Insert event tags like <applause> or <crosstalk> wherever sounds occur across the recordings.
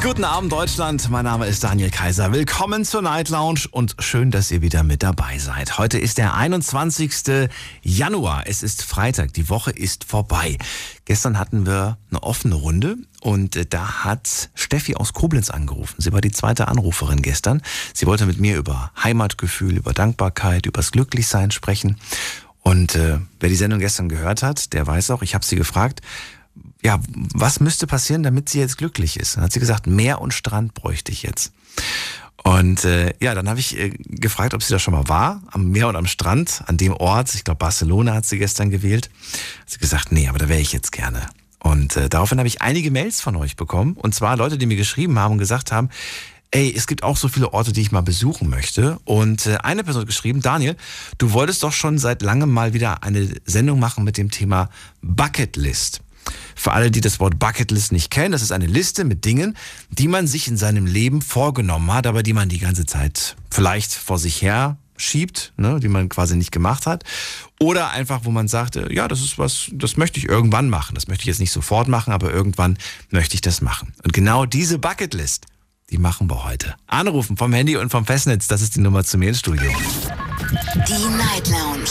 Guten Abend, Deutschland. Mein Name ist Daniel Kaiser. Willkommen zur Night Lounge und schön, dass ihr wieder mit dabei seid. Heute ist der 21. Januar. Es ist Freitag. Die Woche ist vorbei. Gestern hatten wir eine offene Runde und äh, da hat Steffi aus Koblenz angerufen. Sie war die zweite Anruferin gestern. Sie wollte mit mir über Heimatgefühl, über Dankbarkeit, übers Glücklichsein sprechen. Und äh, wer die Sendung gestern gehört hat, der weiß auch, ich habe sie gefragt, ja, was müsste passieren, damit sie jetzt glücklich ist? Dann hat sie gesagt, Meer und Strand bräuchte ich jetzt. Und äh, ja, dann habe ich äh, gefragt, ob sie da schon mal war, am Meer und am Strand, an dem Ort. Ich glaube, Barcelona hat sie gestern gewählt. Hat sie gesagt, nee, aber da wäre ich jetzt gerne. Und äh, daraufhin habe ich einige Mails von euch bekommen. Und zwar Leute, die mir geschrieben haben und gesagt haben, ey, es gibt auch so viele Orte, die ich mal besuchen möchte. Und äh, eine Person hat geschrieben, Daniel, du wolltest doch schon seit langem mal wieder eine Sendung machen mit dem Thema Bucketlist. Für alle, die das Wort Bucketlist nicht kennen, das ist eine Liste mit Dingen, die man sich in seinem Leben vorgenommen hat, aber die man die ganze Zeit vielleicht vor sich her schiebt, ne, die man quasi nicht gemacht hat. Oder einfach, wo man sagt, äh, ja, das ist was, das möchte ich irgendwann machen. Das möchte ich jetzt nicht sofort machen, aber irgendwann möchte ich das machen. Und genau diese Bucketlist, die machen wir heute. Anrufen vom Handy und vom Festnetz, das ist die Nummer zu mir ins Studio. Die Night Lounge.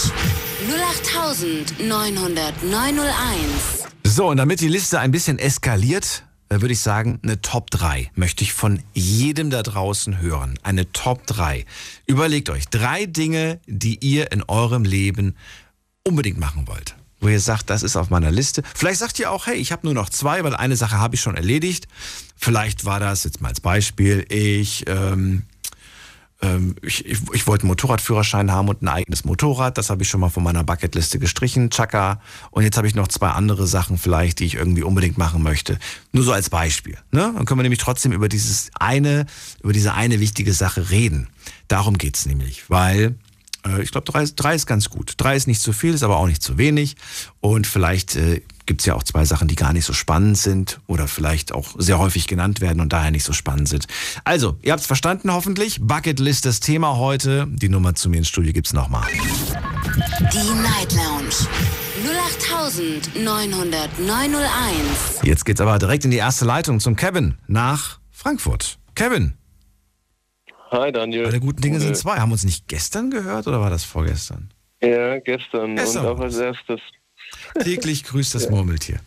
0890901. So, und damit die Liste ein bisschen eskaliert, äh, würde ich sagen, eine Top 3 möchte ich von jedem da draußen hören. Eine Top 3. Überlegt euch drei Dinge, die ihr in eurem Leben unbedingt machen wollt. Wo ihr sagt, das ist auf meiner Liste. Vielleicht sagt ihr auch, hey, ich habe nur noch zwei, weil eine Sache habe ich schon erledigt. Vielleicht war das, jetzt mal als Beispiel, ich ähm, ich, ich, ich wollte einen Motorradführerschein haben und ein eigenes Motorrad. Das habe ich schon mal von meiner Bucketliste gestrichen. Chaka. Und jetzt habe ich noch zwei andere Sachen vielleicht, die ich irgendwie unbedingt machen möchte. Nur so als Beispiel. Ne? Dann können wir nämlich trotzdem über dieses eine, über diese eine wichtige Sache reden. Darum geht's nämlich, weil äh, ich glaube, drei, drei ist ganz gut. Drei ist nicht zu viel, ist aber auch nicht zu wenig. Und vielleicht äh, gibt es ja auch zwei Sachen, die gar nicht so spannend sind oder vielleicht auch sehr häufig genannt werden und daher nicht so spannend sind. Also, ihr habt es verstanden hoffentlich. Bucketlist das Thema heute. Die Nummer zu mir ins Studio gibt's nochmal. Die Night Lounge. 0890901. Jetzt geht's aber direkt in die erste Leitung zum Kevin nach Frankfurt. Kevin, Hi Daniel. alle guten Dinge sind zwei. Haben wir uns nicht gestern gehört oder war das vorgestern? Ja, gestern. Gestern Und auch als erstes. Täglich <laughs> grüßt das Murmeltier.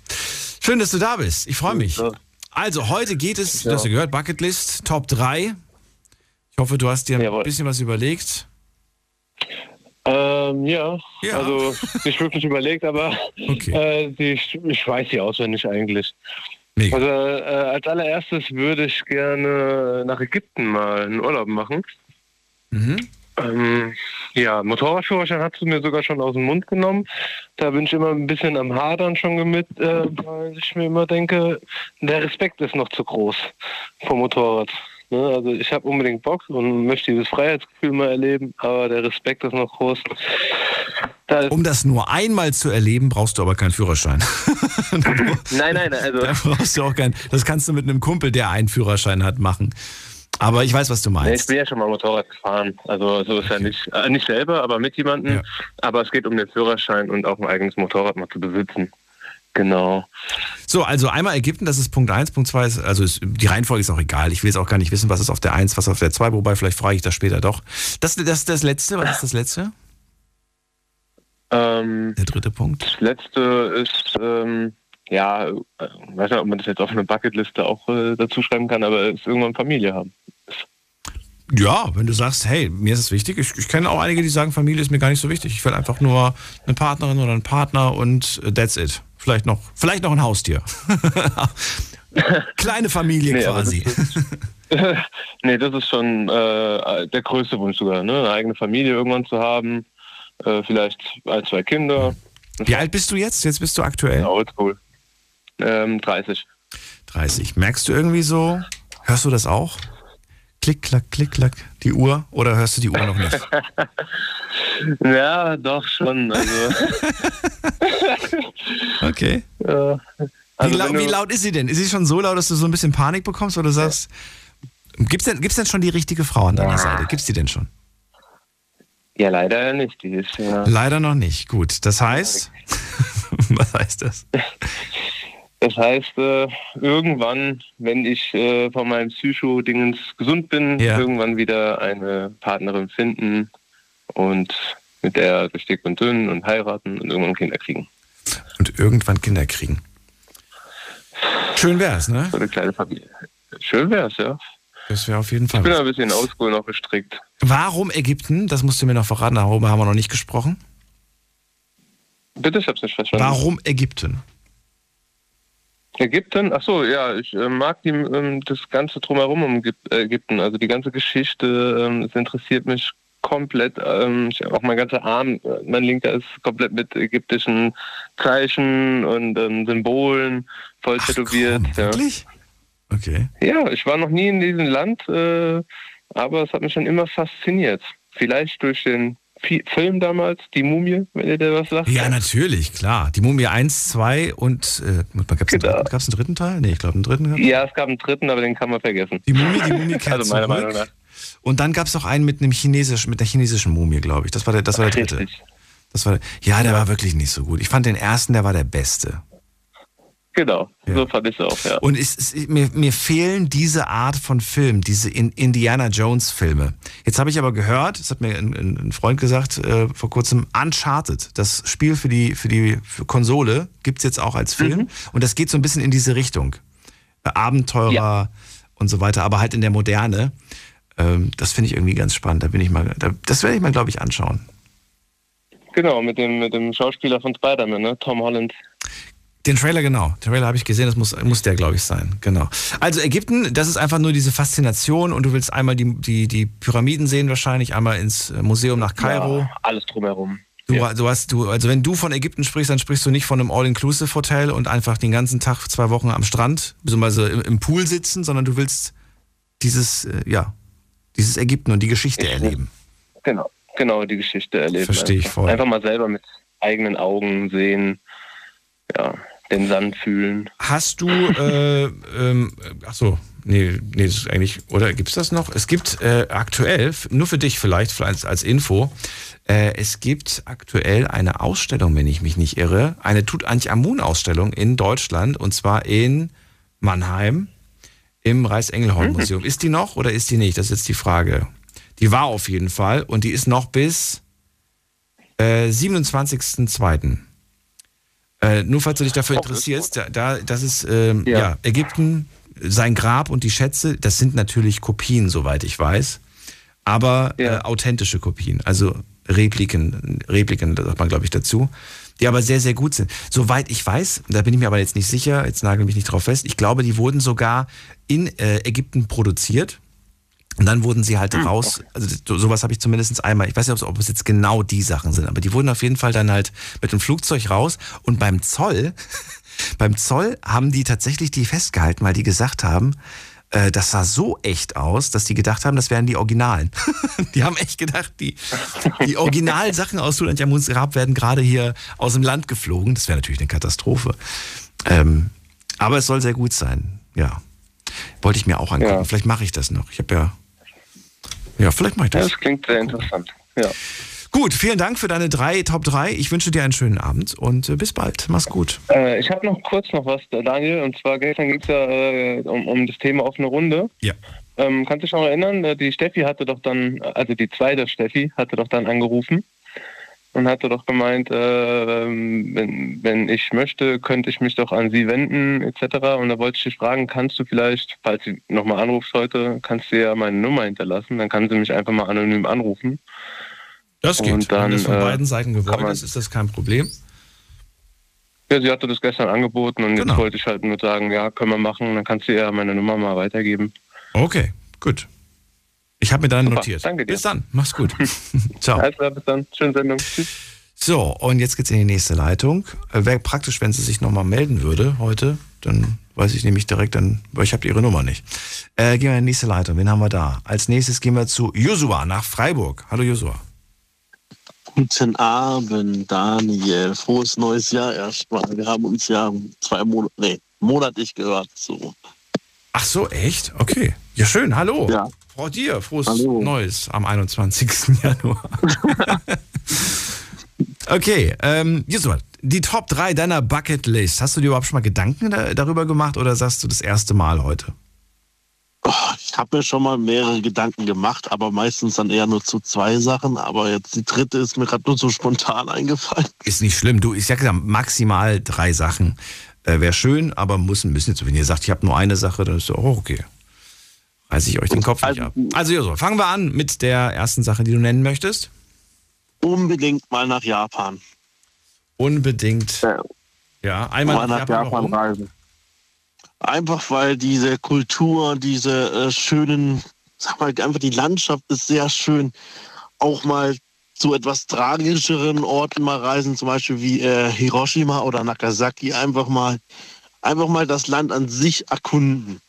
Schön, dass du da bist. Ich freue mich. Ja. Also, heute geht es, du Ja. hast ja gehört, Bucketlist Top 3. Ich hoffe, du hast dir ein Jawohl. bisschen was überlegt. Ähm, ja. Ja. also nicht wirklich überlegt, aber <laughs> Okay. äh, die, ich weiß sie auswendig eigentlich. Mega. Also äh, als allererstes würde ich gerne nach Ägypten mal einen Urlaub machen. Mhm. Ähm, ja, Motorradführerschein hast du mir sogar schon aus dem Mund genommen. Da bin ich immer ein bisschen am Hadern schon mit, äh, weil ich mir immer denke, der Respekt ist noch zu groß vom Motorrad. Ne? Also ich habe unbedingt Bock und möchte dieses Freiheitsgefühl mal erleben, aber der Respekt ist noch groß. Da Um das nur einmal zu erleben, brauchst du aber keinen Führerschein. <laughs> nein, nein, also da brauchst du auch keinen. Das kannst du mit einem Kumpel, der einen Führerschein hat, machen. Aber ich weiß, was du Nee, ich meinst. bin ja schon mal Motorrad gefahren. Also so ist ja nicht, äh, nicht selber, aber mit jemandem. Ja. Aber es geht um den Führerschein und auch ein eigenes Motorrad mal zu besitzen. Genau. So, also einmal Ägypten, das ist Punkt 1. Punkt 2 ist, also ist, die Reihenfolge ist auch egal. Ich will jetzt auch gar nicht wissen, was ist auf der 1, was auf der 2, wobei vielleicht frage ich das später doch. Das, das, das letzte, was ist das letzte? Ähm, Der dritte Punkt. das letzte ist, ähm, ja, äh, weiß nicht, ob man das jetzt auf eine Bucketliste auch äh, dazu schreiben kann, aber es ist irgendwann Familie haben. Ja, wenn du sagst, hey, mir ist es wichtig. Ich, ich kenne auch einige, die sagen, Familie ist mir gar nicht so wichtig. Ich will einfach nur eine Partnerin oder einen Partner und äh, that's it. Vielleicht noch, vielleicht noch ein Haustier. <laughs> Kleine Familie Nee, quasi. das ist- <laughs> nee, das ist schon äh, der größte Wunsch sogar, ne? Eine eigene Familie irgendwann zu haben, äh, vielleicht ein, zwei Kinder. Wie alt bist du jetzt? Jetzt bist du aktuell Ja, oldschool. Ähm, 30. 30. Merkst du irgendwie so, hörst du das auch? Klick, klack, klick, klack, die Uhr? Oder hörst du die Uhr noch nicht? <laughs> Ja, doch schon. Also, <laughs> Okay. äh, Wie, also laut, wenn du- wie laut ist sie denn? Ist sie schon so laut, dass du so ein bisschen Panik bekommst oder sagst, Gibt's denn, gibt's denn schon die richtige Frau an deiner Ja. Seite? Gibt's die denn schon? Ja, leider nicht. Die ist ja, Leider noch nicht. Gut. Das heißt, <laughs> was heißt das? Das heißt, äh, irgendwann, wenn ich äh, von meinem Psycho-Dingens gesund bin, Ja. irgendwann wieder eine Partnerin finden und mit der durch dick und dünn und heiraten und irgendwann Kinder kriegen. Und irgendwann Kinder kriegen. Schön wär's, ne? So eine kleine Familie. Schön wär's, ja. Das wäre auf jeden Fall. Ich bin was. ein bisschen oldschool noch gestrickt. Warum Ägypten? Das musst du mir noch verraten. Darüber haben wir noch nicht gesprochen. Bitte, ich hab's nicht verstanden. Warum Ägypten? Ägypten? Ach so, ja, ich äh, mag die, ähm, das Ganze drumherum um äh, Ägypten. Also die ganze Geschichte, ähm, es interessiert mich komplett. Ähm, ich, auch mein ganzer Arm, äh, mein linker ist komplett mit ägyptischen Zeichen und ähm, Symbolen voll Ach, tätowiert. komm, ja. wirklich? Okay. ja, ich war noch nie in diesem Land, äh, aber es hat mich schon immer fasziniert. Vielleicht durch den Film damals, Die Mumie, wenn ihr da was sagt. Ja, natürlich, klar. Die Mumie 1, 2 und äh, gab's einen, Genau. dritten, gab's einen dritten Teil? Nee, ich glaube einen dritten. Ja, es gab einen dritten, aber den kann man vergessen. Die Mumie, die Mumie <laughs> kehrt Also meiner zurück. Meinung nach. Und dann gab es noch einen mit einem chinesischen, mit der chinesischen Mumie, glaube ich. Das war der, das war der dritte. Richtig. Das war, ja, der war wirklich nicht so gut. Ich fand den ersten, der war der beste. Genau, Ja. so fand ich es auch, ja. Und es, es, mir, mir fehlen diese Art von Film, diese in, Indiana Jones Filme. Jetzt habe ich aber gehört, das hat mir ein, ein ein Freund gesagt äh, vor kurzem, Uncharted, das Spiel für die, für die für Konsole, gibt's jetzt auch als Film. Mhm. Und das geht so ein bisschen in diese Richtung. Äh, Abenteurer Ja. und so weiter, aber halt in der Moderne. Ähm, das finde ich irgendwie ganz spannend. Da bin ich mal, da, das werde ich mal, glaube ich, anschauen. Genau, mit dem, mit dem Schauspieler von Spider-Man, ne? Tom Holland. Den Trailer, genau. Den Trailer habe ich gesehen, das muss, muss der, glaube ich, sein. Genau. Also Ägypten, das ist einfach nur diese Faszination und du willst einmal die, die, die Pyramiden sehen, wahrscheinlich, einmal ins Museum nach Kairo. Ja, alles drumherum. Du, Ja. du hast, du, also wenn du von Ägypten sprichst, dann sprichst du nicht von einem All-Inclusive-Hotel und einfach den ganzen Tag, zwei Wochen am Strand, beziehungsweise im, im Pool sitzen, sondern du willst dieses, äh, ja, dieses Ägypten und die Geschichte Ich- erleben. Genau, genau, die Geschichte erleben. Verstehe ich voll. Einfach mal selber mit eigenen Augen sehen, ja, den Sand fühlen. Hast du, äh, ähm, ach so, nee, nee, das ist eigentlich, oder gibt's das noch? Es gibt äh, aktuell, nur für dich vielleicht, vielleicht als, als Info, äh, es gibt aktuell eine Ausstellung, wenn ich mich nicht irre, eine Tutanchamun-Ausstellung in Deutschland und zwar in Mannheim im Reichsengelhorn-Museum. Ist die noch oder ist die nicht? Das ist jetzt die Frage. Die war auf jeden Fall und die ist noch bis äh, 27.02. Äh, nur falls du dich dafür interessierst, da, da, das ist ähm, ja. Ja. Ägypten, sein Grab und die Schätze, das sind natürlich Kopien, soweit ich weiß, aber Ja. äh, authentische Kopien, also Repliken, Repliken sagt man glaube ich dazu, die aber sehr, sehr gut sind. Soweit ich weiß, da bin ich mir aber jetzt nicht sicher, jetzt nagel mich nicht drauf fest, ich glaube, die wurden sogar in äh, Ägypten produziert. Und dann wurden sie halt raus, also so- sowas habe ich zumindest einmal, ich weiß nicht, ob es jetzt genau die Sachen sind, aber die wurden auf jeden Fall dann halt mit dem Flugzeug raus und beim Zoll, <laughs> beim Zoll haben die tatsächlich die festgehalten, weil die gesagt haben, äh, das sah so echt aus, dass die gedacht haben, das wären die Originalen. <laughs> die haben echt gedacht, die, die Originalsachen aus Tutanchamuns Grab werden gerade hier aus dem Land geflogen. Das wäre natürlich eine Katastrophe. Ähm, aber es soll sehr gut sein, ja. Wollte ich mir auch angucken. Ja. Vielleicht mache ich das noch. Ich habe ja. Ja, vielleicht mache ich Ja, das. das klingt sehr interessant. Ja. Gut, vielen Dank für deine drei Top 3. Ich wünsche dir einen schönen Abend und äh, bis bald. Mach's gut. Äh, ich habe noch kurz noch was, Daniel, und zwar gestern ging es ja äh, um, um das Thema offene Runde. Ja. Ähm, kannst du dich noch erinnern, äh, die Steffi hatte doch dann, also die zweite Steffi hatte doch dann angerufen und hatte doch gemeint, äh, ähm, wenn, wenn ich möchte, könnte ich mich doch an sie wenden etc. Und da wollte ich dich fragen, kannst du vielleicht, falls sie nochmal anrufst heute, kannst du ja meine Nummer hinterlassen, dann kann sie mich einfach mal anonym anrufen. Das geht. Und dann, Wenn das von äh, beiden Seiten gewollt ist, ist das kein Problem. Ja, sie hatte das gestern angeboten und Genau. jetzt wollte ich halt nur sagen, ja, können wir machen, dann kannst du ihr meine Nummer mal weitergeben. Okay, gut. Ich habe mir dann Super, notiert. danke dir. Bis dann. Mach's gut. <laughs> Ciao. Alles klar, bis dann. Schöne Sendung. Tschüss. So, und jetzt geht's in die nächste Leitung. Äh, Wäre praktisch, wenn sie sich nochmal melden würde heute. Dann weiß ich nämlich direkt, dann, weil ich habe ihre Nummer nicht. Äh, gehen wir in die nächste Leitung. Wen haben wir da? Als nächstes gehen wir zu Josua nach Freiburg. Hallo Josua. Guten Abend, Daniel. Frohes neues Jahr erstmal. Wir haben uns ja zwei Monate, nee, monatlich gehört. So. Ach so, echt? Okay. Ja, schön. Hallo. Ja. Frau dir, frohes Hallo. Neues am 21. <laughs> Januar. okay, ähm, Joshua, die Top 3 deiner Bucketlist. Hast du dir überhaupt schon mal Gedanken da, darüber gemacht oder sagst du das erste Mal heute? Oh, ich habe mir schon mal mehrere Gedanken gemacht, aber meistens dann eher nur zu zwei Sachen. Aber jetzt die dritte ist mir gerade nur so spontan eingefallen. Ist nicht schlimm. Du, ich sag ja maximal drei Sachen. Äh, Wäre schön, aber muss ein bisschen zu. Wenn ihr sagt, ich habe nur eine Sache, dann ist so, oh, okay. Reiß ich euch den Kopf nicht Also- ab. Also, Joshua, fangen wir an mit der ersten Sache, die du nennen möchtest. Unbedingt mal nach Japan. Unbedingt. Ja. Ja, einmal mal nach nach Japan. Japan reisen. Einfach weil diese Kultur, diese äh, schönen, sag mal, einfach die Landschaft ist sehr schön. Auch mal zu etwas tragischeren Orten mal reisen, zum Beispiel wie äh, Hiroshima oder Nagasaki. Einfach mal, einfach mal das Land an sich erkunden.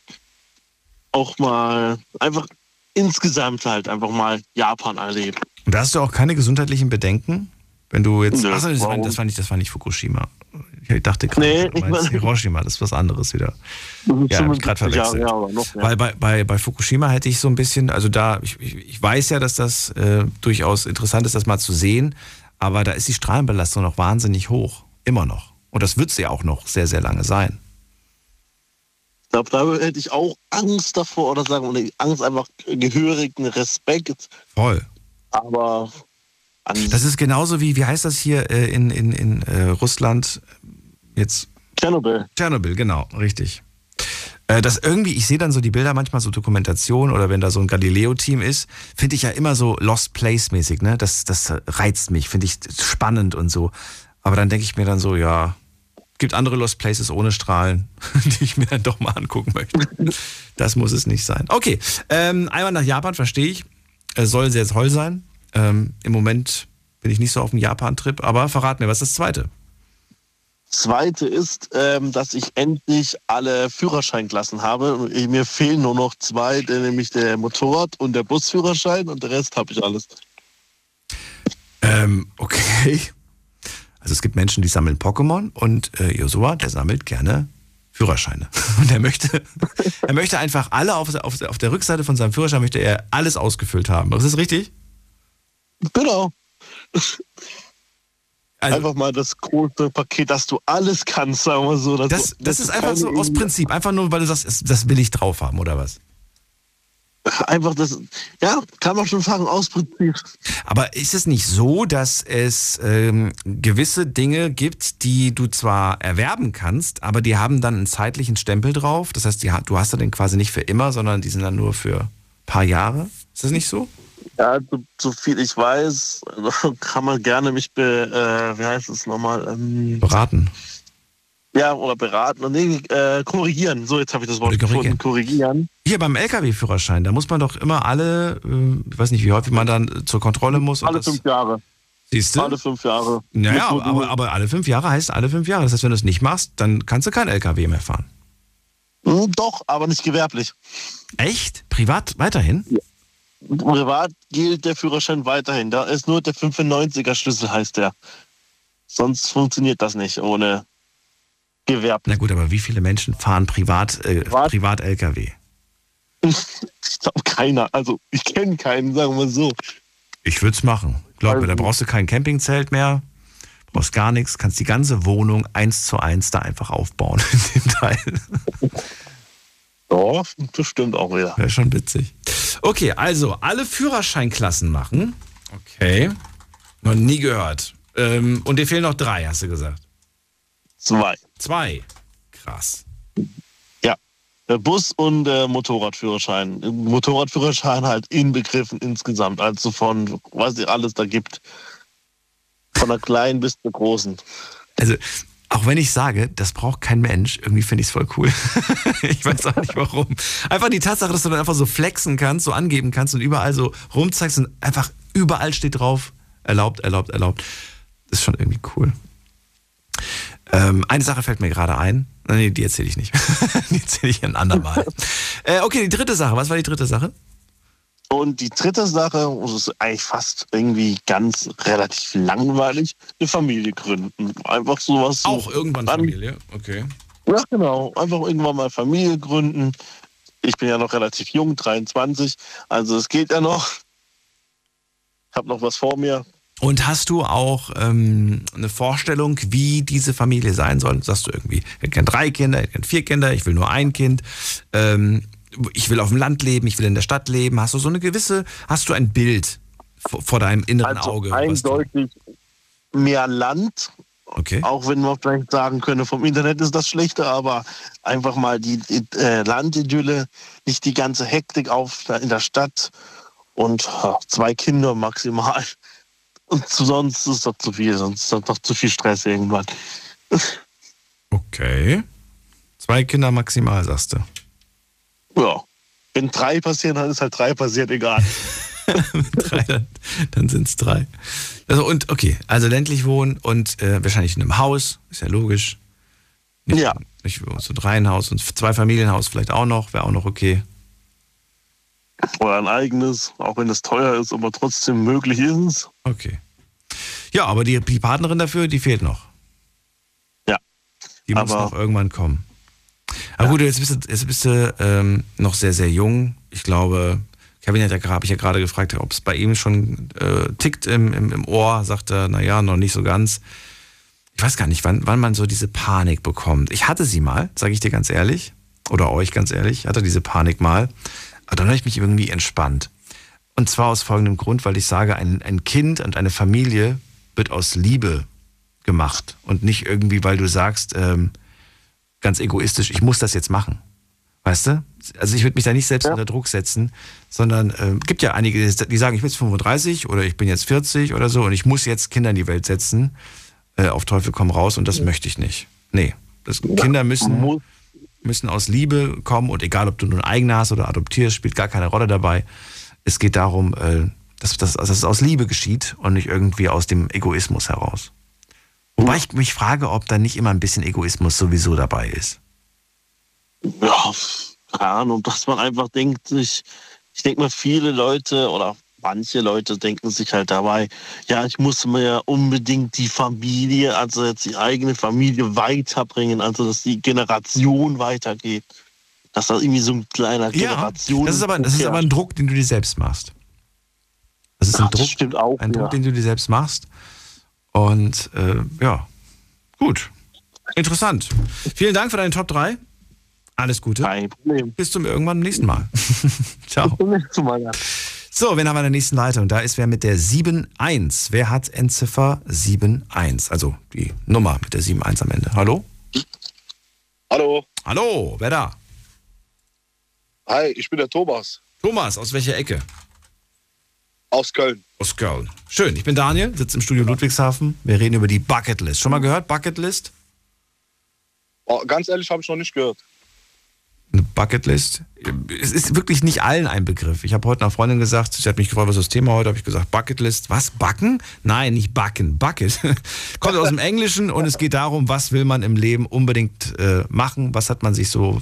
Auch mal, einfach insgesamt halt einfach mal Japan erleben. Und da hast du auch keine gesundheitlichen Bedenken? Wenn du jetzt. Nö, Achso, das, war, das, war nicht, das war nicht Fukushima. Ich dachte gerade, Nee, du ich meinst Hiroshima, das ist was anderes wieder. Ja, hab ich grad 75 Jahre, verwechselt. ja, noch mehr. Weil bei, bei, bei Fukushima hätte ich so ein bisschen, also da, ich, ich, ich weiß ja, dass das äh, durchaus interessant ist, das mal zu sehen, aber da ist die Strahlenbelastung noch wahnsinnig hoch. Immer noch. Und das wird sie auch noch sehr, sehr lange sein. Ich glaube, da hätte ich auch Angst davor oder sagen, wir, Angst einfach gehörigen Respekt. Voll. Aber Das ist genauso wie, wie heißt das hier äh, in, in, in äh, Russland? Jetzt Tschernobyl. Tschernobyl, genau, richtig. Äh, Das irgendwie, ich sehe dann so die Bilder manchmal, so Dokumentation oder wenn da so ein Galileo-Team ist, finde ich ja immer so Lost Place-mäßig, ne? Das, das reizt mich, finde ich spannend und so. Aber dann denke ich mir dann so, ja, gibt andere Lost Places ohne Strahlen, <laughs> die ich mir dann doch mal angucken möchte. Das muss es nicht sein. Okay, ähm, einmal nach Japan, verstehe ich. Äh, soll sehr toll sein. Ähm, Im Moment bin ich nicht so auf dem Japan-Trip, aber verrat mir, was ist das zweite? Zweite ist, ähm, dass ich endlich alle Führerscheinklassen habe. Ich- Mir fehlen nur noch zwei, nämlich der Motorrad- und der Busführerschein und der Rest habe ich alles. Ähm, okay. Also es gibt Menschen, die sammeln Pokémon und äh, Josua, der sammelt gerne Führerscheine. <laughs> Und er möchte, er möchte einfach alle auf, auf, auf der Rückseite von seinem Führerschein möchte er alles ausgefüllt haben. Ist das richtig? Genau. Also, einfach mal das große Paket, dass du alles kannst, sagen wir so. das, du- das ist einfach so aus Prinzip. Einfach nur, weil du sagst, das will ich drauf haben, oder was? Einfach das, ja, kann man schon sagen, aus Prinzip. Aber ist es nicht so, dass es ähm, gewisse Dinge gibt, die du zwar erwerben kannst, aber die haben dann einen zeitlichen Stempel drauf? Das heißt, die, du hast dann den quasi nicht für immer, sondern die sind dann nur für ein paar Jahre? Ist das nicht so? Ja, so, so viel ich weiß, <laughs> kann man gerne mich be, äh, wie heißt es nochmal? Ähm, Beraten. Ja, oder beraten. Nee, äh, korrigieren. So, jetzt habe ich das Wort gefunden. Korrigieren. Hier beim LKW-Führerschein, da muss man doch immer alle, äh, ich weiß nicht, wie häufig man dann zur Kontrolle muss. und Alle fünf Jahre. Siehst du? Alle fünf Jahre. Naja, aber, aber alle fünf Jahre heißt alle fünf Jahre. Das heißt, wenn du es nicht machst, dann kannst du kein LKW mehr fahren. Hm, Doch, aber nicht gewerblich. Echt? Privat weiterhin? Privat gilt der Führerschein weiterhin. Da ist nur der 95er Schlüssel, heißt der. Sonst funktioniert das nicht ohne Gewerb. Na gut, aber wie viele Menschen fahren privat, äh, Privat? LKW? <laughs> Ich glaube keiner. Also ich kenne keinen, sagen wir so. Ich würde es machen. Glaub mir, da Also- brauchst du kein Campingzelt mehr, brauchst gar nichts, kannst die ganze Wohnung eins zu eins da einfach aufbauen <laughs> in dem Teil. Ja, das stimmt auch wieder. Wäre schon witzig. Okay, also alle Führerscheinklassen machen. Okay. Noch nie gehört. Ähm, und dir fehlen noch drei, hast du gesagt. Zwei. Zwei. Krass. Ja. Der Bus- und der Motorradführerschein. Motorradführerschein halt inbegriffen insgesamt. Also von, was es alles da gibt. Von der kleinen bis zur großen. Also, auch wenn ich sage, das braucht kein Mensch, irgendwie finde ich es voll cool. <laughs> ich weiß auch nicht warum. Einfach die Tatsache, dass du dann einfach so flexen kannst, so angeben kannst und überall so rumzeigst und einfach überall steht drauf, erlaubt, erlaubt, erlaubt. Das ist schon irgendwie cool. Ähm, eine Sache fällt mir gerade ein. Nee, die erzähle ich nicht. <laughs> die erzähle ich ein andermal. <laughs> äh, okay, die dritte Sache. Was war die dritte Sache? Und die dritte Sache, das ist eigentlich fast irgendwie ganz relativ langweilig, eine Familie gründen. Einfach sowas. so Auch irgendwann an- Familie. Okay. Ja, genau. Einfach irgendwann mal Familie gründen. Ich bin ja noch relativ jung, 23, also es geht ja noch. Ich habe noch was vor mir. Und hast du auch ähm, eine Vorstellung, wie diese Familie sein soll? Sagst du irgendwie, ich kenne drei Kinder, ich kenne vier Kinder, ich will nur ein Kind, ähm, ich will auf dem Land leben, ich will in der Stadt leben. Hast du so eine gewisse, hast du ein Bild vor, vor deinem inneren Also Auge? was du- eindeutig mehr Land, Okay. auch wenn man vielleicht sagen könnte, vom Internet ist das schlechter, aber einfach mal die, die äh, Landidylle, nicht die ganze Hektik auf in der Stadt und zwei Kinder maximal. Und sonst ist das zu viel, sonst ist das doch zu viel Stress irgendwann. Okay. Zwei Kinder maximal, sagst du. Ja. Wenn drei passieren, dann ist halt drei passiert, egal. <laughs> drei, dann, dann sind es drei. Also und okay, also ländlich wohnen und äh, wahrscheinlich in einem Haus, ist ja logisch. Nicht, Ja. Nicht so ein Reihenhaus und zwei Familienhaus vielleicht auch noch, wäre auch noch okay. Oder ein eigenes, auch wenn es teuer ist, aber trotzdem möglich ist es. Okay. Ja, aber die, die Partnerin dafür, die fehlt noch. Ja. Die muss Aber- noch irgendwann kommen. Aber gut, jetzt bist du, jetzt bist du ähm, noch sehr, sehr jung. Ich glaube, Kevin hat ja, habe ich ja gerade gefragt, ob es bei ihm schon äh, tickt im, im, im Ohr. Sagt er, naja, noch nicht so ganz. Ich weiß gar nicht, wann, wann man so diese Panik bekommt. Ich hatte sie mal, sage ich dir ganz ehrlich, oder euch ganz ehrlich, ich hatte diese Panik mal. Aber dann habe ich mich irgendwie entspannt. Und zwar aus folgendem Grund, weil ich sage, ein, ein Kind und eine Familie wird aus Liebe gemacht und nicht irgendwie, weil du sagst, ähm, ganz egoistisch, ich muss das jetzt machen. Weißt du? Also ich würde mich da nicht selbst Ja. unter Druck setzen, sondern äh, gibt ja einige, die sagen, ich bin jetzt 35 oder ich bin jetzt 40 oder so und ich muss jetzt Kinder in die Welt setzen, äh, auf Teufel komm raus und das möchte ich nicht. Nee, das, Kinder müssen, müssen aus Liebe kommen und egal, ob du nun eigene hast oder adoptierst, spielt gar keine Rolle dabei. Es geht darum, äh, dass, dass, dass es aus Liebe geschieht und nicht irgendwie aus dem Egoismus heraus. Wobei ich mich frage, ob da nicht immer ein bisschen Egoismus sowieso dabei ist. ja, keine Ahnung, dass man einfach denkt, sich, ich denke mal, viele Leute oder manche Leute denken sich halt dabei, ja, ich muss mir ja unbedingt die Familie, also jetzt die eigene Familie weiterbringen, also dass die Generation weitergeht. Dass das irgendwie so ein kleiner Generation. das ist, aber, das ist aber ein Druck, den du dir selbst machst. Das ist ein Ja, das Druck, stimmt auch, ein ja. Druck, den du dir selbst machst. Und äh, ja, gut. Interessant. Vielen Dank für deine Top 3. Alles Gute. Kein Problem. Bis zum irgendwann nächsten Mal. <laughs> Ciao. Bis zum nächsten Mal. ja. So, wen haben wir in der nächsten Leitung? Da ist wer mit der 7.1. Wer hat Endziffer 7.1? Also die Nummer mit der 7.1 am Ende. Hallo? Hallo, Hallo, wer da? hi, ich bin der Thomas Thomas, aus welcher Ecke? aus Köln. Aus Köln. Schön, ich bin Daniel, sitze im Studio Ludwigshafen. Wir reden über die Bucketlist. Schon mal gehört, Bucketlist? Oh, ganz ehrlich, habe ich noch nicht gehört. Eine Bucketlist. Es ist wirklich nicht allen ein Begriff. Ich habe heute einer Freundin gesagt, sie hat mich gefragt, was ist das Thema heute? Habe ich gesagt, Bucketlist. Was? Backen? Nein, nicht backen. Bucket. <laughs> Kommt aus dem Englischen und es geht darum, was will man im Leben unbedingt äh, machen? Was hat man sich so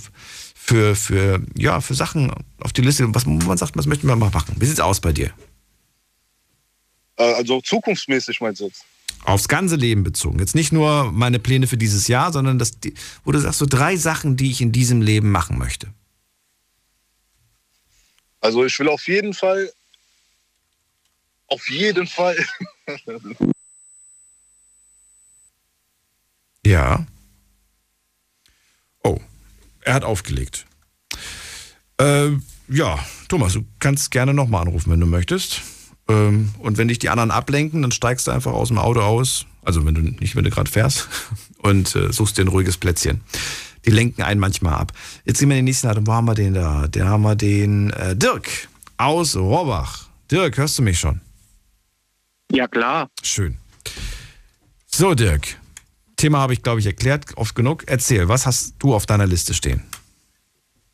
für, für, ja, für Sachen auf die Liste, was man sagt, was möchte man mal machen? Wie sieht's aus bei dir? Äh, also zukunftsmäßig meinst du jetzt? Aufs ganze Leben bezogen. Jetzt nicht nur meine Pläne für dieses Jahr, sondern das, wo du sagst, so drei Sachen, die ich in diesem Leben machen möchte. Also ich will auf jeden Fall, auf jeden Fall, <laughs> Ja. Oh, er hat aufgelegt. Äh, ja, Thomas, du kannst gerne nochmal anrufen, wenn du möchtest. Ähm, und wenn dich die anderen ablenken, dann steigst du einfach aus dem Auto aus. Also wenn du nicht, wenn du gerade fährst <laughs> und äh, suchst dir ein ruhiges Plätzchen. Die lenken einen manchmal ab. Jetzt gehen wir in den nächsten Atem. Wo haben wir den da? Da haben wir den äh, Dirk aus Rohrbach. Dirk, hörst du mich schon? Ja, klar. Schön. So, Dirk. Thema habe ich, glaube ich, erklärt, oft genug. Erzähl, was hast du auf deiner Liste stehen?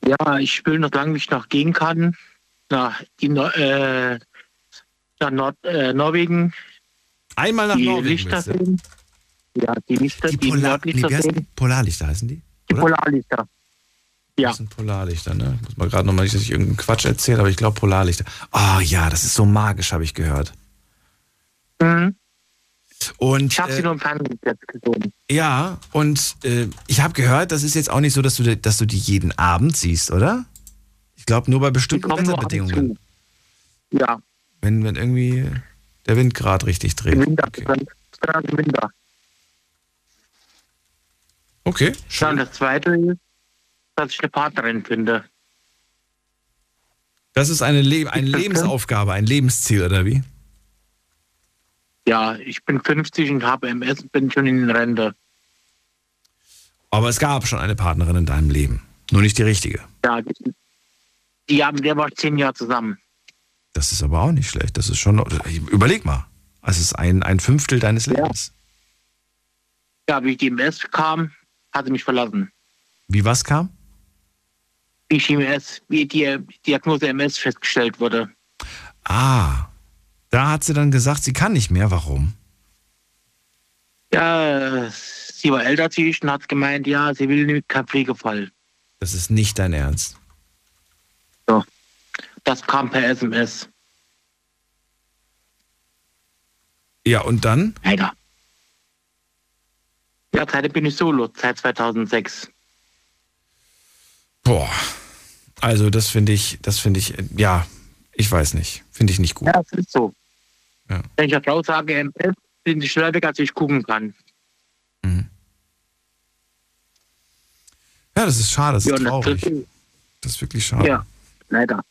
Ja, ich will noch lange nicht nach Gegenkarten, nach, äh, nach Nord, äh, Norwegen, Einmal nach die Norwegen. Lichter sehen. Ja, die Lichter, Die, die, Polar, nee, Nordlichter heißen sehen. Polarlichter heißen die? Die oder? Polarlichter. Ja. Das sind Polarlichter, ne? Muss mal gerade nochmal nicht, dass ich irgendeinen Quatsch erzähle, aber ich glaube Polarlichter. Ah ja, das ist so magisch, habe ich gehört. Mhm. Und Ich habe sie äh, nur im Fernsehen jetzt gesehen. ja, und äh, ich habe gehört, das ist jetzt auch nicht so, dass du, dass du die jeden Abend siehst, oder? Ich glaube nur bei bestimmten Wetterbedingungen. Ja, Wenn, wenn irgendwie der Wind gerade richtig dreht. im Winter. Okay, Dann, okay schön. das zweite ist, dass ich eine Partnerin finde. Das ist eine, Le eine Lebensaufgabe, ein Lebensziel, oder wie? Ja, ich bin 50 und habe MS und bin schon in Rente. Aber es gab schon eine Partnerin in deinem Leben. Nur nicht die richtige. Ja, die, die haben, der war zehn Jahre zusammen. Das ist aber auch nicht schlecht. Das ist schon. Überleg mal. Es ist ein, ein Fünftel deines. Lebens. Ja, wie ich die MS kam, hat sie mich verlassen. Wie was kam? Wie ich die MS, wie die Diagnose MS festgestellt wurde. Ah. Da hat sie dann gesagt, sie kann nicht mehr. Warum? Ja, sie war älter als ich und hat gemeint, ja, sie will nicht kein Pflegefall. Das ist nicht dein Ernst. Das kam per SMS. Ja, und dann? Leider. Ja, seitdem bin ich solo, seit 2006. Boah. Also, das finde ich, das finde ich, äh, ja, ich weiß nicht. Finde ich nicht gut. Ja, es ist so. Ja. Wenn ich der Frau sage, MS, sind sie schneller weg, als ich gucken kann. Ja, das ist schade, das ist Ja, traurig. Das ist wirklich schade. ja, leider.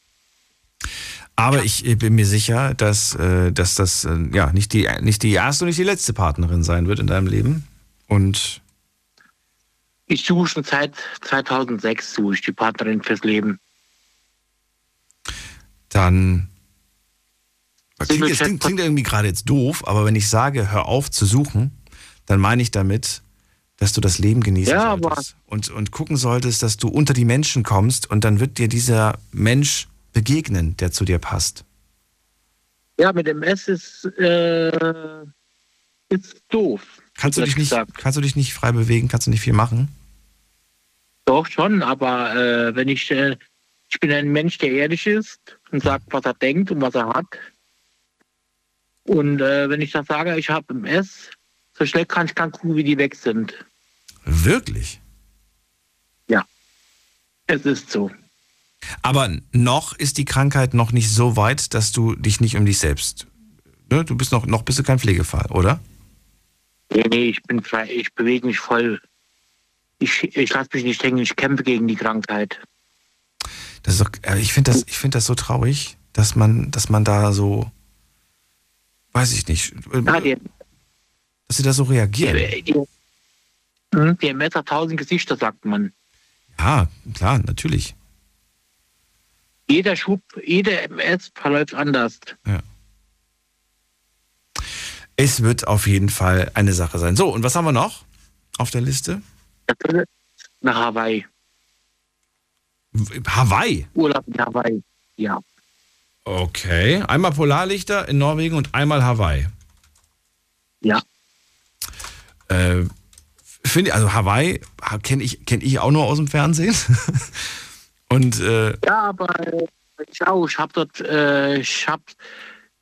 Aber ich äh, bin mir sicher, dass, äh, dass das äh, ja nicht die, nicht die erste und nicht die letzte Partnerin sein wird in deinem Leben. Und Ich suche schon seit 2006 suche ich die Partnerin fürs Leben. dann. Klingt, jetzt, klingt, klingt irgendwie gerade jetzt doof, aber wenn ich sage, hör auf zu suchen, dann meine ich damit, dass du das Leben genießen Ja, solltest. Und, und gucken solltest, dass du unter die Menschen kommst und dann wird dir dieser Mensch begegnen, der zu dir passt. Ja, mit MS ist, äh, ist doof. Kannst du, dich nicht, gesagt. kannst du dich nicht frei bewegen? Kannst du nicht viel machen? Doch schon, aber äh, wenn ich, äh, ich bin ein Mensch, der ehrlich ist und sagt, was er denkt und was er hat. Und äh, wenn ich dann sage, ich habe MS, so schnell kann ich nicht gucken, wie die weg sind. Wirklich? Es ist so. Aber noch ist die Krankheit noch nicht so weit, dass du dich nicht um dich selbst. Ne? Du bist noch, noch bist du kein Pflegefall, oder? Nee, nee, ich bin frei, ich bewege mich voll. Ich, ich lasse mich nicht hängen, ich kämpfe gegen die Krankheit. Das ist doch, äh, ich finde das, ich finde das so traurig, dass man, dass man da so, weiß ich nicht, äh, Ja, die, dass sie da so reagieren. die, die, die hat tausend Gesichter, sagt man. Ja, klar, natürlich. Jeder Schub, jede MS verläuft anders. Es wird auf jeden Fall eine Sache sein. So, und was haben wir noch auf der Liste? Nach Hawaii. Hawaii. Urlaub in Hawaii. Ja. Okay. Einmal Polarlichter in Norwegen und einmal Hawaii. Ja. Äh, finde also Hawaii kenne ich, kenn ich auch nur aus dem Fernsehen. <laughs> und äh, Ja, aber äh, ich auch. Ich habe dort, äh, ich habe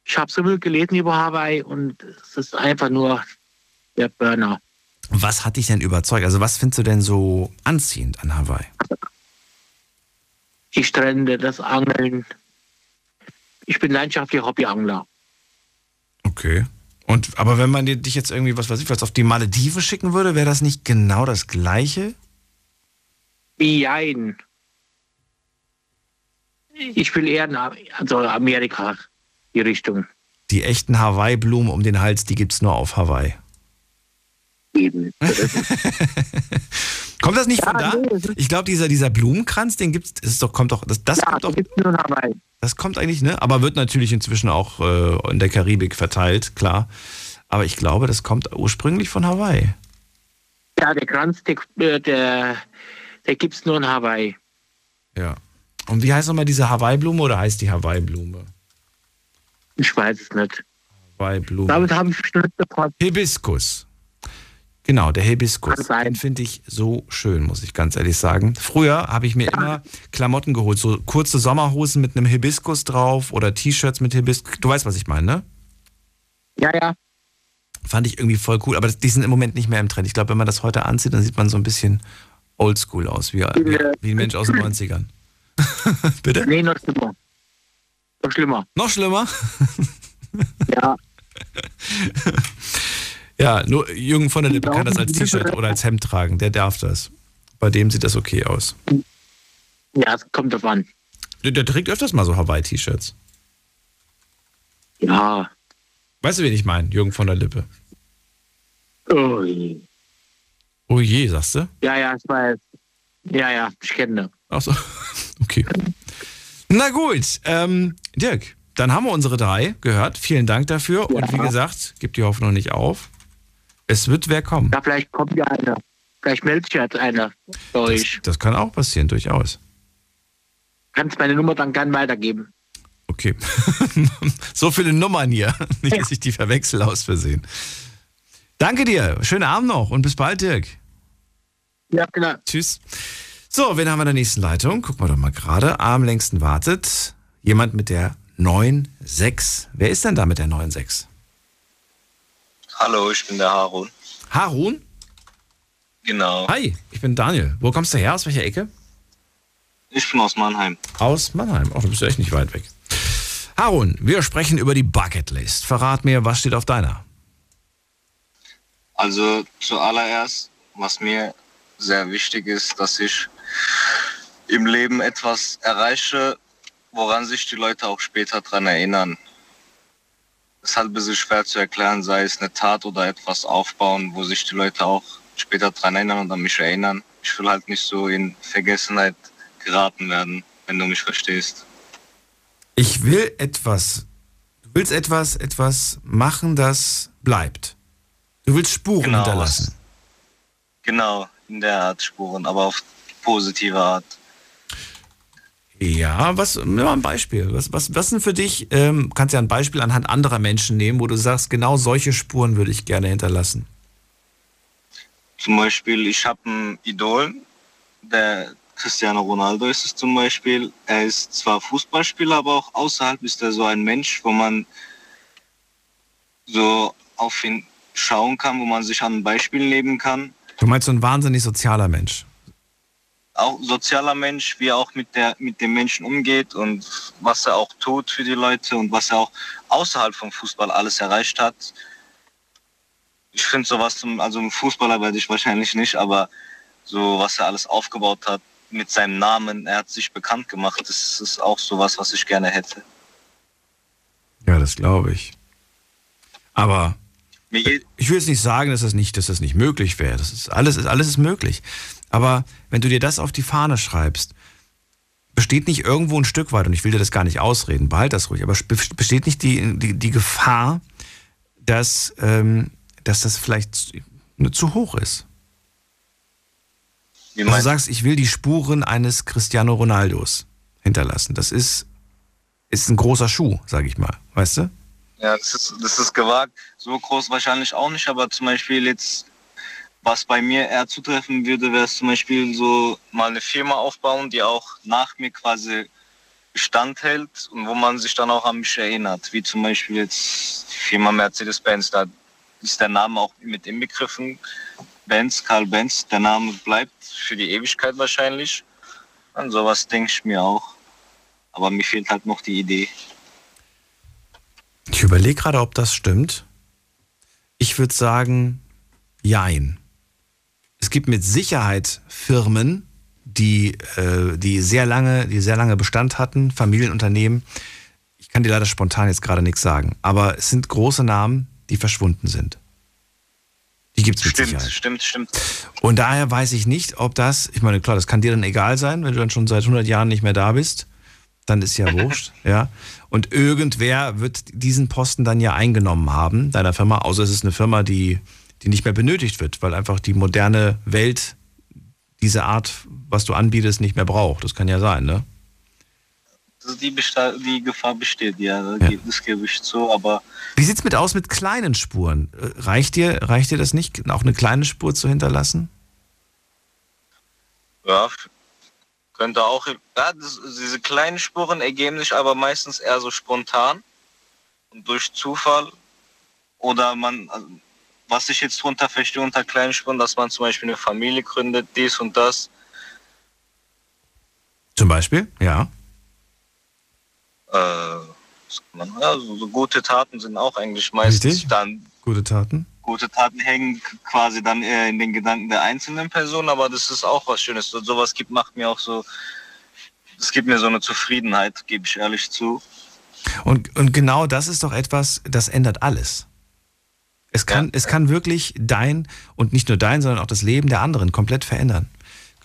ich hab so viel gelesen über Hawaii und es ist einfach nur der Burner. was hat dich denn überzeugt? Also was findest du denn so anziehend an Hawaii? Die Strände, das Angeln. Ich bin leidenschaftlicher Hobbyangler. Okay. Und aber wenn man dich jetzt irgendwie, was weiß ich, was auf die Malediven schicken würde, wäre das nicht genau das gleiche? Jein. Ich will eher nach also Amerika, die Richtung. Die echten Hawaii-Blumen um den Hals, die gibt's nur auf Hawaii. Eben. <laughs> Kommt das nicht von Ja, da? nee, das ist- Ich glaube, dieser, dieser Blumenkranz, den gibt's, das ist doch, kommt doch, das, das Ja, kommt doch, gibt nur Hawaii. das kommt eigentlich, ne? Aber wird natürlich inzwischen auch äh, in der Karibik verteilt, klar. Aber ich glaube, das kommt ursprünglich von Hawaii. Ja, der Kranz, der, äh, der, der gibt es nur in Hawaii. Ja. Und wie heißt nochmal diese Hawaii-Blume oder heißt die Hawaii-Blume? Ich weiß es nicht. Hawaii-Blume. Damit habe ich schon befasst. Hibiskus. Genau, der Hibiskus. Den finde ich so schön, muss ich ganz ehrlich sagen. Früher habe ich mir immer Klamotten geholt, so kurze Sommerhosen mit einem Hibiskus drauf oder T-Shirts mit Hibiskus. Du weißt, was ich meine, ne? Ja, ja. Fand ich irgendwie voll cool, aber die sind im Moment nicht mehr im Trend. Ich glaube, wenn man das heute anzieht, dann sieht man so ein bisschen oldschool aus, wie, wie, wie ein Mensch aus den <clears throat> 90ern. <laughs> Bitte? Nee, noch schlimmer. Noch schlimmer. Noch schlimmer? <laughs> Ja. <laughs> Ja, nur Jürgen von der Lippe kann das als T-Shirt oder als Hemd tragen. Der darf das. Bei dem sieht das okay aus. Ja, es kommt drauf an. Der, der trägt öfters mal so Hawaii-T-Shirts. Ja. Weißt du, wen ich meine? Jürgen von der Lippe. Oh, je. Oh je, sagst du? ja, ja, ich weiß. Ja, ja, ich kenne. Ach so. Okay. Na gut, ähm, Dirk, dann haben wir unsere drei gehört. Vielen Dank dafür. Und wie Ja. gesagt, gib die Hoffnung nicht auf. Es wird wer kommen. Ja, vielleicht kommt ja einer. Vielleicht meldet sich jetzt einer bei Das, euch. das kann auch passieren, durchaus. Kannst meine Nummer dann gern weitergeben. Okay. <laughs> so viele Nummern hier. Nicht, dass ich die verwechsel aus Versehen. Danke dir. Schönen Abend noch und bis bald, Dirk. Ja, genau. Tschüss. So, wen haben wir in der nächsten Leitung? Gucken wir doch mal gerade. Am längsten wartet jemand mit der 9.6. Wer ist denn da mit der 9.6? Hallo, ich bin der Harun. Harun? Genau. Hi, ich bin Daniel. Wo kommst du her? Aus welcher Ecke? Ich bin aus Mannheim. Aus Mannheim. Ach, du bist ja echt nicht weit weg. Harun, wir sprechen über die Bucketlist. Verrat mir, was steht auf deiner? Also zuallererst, was mir sehr wichtig ist, dass ich im Leben etwas erreiche, woran sich die Leute auch später dran erinnern. Es ist halt bisschen schwer zu erklären, sei es eine Tat oder etwas aufbauen, wo sich die Leute auch später dran erinnern und an mich erinnern. Ich will halt nicht so in Vergessenheit geraten werden, wenn du mich verstehst. Ich will etwas. Du willst etwas, etwas machen, das bleibt. Du willst Spuren Genau, hinterlassen. Genau, in der Art Spuren, aber auf positive Art. Ja, was, nimm mal ein Beispiel. Was, was, was sind für dich, ähm, kannst ja ein Beispiel anhand anderer Menschen nehmen, wo du sagst, genau solche Spuren würde ich gerne hinterlassen. Zum Beispiel, ich habe einen Idol, der Cristiano Ronaldo ist es zum Beispiel. Er ist zwar Fußballspieler, aber auch außerhalb ist er so ein Mensch, wo man so auf ihn schauen kann, wo man sich an ein Beispiel nehmen kann. Du meinst so ein wahnsinnig sozialer Mensch. Auch sozialer Mensch, wie er auch mit, der, mit den Menschen umgeht und was er auch tut für die Leute und was er auch außerhalb vom Fußball alles erreicht hat. Ich finde sowas, zum, also ein Fußballer werde ich wahrscheinlich nicht, aber so was er alles aufgebaut hat mit seinem Namen, er hat sich bekannt gemacht, das ist auch sowas, was ich gerne hätte. Ja, das glaube ich. Aber ich will jetzt nicht sagen, dass das nicht, dass das nicht möglich wäre. Das ist alles, ist alles ist möglich. Aber wenn du dir das auf die Fahne schreibst, besteht nicht irgendwo ein Stück weit, und ich will dir das gar nicht ausreden, behalt das ruhig, aber besteht nicht die, die, die Gefahr, dass, ähm, dass das vielleicht zu- zu hoch ist? wie Also du sagst, ich will die Spuren eines Cristiano Ronaldos hinterlassen. Das ist, ist ein großer Schuh, sage ich mal. Weißt du? Ja, das ist, das ist gewagt. So groß wahrscheinlich auch nicht, aber zum Beispiel jetzt, was bei mir eher zutreffen würde, wäre zum Beispiel so mal eine Firma aufbauen, die auch nach mir quasi Bestand hält und wo man sich dann auch an mich erinnert. Wie zum Beispiel jetzt Firma Mercedes-Benz, da ist der Name auch mit inbegriffen. Benz, Karl Benz, der Name bleibt für die Ewigkeit wahrscheinlich. An sowas denke ich mir auch. Aber mir fehlt halt noch die Idee. Ich überlege gerade, ob das stimmt. Ich würde sagen, jein. Es gibt mit Sicherheit Firmen, die, äh, die, sehr lange, die sehr lange Bestand hatten, Familienunternehmen. Ich kann dir leider spontan jetzt gerade nichts sagen. Aber es sind große Namen, die verschwunden sind. Die gibt es mit Stimmt, Sicherheit. stimmt, stimmt. Und daher weiß ich nicht, ob das, ich meine, klar, das kann dir dann egal sein, wenn du dann schon seit 100 Jahren nicht mehr da bist. Dann ist ja <laughs> wurscht, ja. Und irgendwer wird diesen Posten dann ja eingenommen haben, deiner Firma, außer es ist eine Firma, die, die nicht mehr benötigt wird, weil einfach die moderne Welt diese Art, was du anbietest, nicht mehr braucht. Das kann ja sein, ne? Also die, Besta die Gefahr besteht, ja, Ja. das gebe ich zu, aber Wie sieht's mit aus mit kleinen Spuren? Äh, Reicht dir, reicht dir das nicht, auch eine kleine Spur zu hinterlassen? ja, könnte auch, ja, das, diese kleinen Spuren ergeben sich aber meistens eher so spontan und durch Zufall oder man, also, was ich jetzt drunter verstehe unter kleinen Spuren, dass man zum Beispiel eine Familie gründet, dies und das. Zum Beispiel, ja. Äh, was kann man, ja, so, so gute Taten sind auch eigentlich meistens Richtig. dann Gute Taten. gute Taten hängen quasi dann eher in den Gedanken der einzelnen Person, aber das ist auch was Schönes. So, sowas gibt, macht mir auch so, es gibt mir so eine Zufriedenheit, gebe ich ehrlich zu. Und, und genau das ist doch etwas, das ändert alles. Es kann, Ja. es kann wirklich dein und nicht nur dein, sondern auch das Leben der anderen komplett verändern.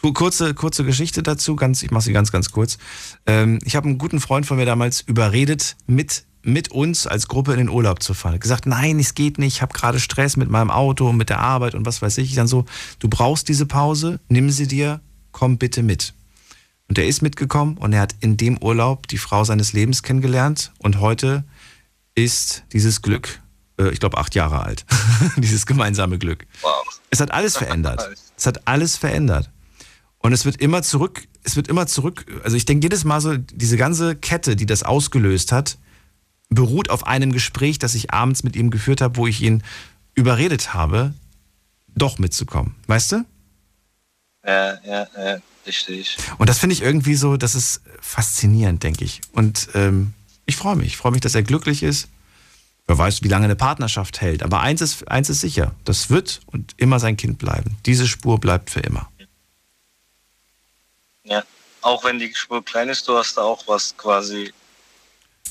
Ku- Kurze, kurze Geschichte dazu, ganz, ich mache sie ganz, ganz kurz. Ähm, ich habe einen guten Freund von mir damals überredet, mit, mit uns als Gruppe in den Urlaub zu fahren. Gesagt, nein, es geht nicht, ich habe gerade Stress mit meinem Auto und mit der Arbeit und was weiß ich. Ich dann so, du brauchst diese Pause, nimm sie dir, komm bitte mit. Und er ist mitgekommen und er hat in dem Urlaub die Frau seines Lebens kennengelernt und heute ist dieses Glück, ich glaube, acht Jahre alt. <laughs> dieses gemeinsame Glück. Wow. Es hat alles <laughs> verändert. Es hat alles verändert. Und es wird immer zurück, es wird immer zurück, also ich denke jedes Mal so, diese ganze Kette, die das ausgelöst hat, beruht auf einem Gespräch, das ich abends mit ihm geführt habe, wo ich ihn überredet habe, doch mitzukommen. Weißt du? Ja, ja, ja, richtig. Und das finde ich irgendwie so, das ist faszinierend, denke ich. Und ähm, ich freue mich. Ich freue mich, dass er glücklich ist. Wer weiß, wie lange eine Partnerschaft hält. Aber eins ist, eins ist sicher, das wird und immer sein Kind bleiben. Diese Spur bleibt für immer. Ja. Auch wenn die Spur klein ist, du hast da auch was quasi.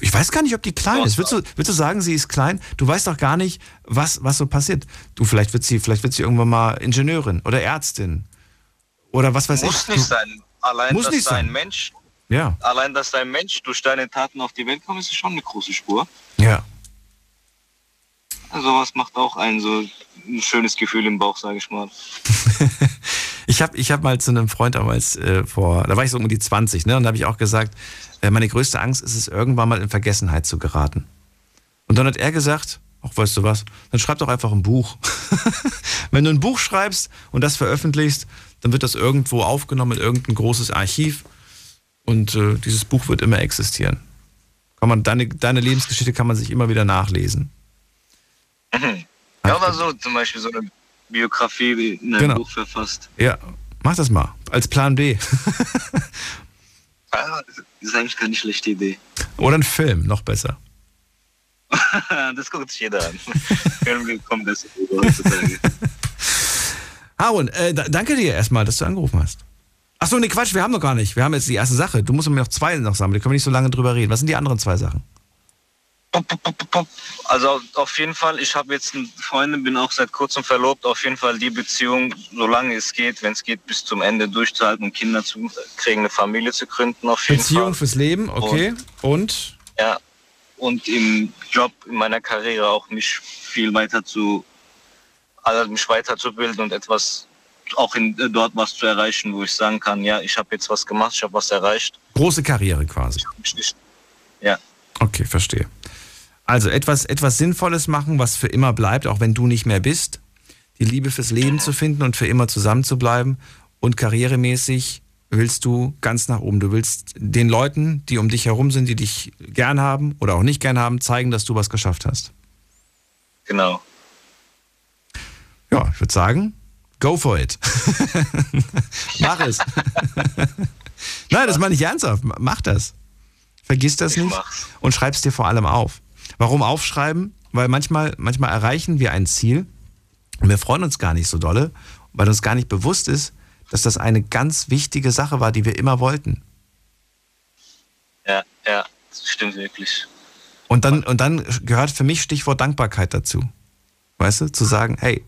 Ich weiß gar nicht, ob die klein ist. Würdest du, würdest du sagen, sie ist klein? Du weißt doch gar nicht, was, was so passiert. Du, vielleicht wird sie, vielleicht wird sie irgendwann mal Ingenieurin oder Ärztin. Oder was weiß Muss ich. nicht Du- sein. Allein, Muss dass nicht ein sein. Mensch, Ja, allein, dass da ein Mensch durch deine Taten auf die Welt kommt, ist schon eine große Spur. ja. Also was macht auch ein so ein schönes Gefühl im Bauch, sage ich mal. <laughs> Ich habe ich hab mal zu einem Freund damals äh, vor, da war ich so um die 20, ne? Und da habe ich auch gesagt, äh, meine größte Angst ist es, irgendwann mal in Vergessenheit zu geraten. Und dann hat er gesagt, ach, weißt du was, dann schreib doch einfach ein Buch. <laughs> Wenn du ein Buch schreibst und das veröffentlichst, dann wird das irgendwo aufgenommen in irgendein großes Archiv und äh, dieses Buch wird immer existieren. Kann man, deine, deine Lebensgeschichte kann man sich immer wieder nachlesen. Ja, oder so, zum Beispiel so eine Biografie in einem Genau. Buch verfasst. Ja, mach das mal. Als Plan B. <laughs> Das ist eigentlich keine schlechte Idee. Oder ein Film, noch besser. <laughs> das guckt sich jeder an. <laughs> Film kommt besser heutzutage. Harun, äh, da, danke dir erstmal, dass du angerufen hast. Achso, nee, Quatsch, wir haben noch gar nicht. Wir haben jetzt die erste Sache. Du musst mir noch zwei noch sagen, da können wir nicht so lange drüber reden. Was sind die anderen zwei Sachen? Also auf jeden Fall, ich habe jetzt eine Freundin, bin auch seit kurzem verlobt. Auf jeden Fall die Beziehung, solange es geht, wenn es geht, bis zum Ende durchzuhalten und Kinder zu kriegen, eine Familie zu gründen. Auf jeden Beziehung Fall. fürs Leben, okay. Und? Ja. Und im Job, in meiner Karriere auch mich viel weiter zu, also mich weiterzubilden und etwas auch in, äh, dort was zu erreichen, wo ich sagen kann, ja, ich habe jetzt was gemacht, ich habe was erreicht. Große Karriere quasi. Ich, ich, ja, Okay, verstehe. Also etwas, etwas Sinnvolles machen, was für immer bleibt, auch wenn du nicht mehr bist. Die Liebe fürs Leben zu finden und für immer zusammen zu bleiben. Und karrieremäßig willst du ganz nach oben. Du willst den Leuten, die um dich herum sind, die dich gern haben oder auch nicht gern haben, zeigen, dass du was geschafft hast. genau. Ja, ich würde sagen, go for it. <laughs> Mach es. Nein, das meine ich ernsthaft. Mach das. Vergiss das Ich nicht mach's. und schreib's dir vor allem auf. Warum aufschreiben? Weil manchmal, manchmal erreichen wir ein Ziel und wir freuen uns gar nicht so dolle, weil uns gar nicht bewusst ist, dass das eine ganz wichtige Sache war, die wir immer wollten. Ja, ja, das stimmt wirklich. Und dann, und dann gehört für mich Stichwort Dankbarkeit dazu. Weißt du, zu sagen, hey,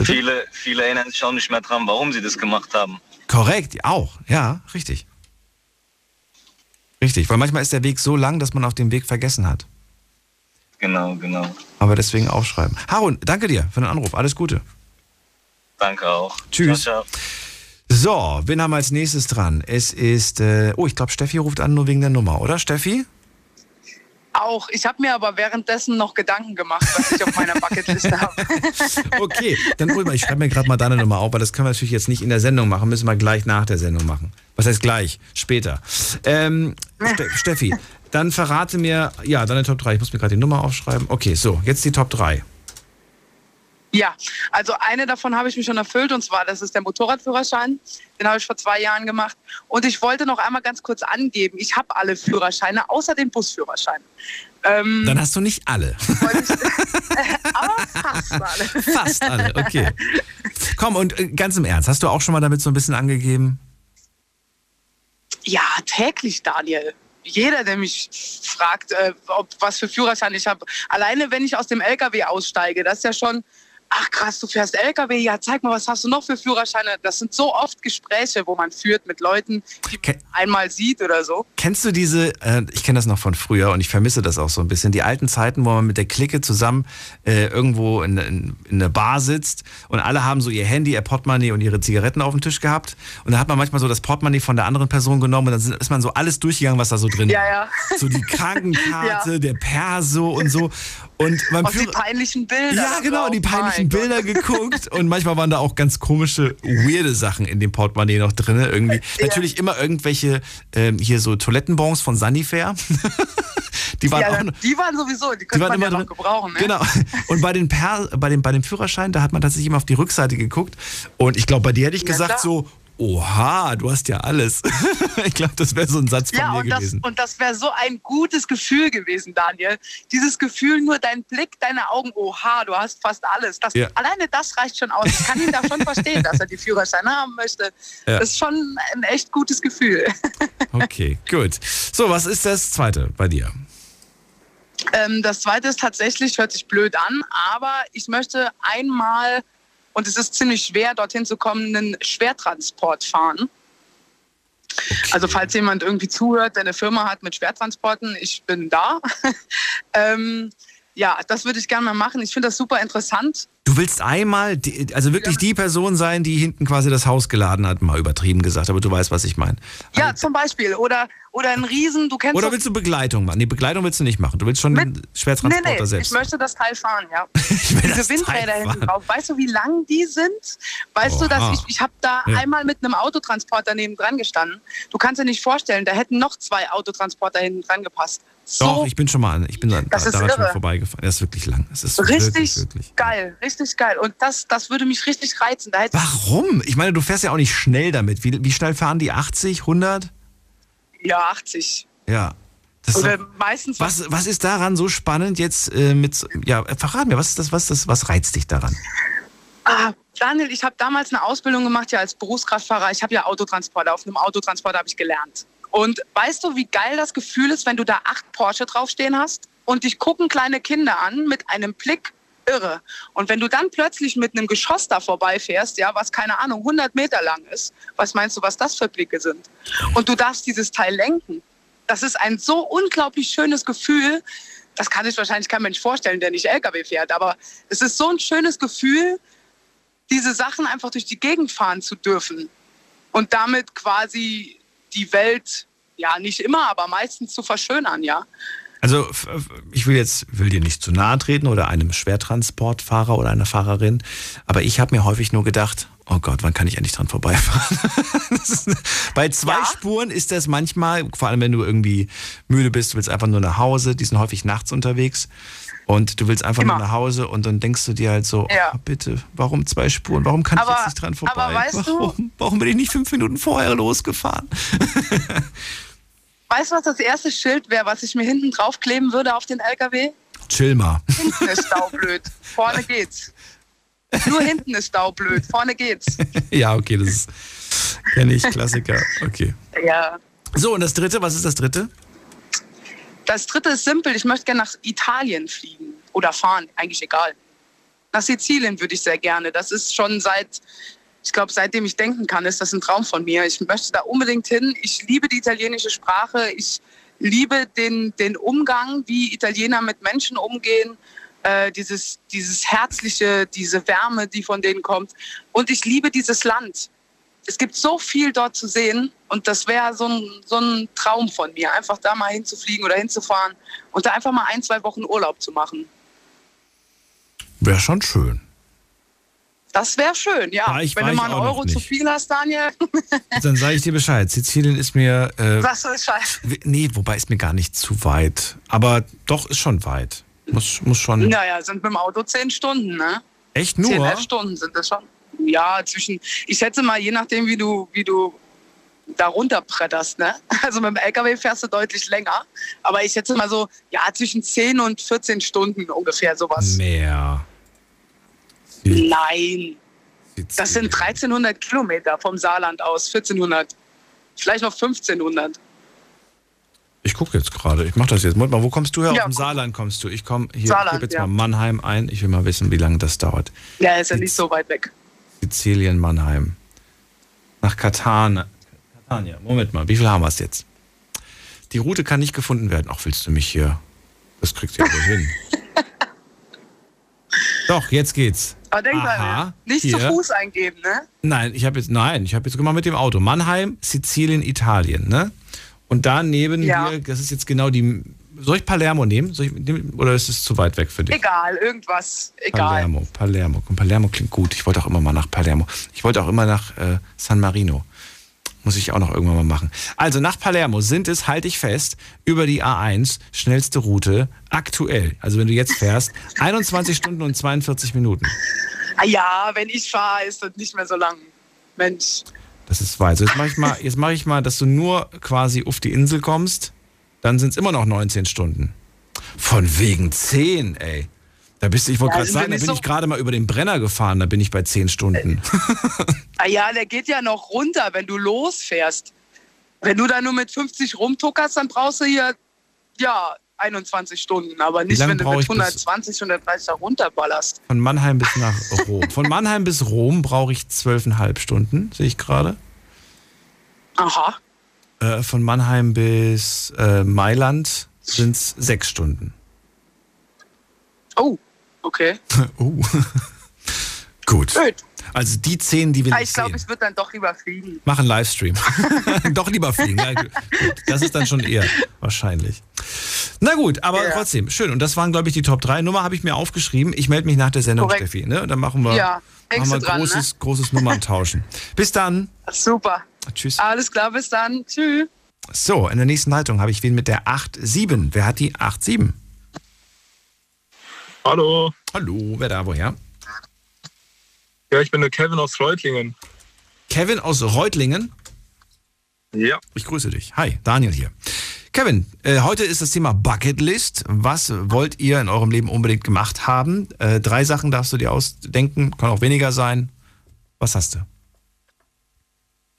Bitte? Viele, viele erinnern sich auch nicht mehr dran, warum sie das gemacht haben. Korrekt, auch. Ja, richtig. Richtig, weil manchmal ist der Weg so lang, dass man auf dem Weg vergessen hat. Genau, genau. Aber deswegen aufschreiben. Harun, danke dir für den Anruf. Alles Gute. Danke auch. Tschüss. Ciao, ciao. So, wen haben wir als nächstes dran? Es ist, äh, oh, ich glaube, Steffi ruft an nur wegen der Nummer, oder Steffi? Auch. Ich habe mir aber währenddessen noch Gedanken gemacht, was ich auf meiner Bucketliste habe. <laughs> Okay, dann hol mal, ich schreibe mir gerade mal deine Nummer auf, weil das können wir natürlich jetzt nicht in der Sendung machen, müssen wir gleich nach der Sendung machen. Was heißt gleich? Später. Ähm, Ste <laughs> Steffi, dann verrate mir, ja, deine Top 3. Ich muss mir gerade die Nummer aufschreiben. Okay, so, jetzt die Top 3. Ja, also eine davon habe ich mir schon erfüllt und zwar, das ist der Motorradführerschein. Den habe ich vor zwei Jahren gemacht. Und ich wollte noch einmal ganz kurz angeben, ich habe alle Führerscheine, außer den Busführerschein. Ähm, Dann hast du nicht alle. ich, <laughs> aber fast alle. Fast alle, okay. Komm, und äh, ganz im Ernst, hast du auch schon mal damit so ein bisschen angegeben? Ja, täglich, Daniel. Jeder, der mich fragt, äh, ob was für Führerschein ich habe. Alleine, wenn ich aus dem LKW aussteige, das ist ja schon, ach krass, du fährst LKW, ja, zeig mal, was hast du noch für Führerscheine? Das sind so oft Gespräche, wo man führt mit Leuten, die Ke- man einmal sieht oder so. Kennst du diese, äh, ich kenne das noch von früher und ich vermisse das auch so ein bisschen, die alten Zeiten, wo man mit der Clique zusammen äh, irgendwo in, in, in einer Bar sitzt und alle haben so ihr Handy, ihr Portemonnaie und ihre Zigaretten auf dem Tisch gehabt und dann hat man manchmal so das Portemonnaie von der anderen Person genommen und dann sind- ist man so alles durchgegangen, was da so drin Ja, war. ja. So die <laughs> Krankenkarte, der Perso und so. Und beim Auf die peinlichen Bilder. Ja, genau, auch. die peinlichen Mein Gott. Bilder geguckt und manchmal waren da auch ganz komische, weirde Sachen in dem Portemonnaie noch drin. Irgendwie. <laughs> Natürlich immer irgendwelche ähm, hier so Toilettenbons von Sanifair. <laughs> die waren auch Ja, noch, die waren sowieso, die die könnte waren man ja immer noch drin. gebrauchen. Ne? Genau. Und bei, den per, bei, dem, bei dem Führerschein, da hat man tatsächlich immer auf die Rückseite geguckt. Und ich glaube, bei dir hätte ich Ja, gesagt klar. so, oha, du hast ja alles. <laughs> ich glaube, das wäre so ein Satz von Ja, mir und das, gewesen. und das wäre so ein gutes Gefühl gewesen, Daniel. Dieses Gefühl, nur dein Blick, deine Augen, oha, du hast fast alles. Das, Ja. Alleine das reicht schon aus. Ich kann ihn da schon <laughs> verstehen, dass er die Führerscheine haben möchte. Ja. Das ist schon ein echt gutes Gefühl. <laughs> Okay, gut. So, was ist das zweite bei dir? Ähm, das zweite ist tatsächlich, hört sich blöd an, aber ich möchte einmal, und es ist ziemlich schwer, dorthin zu kommen, einen Schwertransport fahren. Also falls jemand irgendwie zuhört, der eine Firma hat mit Schwertransporten, ich bin da. <laughs> ähm, ja, das würde ich gerne mal machen. Ich finde das super interessant. Du willst einmal, die, also wirklich die Person sein, die hinten quasi das Haus geladen hat, mal übertrieben gesagt, aber du weißt, was ich meine. Ja, zum Beispiel. Oder, oder ein Riesen, du kennst Oder willst du Begleitung machen? Nee, Begleitung willst du nicht machen. Du willst schon den Nee, Schwertransporter nee, ich selbst. möchte das Teil fahren, ja. <laughs> Ich will Diese Windräder hinten drauf. Weißt du, wie lang die sind? Weißt du, dass Oha. ich, ich habe da Ja. einmal mit einem Autotransporter neben dran gestanden. Du kannst dir nicht vorstellen, da hätten noch zwei Autotransporter hinten dran gepasst. So Doch, ich bin schon mal an. Ich bin da, Das ist daran schon vorbeigefahren. Das ist wirklich lang. Das ist richtig wirklich, wirklich. geil, richtig geil. Und das, das würde mich richtig reizen. Da Warum? Ich meine, du fährst ja auch nicht schnell damit. Wie, wie schnell fahren die? 80, 100? ja 80. Ja. Ist Oder doch, meistens was, was ist daran so spannend jetzt äh, mit, ja, verrat mir, was ist das, was, ist das, was reizt dich daran? Ah, Daniel, ich habe damals eine Ausbildung gemacht ja als Berufskraftfahrer. Ich habe ja Autotransporter. Auf einem Autotransporter habe ich gelernt. Und weißt du, wie geil das Gefühl ist, wenn du da acht Porsche draufstehen hast und dich gucken kleine Kinder an mit einem Blick irre. Und wenn du dann plötzlich mit einem Geschoss da vorbeifährst, ja, was keine Ahnung 100 Meter lang ist, was meinst du, was das für Blicke sind? Und du darfst dieses Teil lenken. Das ist ein so unglaublich schönes Gefühl. Das kann sich wahrscheinlich kein Mensch vorstellen, der nicht LKW fährt. Aber es ist so ein schönes Gefühl, diese Sachen einfach durch die Gegend fahren zu dürfen und damit quasi die Welt, ja nicht immer, aber meistens zu verschönern, ja. Also ich will jetzt will dir nicht zu nahe treten oder einem Schwertransportfahrer oder einer Fahrerin, aber ich habe mir häufig nur gedacht, oh Gott, wann kann ich endlich dran vorbeifahren? <laughs> Ist, bei zwei Ja. Spuren ist das manchmal, vor allem wenn du irgendwie müde bist, du willst einfach nur nach Hause, die sind häufig nachts unterwegs und du willst einfach Immer. nur nach Hause und dann denkst du dir halt so, Ja. oh, bitte, warum zwei Spuren? Warum kann ich Aber- jetzt nicht dran vorbei? aber weißt du- warum, warum bin ich nicht fünf Minuten vorher losgefahren? <laughs> Weißt du, was das erste Schild wäre, was ich mir hinten draufkleben würde auf den LKW? Chill mal. Hinten ist <laughs> staublöd, vorne geht's. Nur hinten ist staublöd, vorne geht's. <laughs> ja, okay, das ist kenne ich, Klassiker. Okay. Ja. So, und das dritte, was ist das dritte? Das dritte ist simpel, ich möchte gerne nach Italien fliegen oder fahren, eigentlich egal. Nach Sizilien würde ich sehr gerne. Das ist schon seit, ich glaube, seitdem ich denken kann, ist das ein Traum von mir. Ich möchte da unbedingt hin. Ich liebe die italienische Sprache. Ich liebe den, den Umgang, wie Italiener mit Menschen umgehen. Äh, dieses, dieses Herzliche, diese Wärme, die von denen kommt. Und ich liebe dieses Land. Es gibt so viel dort zu sehen und das wäre so ein, so ein Traum von mir, einfach da mal hinzufliegen oder hinzufahren und da einfach mal ein, zwei Wochen Urlaub zu machen. Wäre schon schön. Das wäre schön, ja. War ich- Wenn war du mal einen Euro zu viel hast, Daniel, <laughs> Dann sage ich dir Bescheid. Sizilien ist mir. Äh, sagst du ist scheiße. w- nee, wobei ist mir gar nicht zu weit. Aber doch, ist schon weit. Muss, muss schon. Naja, sind mit dem Auto zehn Stunden, ne? Echt Zehn, nur? elf Stunden sind das schon. Ja, zwischen, ich schätze mal, je nachdem, wie du, wie du da runterbretterst, ne? <laughs> Also mit dem LKW fährst du deutlich länger. Aber ich schätze mal so, ja, zwischen 10 und 14 Stunden ungefähr sowas. Mehr. Nein. Das sind 1300 Kilometer vom Saarland aus, 1400. Vielleicht noch 1500. Ich gucke jetzt gerade. Ich mache das jetzt. Moment mal, wo kommst du her? Ja, Aus dem. Saarland kommst du. Ich komme hier. Saarland, ich gebe jetzt ja. mal Mannheim ein. Ich will mal wissen, wie lange das dauert. Ja, ist ja nicht so weit weg. Sizilien, Mannheim. Nach Katane. Catania. Moment mal, wie viel haben wir es jetzt? Die Route kann nicht gefunden werden. Ach, willst du mich hier? Das kriegst du ja wohl hin. <laughs> Doch, jetzt geht's. Aber denk Aha, mal, nicht hier. zu Fuß eingeben, ne? Nein, ich habe jetzt, nein, ich habe jetzt gemacht mit dem Auto. Mannheim, Sizilien, Italien, ne? Und da neben Ja. dir, das ist jetzt genau die. Soll ich Palermo nehmen? Ich, oder ist es zu weit weg für dich? Egal, irgendwas. Egal. Palermo, Palermo. Und Palermo klingt gut. Ich wollte auch immer mal nach Palermo. Ich wollte auch immer nach äh, San Marino. Muss ich auch noch irgendwann mal machen. Also nach Palermo sind es, halte ich fest, über die A1, schnellste Route, aktuell. Also wenn du jetzt fährst, <laughs> 21 Stunden und 42 Minuten. Ja, wenn ich fahre, ist das nicht mehr so lang. Mensch. Das ist weit. So, jetzt mache ich, mal- jetzt mach ich mal, dass du nur quasi auf die Insel kommst. Dann sind es immer noch 19 Stunden. Von wegen 10, ey. Da bist du, ich wollte Ja, gerade wir sagen, da bin so- ich gerade mal über den Brenner gefahren, da bin ich bei 10 Stunden. <laughs> Ah ja, der geht ja noch runter, wenn du losfährst. Wenn du da nur mit 50 rumtuckerst, dann brauchst du hier, ja, 21 Stunden. Aber nicht, wenn du mit ich bis- 120, 130 da runterballerst. Von Mannheim bis nach Rom. <laughs> Von Mannheim bis Rom brauche ich 12,5 Stunden, sehe ich gerade. Aha. Äh, von Mannheim bis äh, Mailand sind es 6 Stunden. Oh, okay. <laughs> oh. <laughs> Gut. Gut. Also die 10, die will Ah, ich ich glaube, sehen. ich würde dann doch lieber fliegen. Mach einen Livestream. <laughs> Doch lieber fliegen. Ja. Das ist dann schon eher wahrscheinlich. Na gut, aber Ja. trotzdem, schön. Und das waren, glaube ich, die Top 3. Nummer habe ich mir aufgeschrieben. Ich melde mich nach der Sendung, Korrekt. Steffi. Ne? Und dann machen wir, Ja, machen wir dran, ne? großes, großes Nummern tauschen. Bis dann. Super. Tschüss. Alles klar, bis dann. Tschüss. So, in der nächsten Leitung habe ich wen mit der 8-7. Wer hat die 8-7? Hallo. Hallo, wer da, woher? Ja, ich bin der Kevin aus Reutlingen. Kevin aus Reutlingen. Ja. Ich grüße dich. Hi, Daniel hier. Kevin, äh, heute ist das Thema Bucketlist. Was wollt ihr in eurem Leben unbedingt gemacht haben? Äh, drei Sachen darfst du dir ausdenken, kann auch weniger sein. Was hast du?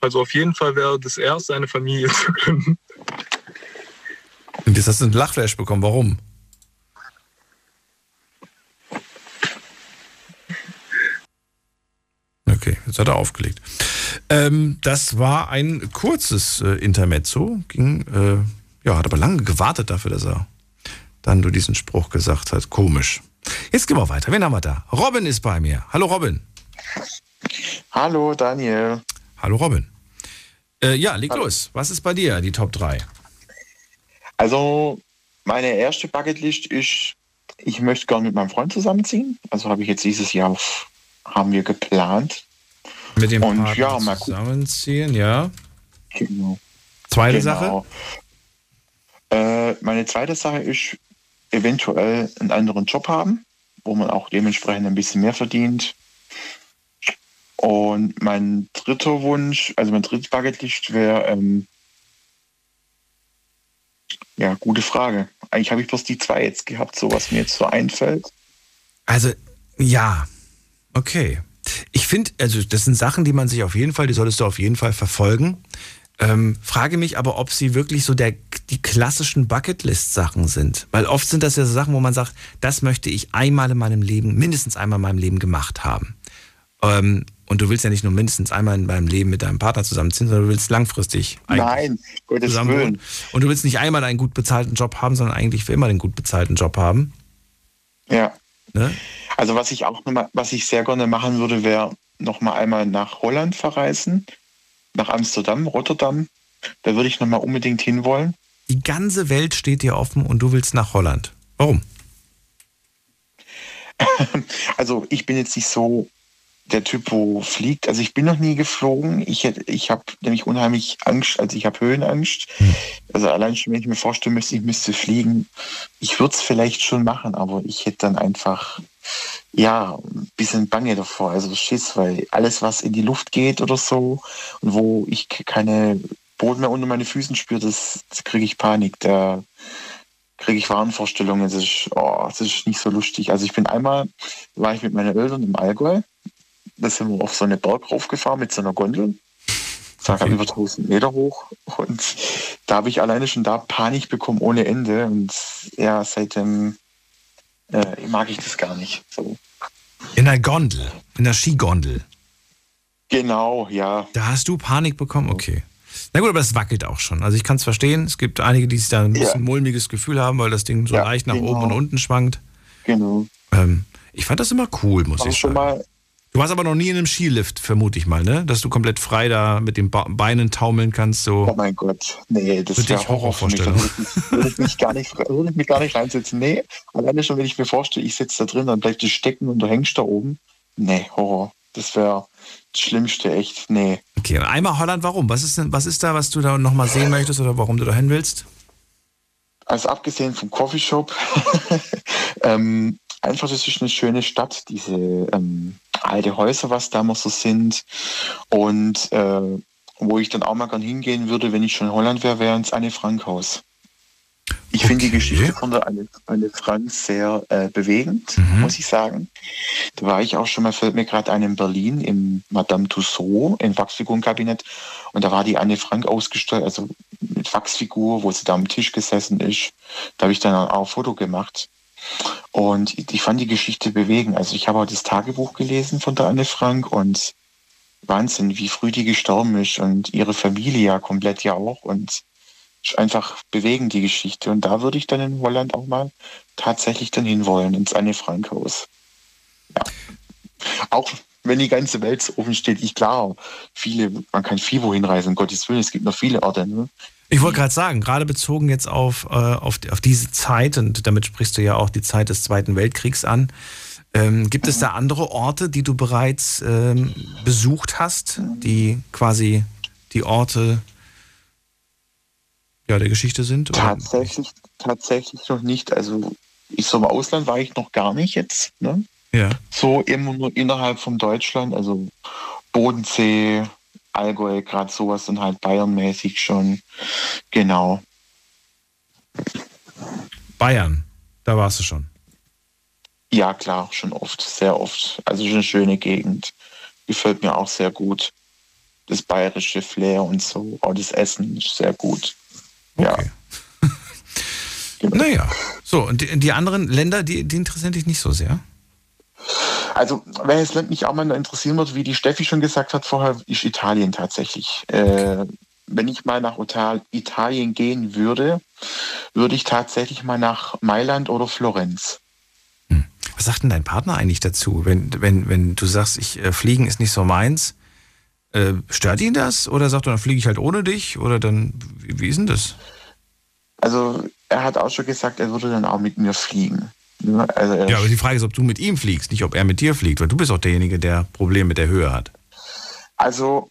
Also auf jeden Fall wäre das erste, eine Familie <laughs> zu gründen. Und jetzt hast du einen Lachflash bekommen. Warum? Okay, jetzt hat er aufgelegt. Ähm, das war ein kurzes äh, Intermezzo. Ging, äh, ja, hat aber lange gewartet dafür, dass er dann nur diesen Spruch gesagt hat. Komisch. Jetzt gehen wir weiter. Wen haben wir da? Robin ist bei mir. Hallo Robin. Hallo Daniel. Hallo Robin. Äh, ja, leg Hallo. los. Was ist bei dir, die Top 3? Also meine erste Bucketlist ist, ich möchte gerne mit meinem Freund zusammenziehen. Also habe ich jetzt dieses Jahr haben wir geplant. Mit dem Und Partner ja, mal zusammenziehen, ja. Genau. Zweite Genau. Äh, meine zweite Sache ist, eventuell einen anderen Job haben, wo man auch dementsprechend ein bisschen mehr verdient. Und mein dritter Wunsch, also mein drittes Bucketlist wäre, ähm, ja, gute Frage. Eigentlich habe ich bloß die zwei jetzt gehabt, so was mir jetzt so einfällt. Also, ja. Okay. Ich finde, also das sind Sachen, die man sich auf jeden Fall, die solltest du auf jeden Fall verfolgen. Ähm, frage mich aber, ob sie wirklich so der, die klassischen Bucketlist-Sachen sind. Weil oft sind das ja so Sachen, wo man sagt, das möchte ich einmal in meinem Leben, mindestens einmal in meinem Leben gemacht haben. Ähm, und du willst ja nicht nur mindestens einmal in deinem Leben mit deinem Partner zusammenziehen, sondern du willst langfristig Nein, Gottes Willen. Und du willst nicht einmal einen gut bezahlten Job haben, sondern eigentlich für immer einen gut bezahlten Job haben. Ja. Ne? Also was ich auch noch mal, was ich sehr gerne machen würde, wäre noch mal einmal nach Holland verreisen, nach Amsterdam, Rotterdam. Da würde ich noch mal unbedingt hinwollen. Die ganze Welt steht dir offen und du willst nach Holland. Warum? <laughs> Also ich bin jetzt nicht so der Typ, wo fliegt. Also ich bin noch nie geflogen. Ich, ich habe nämlich unheimlich Angst, also ich habe Höhenangst. Also allein schon, wenn ich mir vorstellen müsste, ich müsste fliegen, ich würde es vielleicht schon machen, aber ich hätte dann einfach ja, ein bisschen bange davor, also Schiss, weil alles, was in die Luft geht oder so und wo ich keine Boden mehr unter meine Füßen spüre, das, das kriege ich Panik. Da kriege ich Wahnvorstellungen. Das ist, oh, das ist nicht so lustig. Also ich bin einmal, war ich mit meinen Eltern im Allgäu, da sind wir auf so eine Berg raufgefahren mit so einer Gondel. War okay. über 1000 Meter hoch. Und da habe ich alleine schon da Panik bekommen ohne Ende. Und ja, seitdem äh, mag ich das gar nicht. So. In der Gondel, in der Skigondel. Genau, ja. Da hast du Panik bekommen? Okay. Na gut, aber es wackelt auch schon. Also ich kann es verstehen. Es gibt einige, die sich da ein bisschen ja. mulmiges Gefühl haben, weil das Ding so ja, leicht nach genau. oben und unten schwankt. Genau. Ähm, ich fand das immer cool, muss ich sagen. Mal Du warst aber noch nie in einem Skilift, vermute ich mal, ne? Dass du komplett frei da mit den Beinen taumeln kannst. So. Oh mein Gott, nee, das wäre Horrorvorstellung. Würde ich, mich gar nicht, würde ich mich gar nicht reinsetzen. Nee, alleine schon, wenn ich mir vorstelle, ich sitze da drin, dann bleibt das stecken und du hängst da oben. Nee, Horror. Das wäre das Schlimmste, echt. Nee. Okay, einmal Holland, warum? Was ist denn, was ist da, was du da nochmal sehen möchtest oder warum du da hin willst? Also abgesehen vom Coffeeshop, <laughs> ähm, einfach, das ist eine schöne Stadt, diese ähm, alte Häuser, was da immer so sind. Und äh, wo ich dann auch mal gern hingehen würde, wenn ich schon in Holland wäre, wäre ins Anne Frank Haus. Ich okay. finde die Geschichte von der Anne, Anne Frank sehr äh, bewegend, mhm. muss ich sagen. Da war ich auch schon mal, fällt mir gerade ein in Berlin, im Madame Tussauds, im Wachsfigurenkabinett. Und da war die Anne Frank ausgestellt, also mit Wachsfigur, wo sie da am Tisch gesessen ist. Da habe ich dann auch ein Foto gemacht. Und ich fand die Geschichte bewegend. Also ich habe auch das Tagebuch gelesen von der Anne Frank und Wahnsinn, wie früh die gestorben ist und ihre Familie ja komplett ja auch. Und ist einfach bewegend, die Geschichte. Und da würde ich dann in Holland auch mal tatsächlich dann hinwollen, ins Anne Frank Haus. Ja. Auch wenn die ganze Welt so offen steht, ich klar, viele, man kann viel wohin reisen, um Gottes Willen, es gibt noch viele Orte. Ne? Ich wollte gerade sagen, gerade bezogen jetzt auf, äh, auf, auf diese Zeit, und damit sprichst du ja auch die Zeit des Zweiten Weltkriegs an, ähm, gibt es da andere Orte, die du bereits ähm, besucht hast, die quasi die Orte ja, der Geschichte sind? Oder? Tatsächlich, tatsächlich noch nicht. Also ich so im Ausland war ich noch gar nicht jetzt. Ne? Ja. So immer nur innerhalb von Deutschland, also Bodensee, Allgäu, gerade sowas und halt Bayernmäßig schon. Genau. Bayern, da warst du schon. Ja, klar, schon oft, sehr oft. Also schon eine schöne Gegend. Gefällt mir auch sehr gut. Das bayerische Flair und so. Auch das Essen ist sehr gut. Okay. Ja. <laughs> genau. Naja, so, und die, die anderen Länder, die, die interessieren dich nicht so sehr? Also, wer das Land mich auch mal interessieren wird, wie die Steffi schon gesagt hat vorher, ist Italien tatsächlich. Äh, wenn ich mal nach Italien gehen würde, würde ich tatsächlich mal nach Mailand oder Florenz. Hm. Was sagt denn dein Partner eigentlich dazu, wenn, wenn, wenn du sagst, ich, äh, Fliegen ist nicht so meins? Äh, stört ihn das? Oder sagt er, dann fliege ich halt ohne dich? Oder dann, wie, wie ist denn das? Also, er hat auch schon gesagt, er würde dann auch mit mir fliegen. Also ja, aber die Frage ist, ob du mit ihm fliegst, nicht ob er mit dir fliegt, weil du bist auch derjenige, der Probleme mit der Höhe hat. Also,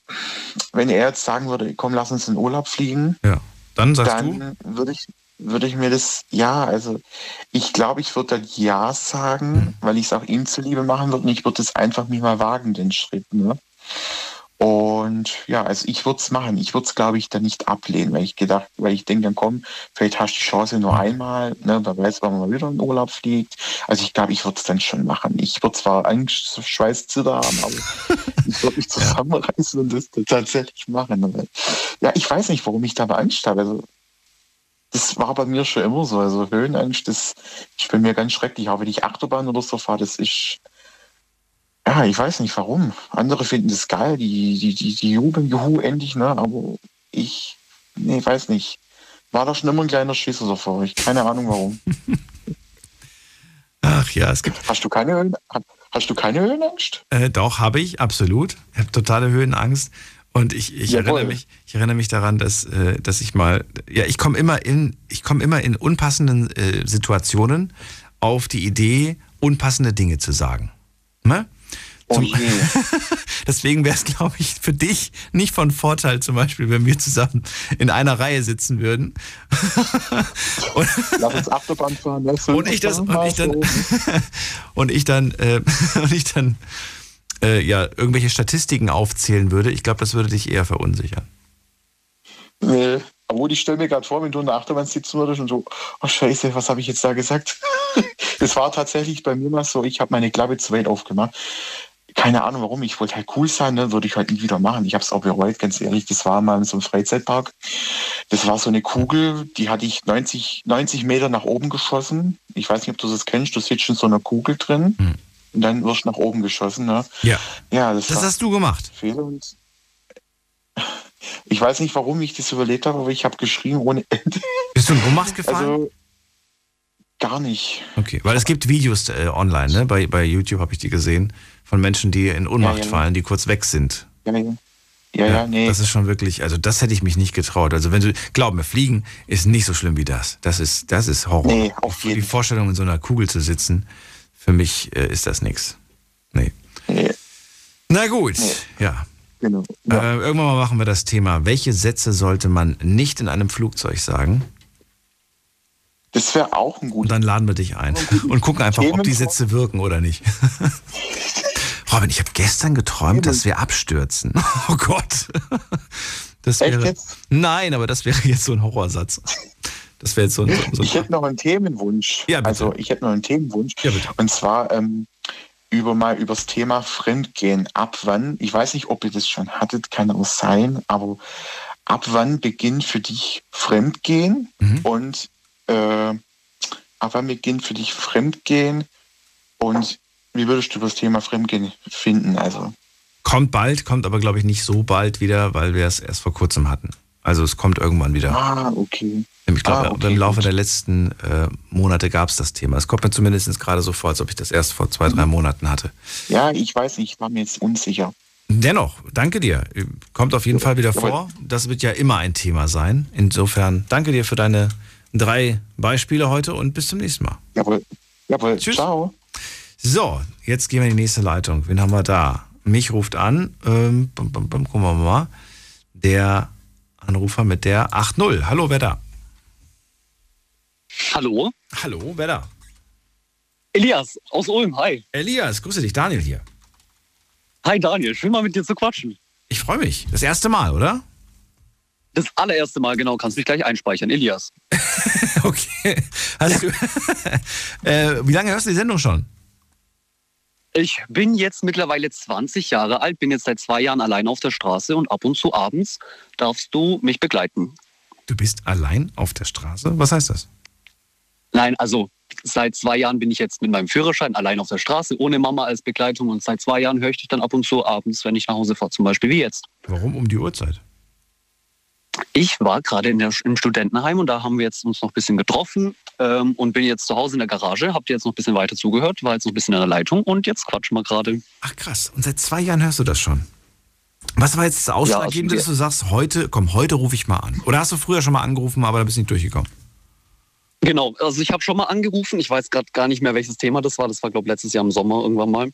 wenn er jetzt sagen würde, komm, lass uns in Urlaub fliegen, ja. dann sagst dann du? würde ich, würde ich mir das, ja, also ich glaube, ich würde dann Ja sagen, mhm. weil ich es auch ihm zuliebe machen würde und ich würde es einfach mich mal wagen, den Schritt. Ne? Und ja, also ich würde es machen. Ich würde es, glaube ich, dann nicht ablehnen, weil ich gedacht, weil ich denke, dann komm, vielleicht hast du die Chance nur einmal, ne, wer weiß, wann man mal wieder in Urlaub fliegt. Also ich glaube, ich würde es dann schon machen. Ich würde zwar Angst, Schweiß, Zitter haben, aber <laughs> ich würde mich zusammenreißen und das tatsächlich machen. Ja, ich weiß nicht, warum ich da Angst habe. Also das war bei mir schon immer so. Also Höhenangst, das ist bei mir ganz schrecklich. Auch wenn ich Achterbahn oder so fahre, das ist ja, ich weiß nicht warum. Andere finden das geil, die, die, die, die jubeln, juhu, endlich, ne? Aber ich, nee, weiß nicht. War da schon immer ein kleiner Schisser davor. Ich keine Ahnung warum. <laughs> Ach ja, es gibt. Hast du keine Höhen, hast du keine Höhenangst? Äh, doch, habe ich, absolut. Ich habe totale Höhenangst. Und ich, ich erinnere mich, ich erinnere mich daran, dass, äh, dass ich mal, ja, ich komme immer in, ich komme immer in unpassenden äh, Situationen auf die Idee, unpassende Dinge zu sagen. Ne? Oh je. <laughs> Deswegen wäre es, glaube ich, für dich nicht von Vorteil, zum Beispiel, wenn wir zusammen in einer Reihe sitzen würden. <laughs> und, Lass uns Achterbahn fahren. lass <laughs> und ich das und ich dann und ich dann äh, und ich dann äh, ja irgendwelche Statistiken aufzählen würde. Ich glaube, das würde dich eher verunsichern. Nee. Obwohl, ich stelle mir gerade vor, wenn du in der Achterbahn sitzen würdest und so, oh Scheiße, was habe ich jetzt da gesagt? das war tatsächlich bei mir mal so, ich habe meine Klappe zu weit aufgemacht. Keine Ahnung warum, ich wollte halt cool sein, ne? würde ich halt nie wieder machen. Ich habe es auch bereut, ganz ehrlich. Das war mal in so einem Freizeitpark. Das war so eine Kugel, die hatte ich 90, 90 Meter nach oben geschossen. Ich weiß nicht, ob du das kennst, du sitzt in so einer Kugel drin Hm. und dann wirst du nach oben geschossen. Ne? Ja. Ja, das, Das hast du gemacht. Fehler und <laughs> ich weiß nicht, warum ich das überlebt habe, aber ich habe geschrien ohne Ende. Bist du in Ohnmacht gefallen? Also gar nicht. Okay, weil es gibt Videos äh, online, ne? Bei, bei YouTube habe ich die gesehen, von Menschen, die in Ohnmacht Ja, ja. fallen, die kurz weg sind. Ja, ja. Ja, ja, nee. Das ist schon wirklich, also das hätte ich mich nicht getraut. Also wenn du, glaub mir, Fliegen ist nicht so schlimm wie das. Das ist, das ist Horror. Nee, auf Die Vorstellung, in so einer Kugel zu sitzen, für mich äh, ist das nichts. Nee. Nee. Na gut, ja. Genau. Äh, irgendwann mal machen wir das Thema. Welche Sätze sollte man nicht in einem Flugzeug sagen? Das wäre auch ein guter. Und dann laden wir dich ein <laughs> und gucken einfach, ob die Sätze wirken oder nicht. <laughs> Robin, ich habe gestern geträumt, dass wir abstürzen. <laughs> Oh Gott. Das Echt wäre, jetzt? Nein, aber das wäre jetzt so ein Horrorsatz. Das wäre jetzt so ein, so, so Ich hätte noch einen Themenwunsch. Ja, bitte. Also ich hätte noch einen Themenwunsch. Ja, bitte. Und zwar ähm, über mal übers Thema Fremdgehen. Ab wann, ich weiß nicht, ob ihr das schon hattet, kann auch sein, aber ab wann beginnt für dich Fremdgehen Mhm. und äh, ab wann beginnt für dich Fremdgehen und wie würdest du das Thema Fremdgehen finden? Also Kommt bald, kommt aber, glaube ich, nicht so bald wieder, weil wir es erst vor kurzem hatten. Also es kommt irgendwann wieder. Ah, okay. Ich glaube, Ah, okay, im Laufe gut. der letzten äh, Monate gab es das Thema. Es kommt mir zumindest gerade so vor, als ob ich das erst vor zwei, drei Monaten hatte. Ja, ich weiß nicht, ich war mir jetzt unsicher. Dennoch, danke dir. Kommt auf jeden Fall wieder vor. Das wird ja immer ein Thema sein. Insofern danke dir für deine drei Beispiele heute und bis zum nächsten Mal. Jawohl. Jawohl. Tschüss. Ciao. So, jetzt gehen wir in die nächste Leitung. Wen haben wir da? Mich ruft an. Ähm, bum, bum, bum, gucken wir mal. Der Anrufer mit der 8.0. Hallo, wer da? Hallo? Hallo, wer da? Elias aus Ulm, hi. Elias, grüße dich, Daniel hier. Hi Daniel, schön mal mit dir zu quatschen. Ich freue mich. Das erste Mal, oder? Das allererste Mal, genau, kannst mich gleich einspeichern, Elias. <laughs> okay. Du, <laughs> äh, wie lange hörst du die Sendung schon? Ich bin jetzt mittlerweile 20 Jahre alt, bin jetzt seit zwei Jahren allein auf der Straße und ab und zu abends darfst du mich begleiten. Du bist allein auf der Straße? Was heißt das? Nein, also seit zwei Jahren bin ich jetzt mit meinem Führerschein allein auf der Straße, ohne Mama als Begleitung und seit zwei Jahren höre ich dich dann ab und zu abends, wenn ich nach Hause fahre, zum Beispiel wie jetzt. Warum um die Uhrzeit? Ich war gerade im Studentenheim und da haben wir jetzt uns noch ein bisschen getroffen ähm, und bin jetzt zu Hause in der Garage. Habt ihr jetzt noch ein bisschen weiter zugehört, war jetzt noch ein bisschen in der Leitung und jetzt quatschen wir gerade. Ach krass, und seit zwei Jahren hörst du das schon. Was war jetzt das Ausschlaggebende, Ja, dass du sagst, heute, komm, heute rufe ich mal an? Oder hast du früher schon mal angerufen, aber da bist du nicht durchgekommen? Genau, also ich habe schon mal angerufen. Ich weiß gerade gar nicht mehr, welches Thema das war. Das war, glaube ich, letztes Jahr im Sommer irgendwann mal.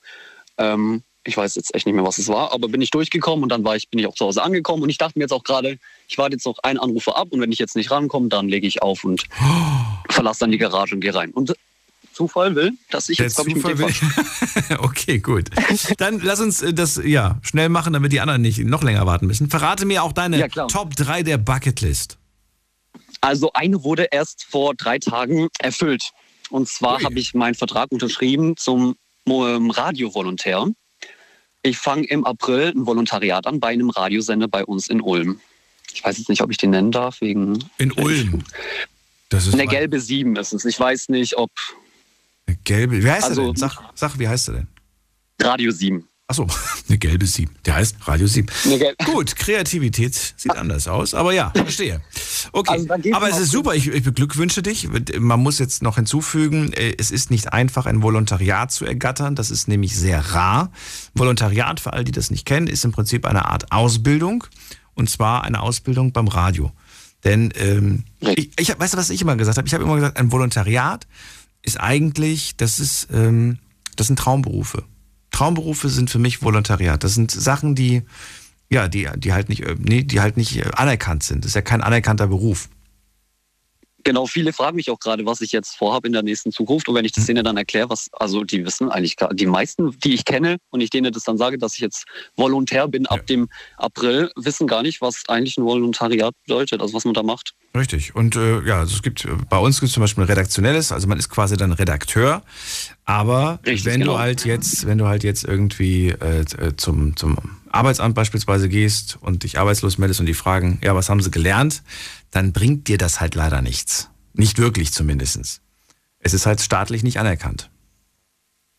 Ähm, ich weiß jetzt echt nicht mehr, was es war, aber bin ich durchgekommen und dann war ich, bin ich auch zu Hause angekommen und ich dachte mir jetzt auch gerade, ich warte jetzt noch einen Anrufer ab und wenn ich jetzt nicht rankomme, dann lege ich auf und <gasps> verlasse dann die Garage und gehe rein. Und Zufall will, dass ich Der jetzt, glaube ich, mit dir will. <laughs> okay, gut. Dann lass uns äh, das ja schnell machen, damit die anderen nicht noch länger warten müssen. Verrate mir auch deine Ja. Top 3 der Bucketlist. Also eine wurde erst vor drei Tagen erfüllt. Und zwar habe ich meinen Vertrag unterschrieben zum ähm, Radiovolontär. Ich fange im April ein Volontariat an bei einem Radiosender bei uns in Ulm. Ich weiß jetzt nicht, ob ich den nennen darf, wegen. In Ulm. Das ist Eine gelbe 7 ist es. Ich weiß nicht, ob Eine gelbe. Wie heißt Also- er denn? Sag, sag, wie heißt er denn? Radio 7. Achso, <laughs> eine gelbe 7. Der heißt Radio 7. Eine gelbe. Gut, Kreativität sieht anders aus, aber ja, verstehe. Okay, Also aber es ist super, ich, ich beglückwünsche dich. Man muss jetzt noch hinzufügen, äh, es ist nicht einfach, ein Volontariat zu ergattern, das ist nämlich sehr rar. Volontariat, für all die das nicht kennen, ist im Prinzip eine Art Ausbildung und zwar eine Ausbildung beim Radio. Denn ähm, ich, ich weißt du, was ich immer gesagt habe? Ich habe immer gesagt, ein Volontariat ist eigentlich, das ist, ähm, das sind Traumberufe. Traumberufe sind für mich Volontariat. Das sind Sachen, die, ja, die, die halt nicht, äh, nee, die halt nicht äh, anerkannt sind. Das ist ja kein anerkannter Beruf. Genau, viele fragen mich auch gerade, was ich jetzt vorhabe in der nächsten Zukunft. Und wenn ich das denen dann erkläre, was, also die wissen eigentlich, gar- die meisten, die ich kenne, und ich denen das dann sage, dass ich jetzt Volontär bin ab dem April, wissen gar nicht, was eigentlich ein Volontariat bedeutet, also was man da macht. Richtig. Und äh, ja, also es gibt äh, bei uns gibt es zum Beispiel ein redaktionelles, also man ist quasi dann Redakteur, aber Richtig, wenn genau. du halt jetzt, wenn du halt jetzt irgendwie äh, äh, zum, zum Arbeitsamt beispielsweise gehst und dich arbeitslos meldest und die fragen, ja, was haben sie gelernt, dann bringt dir das halt leider nichts. Nicht wirklich zumindestens. Es ist halt staatlich nicht anerkannt.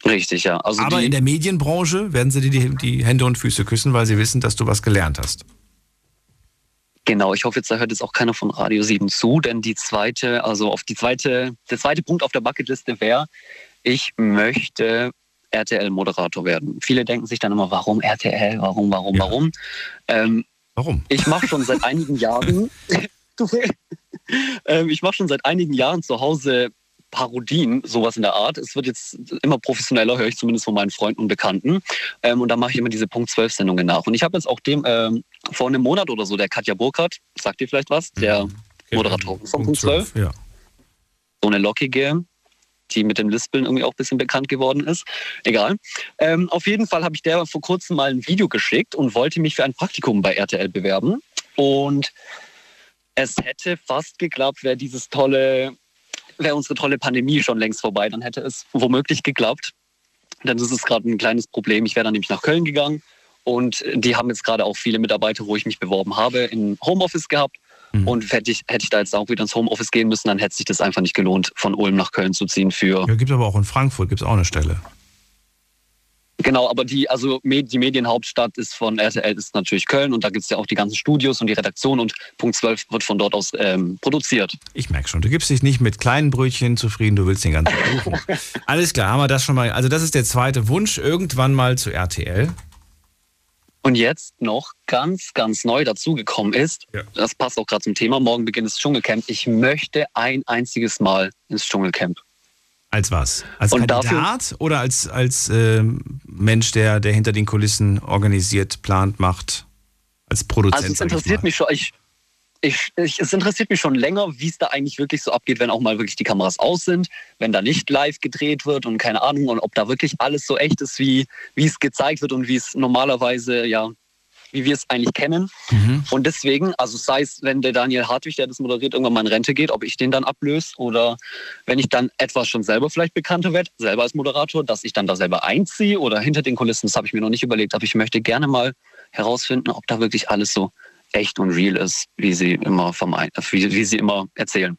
Richtig, ja. Also aber in der Medienbranche werden sie dir die, die Hände und Füße küssen, weil sie wissen, dass du was gelernt hast. Genau, ich hoffe, jetzt da hört jetzt auch keiner von Radio 7 zu, denn die zweite, also auf die zweite, der zweite Punkt auf der Bucketliste wäre, ich möchte RTL-Moderator werden. Viele denken sich dann immer, warum RTL, warum, warum, warum? Ähm, warum? Ich mache schon seit einigen Jahren, <laughs> du, <laughs> ähm, ich mache schon seit einigen Jahren zu Hause Parodien, sowas in der Art. Es wird jetzt immer professioneller, höre ich zumindest von meinen Freunden und Bekannten. Ähm, und da mache ich immer diese Punkt 12 Sendungen nach. Und ich habe jetzt auch dem ähm, vor einem Monat oder so, der Katja Burkhardt, sagt dir vielleicht was, der Moderatorin von Punkt 12, Ja. so eine lockige, die mit dem Lispeln irgendwie auch ein bisschen bekannt geworden ist. Egal. Ähm, auf jeden Fall habe ich der vor kurzem mal ein Video geschickt und wollte mich für ein Praktikum bei RTL bewerben. Und es hätte fast geklappt, wäre dieses tolle, wäre unsere tolle Pandemie schon längst vorbei, dann hätte es womöglich geklappt. Das ist gerade ein kleines Problem. Ich wäre dann nämlich nach Köln gegangen und die haben jetzt gerade auch viele Mitarbeiter, wo ich mich beworben habe, in Homeoffice gehabt. Und hätte ich, hätte ich da jetzt auch wieder ins Homeoffice gehen müssen, dann hätte sich das einfach nicht gelohnt, von Ulm nach Köln zu ziehen für. Ja, gibt aber auch in Frankfurt gibt's auch eine Stelle. Genau, aber die, also die Medienhauptstadt ist von RTL ist natürlich Köln und da gibt es ja auch die ganzen Studios und die Redaktion und Punkt 12 wird von dort aus ähm, produziert. Ich merke schon, du gibst dich nicht mit kleinen Brötchen zufrieden, du willst den ganzen <laughs> Kuchen. Alles klar, haben wir das schon mal. Also das ist der zweite Wunsch, irgendwann mal zu RTL. Und jetzt noch ganz, ganz neu dazugekommen ist, das passt auch gerade zum Thema, morgen beginnt das Dschungelcamp. Ich möchte ein einziges Mal ins Dschungelcamp. Als was? Als Und Kandidat oder als, als ähm, Mensch, der, der hinter den Kulissen organisiert, plant, macht? Als Produzent? Also es interessiert mich schon, ich, ich, ich, es interessiert mich schon länger, wie es da eigentlich wirklich so abgeht, wenn auch mal wirklich die Kameras aus sind, wenn da nicht live gedreht wird und keine Ahnung, und ob da wirklich alles so echt ist, wie, wie es gezeigt wird und wie es normalerweise, ja, wie wir es eigentlich kennen. Und deswegen, also sei es, wenn der Daniel Hartwig, der das moderiert, irgendwann mal in Rente geht, ob ich den dann ablöse oder wenn ich dann etwas schon selber vielleicht bekannter werde, selber als Moderator, dass ich dann da selber einziehe oder hinter den Kulissen, das habe ich mir noch nicht überlegt, aber ich möchte gerne mal herausfinden, ob da wirklich alles so echt und real ist, wie sie immer vermeiden, wie, wie sie immer erzählen.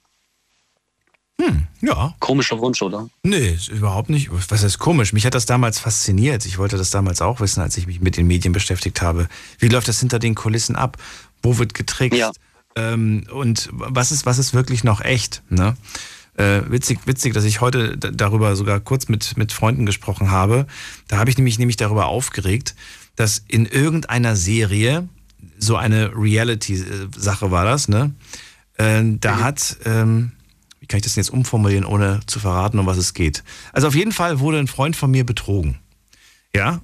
Ja. Komischer Wunsch, oder? Nee, ist überhaupt nicht. Was heißt komisch? Mich hat das damals fasziniert. Ich wollte das damals auch wissen, als ich mich mit den Medien beschäftigt habe. Wie läuft das hinter den Kulissen ab? Wo wird getrickst? Ähm, und was ist, was ist wirklich noch echt? Ne? Äh, witzig, witzig, dass ich heute darüber sogar kurz mit, mit Freunden gesprochen habe. Da habe ich nämlich, nämlich darüber aufgeregt, dass in irgendeiner Serie, so eine Reality-Sache war das, ne? Äh, da hat, ähm, kann ich das jetzt umformulieren, ohne zu verraten, um was es geht? Also auf jeden Fall wurde ein Freund von mir betrogen. Ja?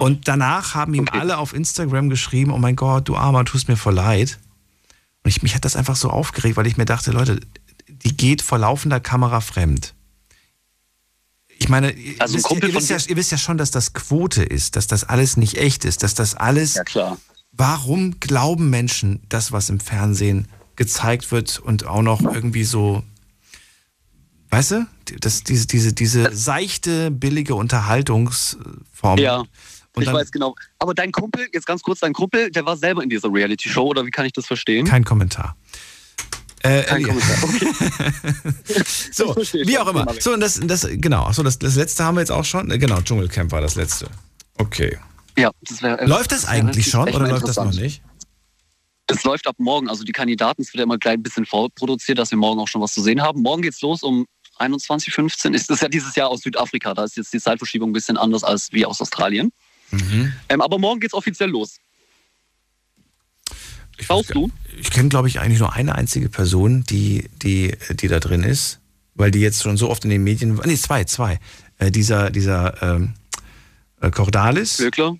Und danach haben ihm alle auf Instagram geschrieben, oh mein Gott, du Armer, tust mir voll leid. Und ich, mich hat das einfach so aufgeregt, weil ich mir dachte, Leute, die geht vor laufender Kamera fremd. Ich meine, ihr, Also ein wisst, ihr, wisst ja, ihr wisst ja schon, dass das Quote ist, dass das alles nicht echt ist, dass das alles. Ja, klar. Warum glauben Menschen das, was im Fernsehen gezeigt wird und auch noch irgendwie so, weißt du, das, diese, diese, diese seichte, billige Unterhaltungsform. Ja, Und ich weiß genau. Aber dein Kumpel, jetzt ganz kurz, dein Kumpel, der war selber in dieser Reality-Show, oder wie kann ich das verstehen? Kein Kommentar. Äh, Kein äh, Kommentar. <laughs> so, wie auch immer. So, und das, das, genau, so, das, das letzte haben wir jetzt auch schon. Äh, Genau, Dschungelcamp war das letzte. Okay. Ja, das wär, Läuft das eigentlich schon oder läuft das noch nicht? Das läuft ab morgen. Also die Kandidaten, es wird ja immer gleich ein bisschen vorproduziert, dass wir morgen auch schon was zu sehen haben. Morgen geht's los um 21.15 Ist das ja dieses Jahr aus Südafrika. Da ist jetzt die Zeitverschiebung ein bisschen anders als wie aus Australien. Ähm, aber morgen geht's offiziell los. Du? Ich kenne, glaube ich, eigentlich nur eine einzige Person, die, die, die da drin ist, weil die jetzt schon so oft in den Medien. Nee, zwei, zwei. Äh, dieser, dieser, ähm, Äh, Cordalis? Glöckler?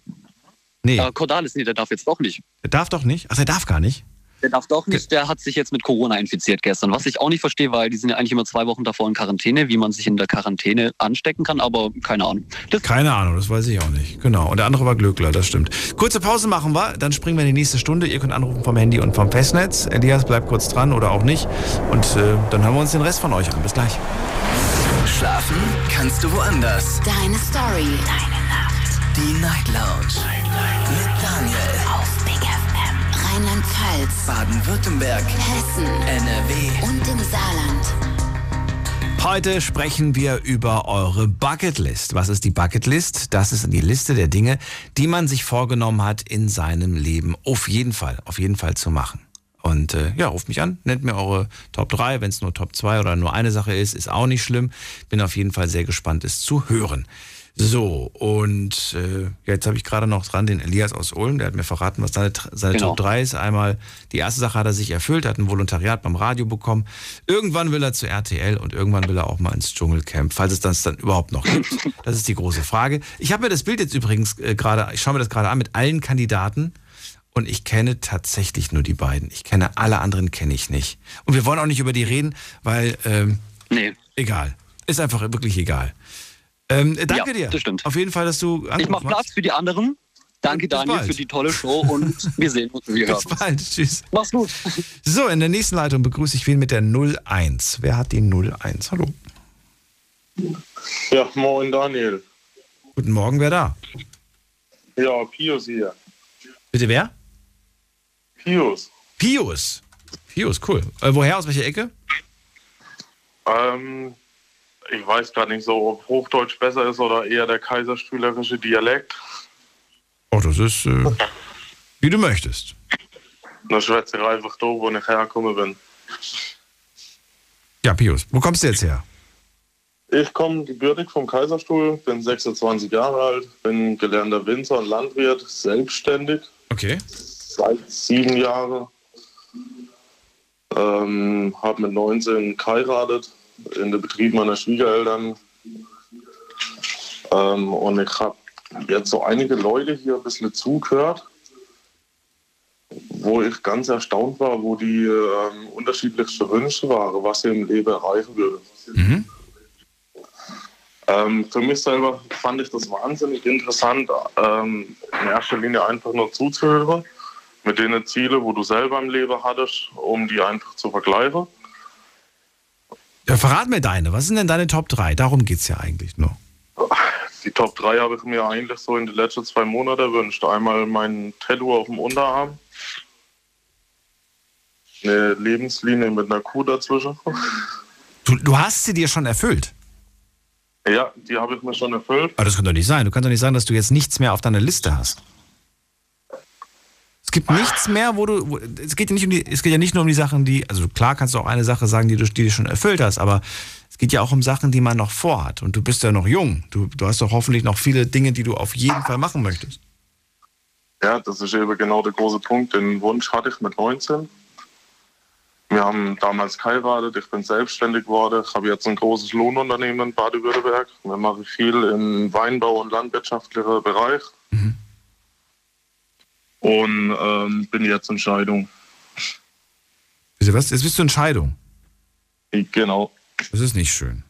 Nee. Äh, Cordalis, nee, der darf jetzt doch nicht. Der darf doch nicht? Ach, der darf gar nicht? Der darf doch nicht, der hat sich jetzt mit Corona infiziert gestern. Was ich auch nicht verstehe, weil die sind ja eigentlich immer zwei Wochen davor in Quarantäne, wie man sich in der Quarantäne anstecken kann, aber keine Ahnung. Keine Ahnung, das weiß ich auch nicht. Genau. Und der andere war Glöckler, das stimmt. Kurze Pause machen wir, dann springen wir in die nächste Stunde. Ihr könnt anrufen vom Handy und vom Festnetz. Elias bleibt kurz dran oder auch nicht. Und äh, dann hören wir uns den Rest von euch an. Bis gleich. Schlafen kannst du woanders. Deine Story. Deine Nacht. Die Night Lounge. Mit Daniel. Rheinland-Pfalz. Baden-Württemberg. Hessen. NRW. Und im Saarland. Heute sprechen wir über eure Bucketlist. Was ist die Bucketlist? Das ist die Liste der Dinge, die man sich vorgenommen hat, in seinem Leben auf jeden Fall, auf jeden Fall zu machen. Und äh, ja, ruft mich an, nennt mir eure Top 3. Wenn es nur Top 2 oder nur eine Sache ist, ist auch nicht schlimm. Bin auf jeden Fall sehr gespannt, es zu hören. So, und äh, jetzt habe ich gerade noch dran den Elias aus Ulm, der hat mir verraten, was seine, seine Genau. Top 3 ist. Einmal, die erste Sache hat er sich erfüllt, er hat ein Volontariat beim Radio bekommen. Irgendwann will er zu RTL und irgendwann will er auch mal ins Dschungelcamp, falls es das dann überhaupt noch gibt. Das ist die große Frage. Ich habe mir das Bild jetzt übrigens äh, gerade, ich schaue mir das gerade an mit allen Kandidaten. Und ich kenne tatsächlich nur die beiden. Ich kenne alle anderen kenne ich nicht. Und wir wollen auch nicht über die reden, weil ähm, nee. egal. Ist einfach wirklich egal. Ähm, danke Ja, dir. das stimmt. Auf jeden Fall, dass du Ich mache Platz für die anderen. Danke, Daniel, bald. für die tolle Show und <laughs> wir sehen uns. Wir Bis bald. Tschüss. Mach's gut. So, in der nächsten Leitung begrüße ich wen mit der 01. Wer hat die 01? Hallo. Ja, moin Daniel. Guten Morgen, wer da? Ja, Pius hier. Bitte wer? Pius. Pius. Pius, cool. Äh, woher, aus welcher Ecke? Ähm, ich weiß gar nicht so, ob Hochdeutsch besser ist oder eher der kaiserstühlerische Dialekt. Oh, das ist, äh, wie du möchtest. Da schwätze ich einfach da, wo ich herkomme bin. Ja, Pius, wo kommst du jetzt her? Ich komme gebürtig vom Kaiserstuhl, bin 26 Jahre alt, bin gelernter Winzer und Landwirt, selbstständig. Okay. Seit sieben Jahren. Ähm, habe mit 19 geheiratet in den Betrieb meiner Schwiegereltern. Ähm, und ich habe jetzt so einige Leute hier ein bisschen zugehört, wo ich ganz erstaunt war, wo die ähm, unterschiedlichste Wünsche waren, was sie im Leben erreichen würde. Ähm, für mich selber fand ich das wahnsinnig interessant, ähm, in erster Linie einfach nur zuzuhören mit den Zielen, wo du selber im Leben hattest, um die einfach zu vergleichen. Ja, verrat mir deine. Was sind denn deine Top 3? Darum geht's ja eigentlich nur. Die Top 3 habe ich mir eigentlich so in den letzten zwei Monaten erwünscht. Einmal mein Tattoo auf dem Unterarm, eine Lebenslinie mit einer Kuh dazwischen. Du, du hast sie dir schon erfüllt. Ja, die habe ich mir schon erfüllt. Aber das kann doch nicht sein. Du kannst doch nicht sagen, dass du jetzt nichts mehr auf deiner Liste hast. Es gibt nichts mehr, wo du. Wo, es, geht ja nicht um die, es geht ja nicht nur um die Sachen, die. Also klar kannst du auch eine Sache sagen, die du, die du schon erfüllt hast, aber es geht ja auch um Sachen, die man noch vorhat. Und du bist ja noch jung. Du, du hast doch hoffentlich noch viele Dinge, die du auf jeden Fall machen möchtest. Ja, das ist eben genau der große Punkt. Den Wunsch hatte ich mit 19. Wir haben damals geheiratet, ich bin selbstständig geworden, ich habe jetzt ein großes Lohnunternehmen in Baden-Württemberg. Wir machen viel im Weinbau und landwirtschaftlichen Bereich. Und ähm, bin jetzt in Scheidung. Was? Jetzt bist du in Scheidung. Genau. Das ist nicht schön.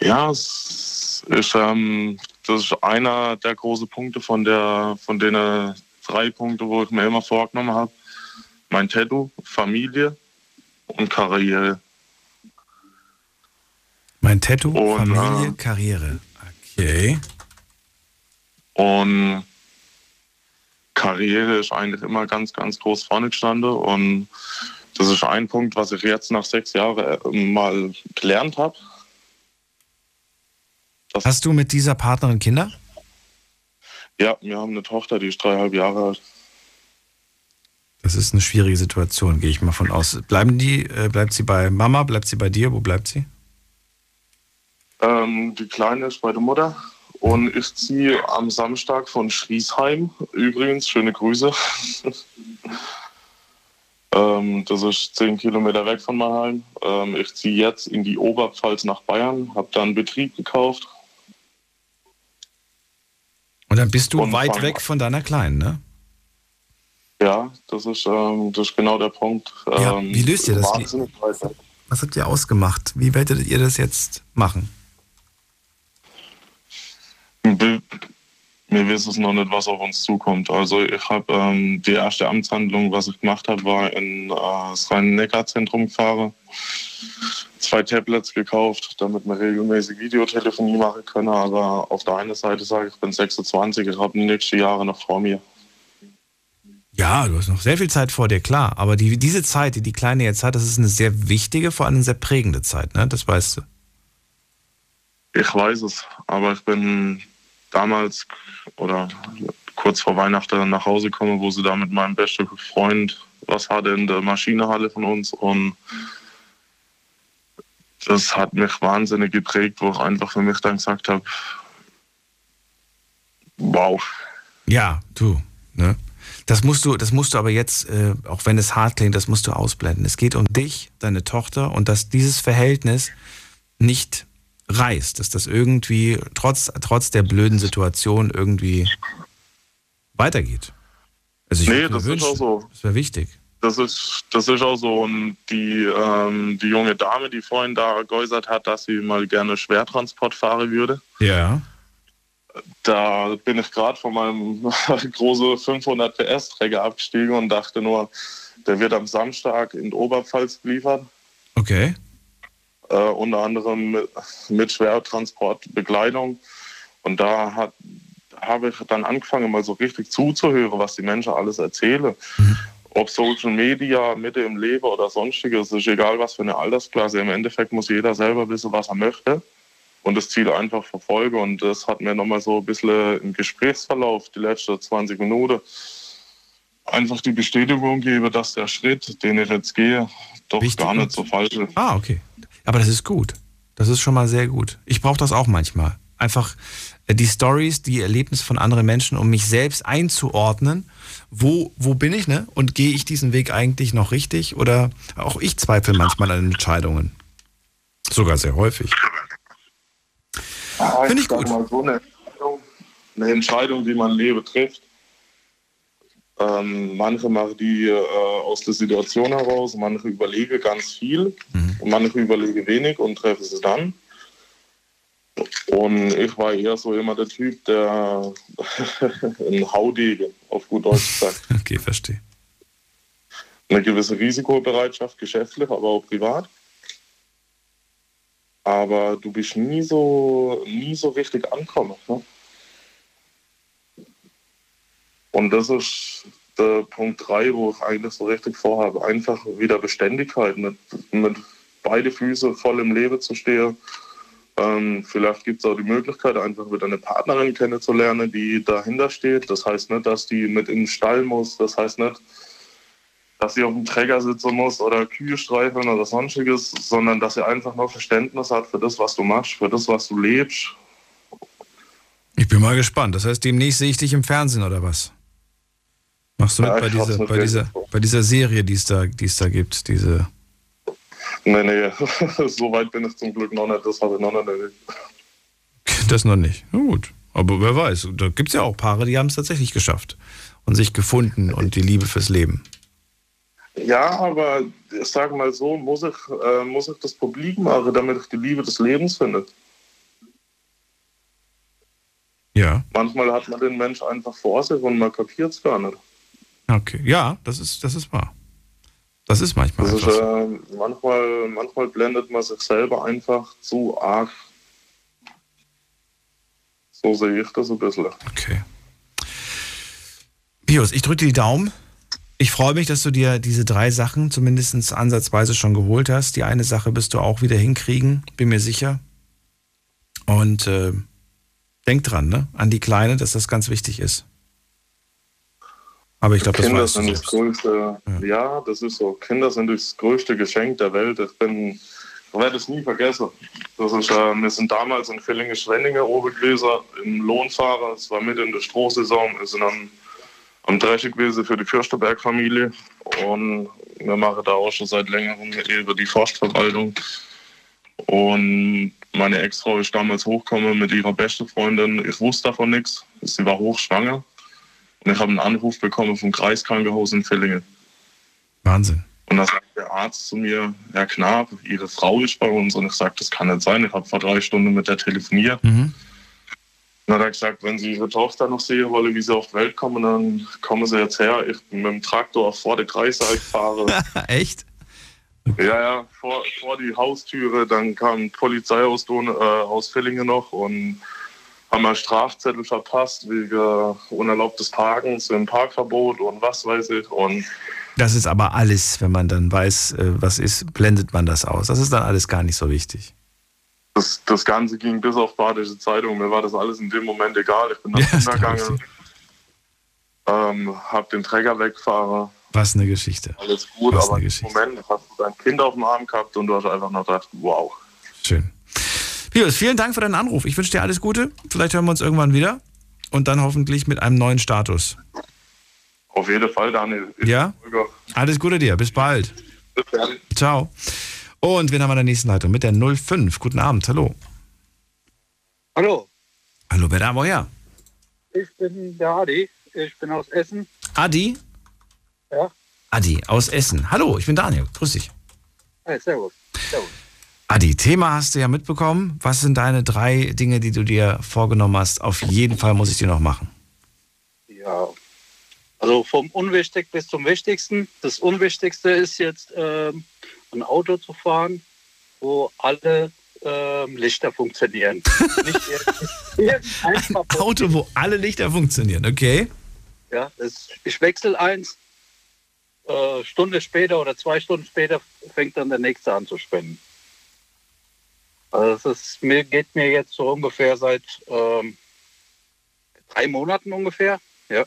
Ja, es ist, ähm, das ist einer der großen Punkte von, der, von den drei Punkten, wo ich mir immer vorgenommen habe. Mein Tattoo, Familie und Karriere. Mein Tattoo, Und, Familie, äh, Karriere. Okay. Und Karriere ist eigentlich immer ganz, ganz groß vorne gestanden. Und das ist ein Punkt, was ich jetzt nach sechs Jahren äh, mal gelernt habe. Hast du mit dieser Partnerin Kinder? Ja, wir haben eine Tochter, die ist dreieinhalb Jahre alt. Das ist eine schwierige Situation, gehe ich mal von aus. Bleiben die, äh, bleibt sie bei Mama, bleibt sie bei dir? Wo bleibt sie? Ähm, die Kleine ist bei der Mutter und ist sie am Samstag von Schriesheim. Übrigens, schöne Grüße. <laughs> ähm, das ist zehn Kilometer weg von Mannheim. Ähm, ich ziehe jetzt in die Oberpfalz nach Bayern, habe da einen Betrieb gekauft. dann bist du Und weit weg von deiner Kleinen, ne? Ja, das ist, ähm, das ist genau der Punkt. Ja, Ähm, wie löst ihr das? Weg. Was habt ihr ausgemacht? Wie werdet ihr das jetzt machen? Wir, wissen es noch nicht, was auf uns zukommt. Also ich habe ähm, die erste Amtshandlung, was ich gemacht habe, war in äh, das Rhein-Neckar-Zentrum gefahren. Zwei Tablets gekauft, damit wir regelmäßig Videotelefonie machen können. Aber auf der einen Seite sage ich, ich bin 26, ich habe die nächsten Jahre noch vor mir. Ja, du hast noch sehr viel Zeit vor dir, klar. Aber die, diese Zeit, die die Kleine jetzt hat, das ist eine sehr wichtige, vor allem eine sehr prägende Zeit, ne? Das weißt du. Ich weiß es, aber ich bin damals oder kurz vor Weihnachten nach Hause gekommen, wo sie da mit meinem besten Freund was hatte in der Maschinehalle von uns und das hat mich wahnsinnig geprägt, wo ich einfach für mich dann gesagt habe, wow. Ja, du, ne? Das musst du, das musst du aber jetzt, äh, auch wenn es hart klingt, das musst du ausblenden. Es geht um dich, deine Tochter und dass dieses Verhältnis nicht reißt, dass das irgendwie trotz, trotz der blöden Situation irgendwie weitergeht. Also ich nee, das ist wünschen, auch so. Das wäre wichtig. Das ist, das ist auch so. Und die, ähm, die junge Dame, die vorhin da geäußert hat, dass sie mal gerne Schwertransport fahren würde, Ja. da bin ich gerade von meinem <laughs> großen 500 PS Träger abgestiegen und dachte nur, der wird am Samstag in Oberpfalz geliefert. Okay. Äh, unter anderem mit, mit Schwertransportbekleidung. Und da hat habe ich dann angefangen, mal so richtig zuzuhören, was die Menschen alles erzählen. Ob Social Media, Mitte im Leben oder sonstiges, ist egal was für eine Altersklasse. Im Endeffekt muss jeder selber wissen, was er möchte und das Ziel einfach verfolgen. Und das hat mir nochmal so ein bisschen im Gesprächsverlauf, die letzten 20 Minuten, einfach die Bestätigung gebe, dass der Schritt, den ich jetzt gehe, doch gar nicht so falsch ist. Ah, okay. Aber das ist gut. Das ist schon mal sehr gut. Ich brauche das auch manchmal. Einfach äh, die Stories, die Erlebnisse von anderen Menschen, um mich selbst einzuordnen. Wo, wo bin ich, ne? Und gehe ich diesen Weg eigentlich noch richtig? Oder auch ich zweifle manchmal an Entscheidungen. Sogar sehr häufig. Ja, ich sag Mal so eine, Entscheidung, eine Entscheidung, die man Leben trifft. Ähm, manche machen die äh, aus der Situation heraus, manche überlegen ganz viel und manche überlegen wenig und treffen sie dann. Und ich war eher so immer der Typ, der <laughs> ein Haudegen, auf gut Deutsch sagt. <laughs> Okay, verstehe. Eine gewisse Risikobereitschaft, geschäftlich, aber auch privat. Aber du bist nie so, nie so richtig angekommen. Ne? Und das ist der Punkt 3, wo ich eigentlich so richtig vorhabe. Einfach wieder Beständigkeit, mit, mit beide Füße voll im Leben zu stehen. Ähm, vielleicht gibt es auch die Möglichkeit, einfach wieder eine Partnerin kennenzulernen, die dahinter steht. Das heißt nicht, dass die mit in den Stall muss. Das heißt nicht, dass sie auf dem Träger sitzen muss oder Kühe streicheln oder sonstiges, sondern dass sie einfach noch Verständnis hat für das, was du machst, für das, was du lebst. Ich bin mal gespannt. Das heißt, demnächst sehe ich dich im Fernsehen oder was? Machst du mit Ja, bei, dieser, bei, dieser, bei dieser Serie, die es da, die es da gibt? Diese Nee, nee, <laughs> so weit bin ich zum Glück noch nicht. Das habe ich noch nicht erlebt. Das noch nicht. Na gut. Aber wer weiß, da gibt es ja auch Paare, die haben es tatsächlich geschafft und sich gefunden und die Liebe fürs Leben. Ja, aber ich sage mal so, muss ich, äh, muss ich das publik machen, damit ich die Liebe des Lebens finde. Ja. Manchmal hat man den Mensch einfach vor sich und man kapiert es gar nicht. Okay. Ja, das ist, das ist wahr. Das ist manchmal Das ist, äh, manchmal, manchmal blendet man sich selber einfach zu arg. So sehe ich das ein bisschen. Okay. Pius, ich drücke dir die Daumen. Ich freue mich, dass du dir diese drei Sachen zumindest ansatzweise schon geholt hast. Die eine Sache wirst du auch wieder hinkriegen, bin mir sicher. Und äh, denk dran, ne? An die Kleine, dass das ganz wichtig ist. Aber ich glaube, das Kinder sind das größte, ja. das ist so. Kinder sind das größte Geschenk der Welt. Ich bin, ich werde es nie vergessen. Das ist, äh, wir sind damals in Villingen-Schwenningen oben gewesen, im Lohnfahrer. Es war mitten in der Strohsaison. Wir sind am, am Dresche gewesen für die Fürstenberg-Familie. Und wir machen da auch schon seit längerem eben die Forstverwaltung. Und meine Ex-Frau ist damals hochgekommen mit ihrer besten Freundin. Ich wusste davon nichts. Sie war hochschwanger. Und ich habe einen Anruf bekommen vom Kreiskrankenhaus in Villingen. Wahnsinn. Und da sagt der Arzt zu mir, Herr Knab, Ihre Frau ist bei uns. Und ich sagte, das kann nicht sein. Ich habe vor drei Stunden mit der telefoniert. Mhm. dann hat er gesagt, wenn Sie Ihre Tochter noch sehen wollen, wie sie auf die Welt kommen, dann kommen Sie jetzt her. Ich bin mit dem Traktor vor der Kreisel gefahren. <laughs> Echt? Ja, ja, vor, vor die Haustüre, dann kam Polizei aus, Don, äh, aus Villingen noch und haben mal Strafzettel verpasst wegen unerlaubtes Parkens im Parkverbot und was weiß ich. Und Das ist aber alles, wenn man dann weiß, äh, was ist, blendet man das aus. Das ist dann alles gar nicht so wichtig. das, das Ganze ging bis auf Badische Zeitung. Mir war das alles in dem Moment egal. Ich bin nach Ja, gegangen, ähm, hab den Träger weggefahren. Was eine Geschichte. Alles gut, Was aber im Moment hast du dein Kind auf dem Arm gehabt und du hast einfach noch gedacht, wow. Schön. Pius, vielen Dank für deinen Anruf. Ich wünsche dir alles Gute. Vielleicht hören wir uns irgendwann wieder. Und dann hoffentlich mit einem neuen Status. Auf jeden Fall, Daniel. Ich Ja? Alles Gute dir. Bis bald. Bis dann. Ciao. Und wen haben wir in der nächsten Leitung? Mit der 05. Guten Abend. Hallo. Hallo, Hallo, wer da woher? ich bin der Adi. Ich bin aus Essen. Adi? Ja. Adi aus Essen. Hallo, ich bin Daniel. Grüß dich. Hey, servus. servus. Adi, Thema hast du ja mitbekommen. Was sind deine drei Dinge, die du dir vorgenommen hast? Auf jeden Fall muss ich die noch machen. Ja. Also vom Unwichtig bis zum Wichtigsten. Das Unwichtigste ist jetzt ähm, ein Auto zu fahren, wo alle ähm, Lichter funktionieren. <laughs> Ein Auto, wo alle Lichter funktionieren, okay? Ja, es, ich wechsle eins. Äh, Stunde später oder zwei Stunden später fängt dann der nächste an zu spenden. Also das ist, geht mir jetzt so ungefähr seit ähm, drei Monaten ungefähr. Ja.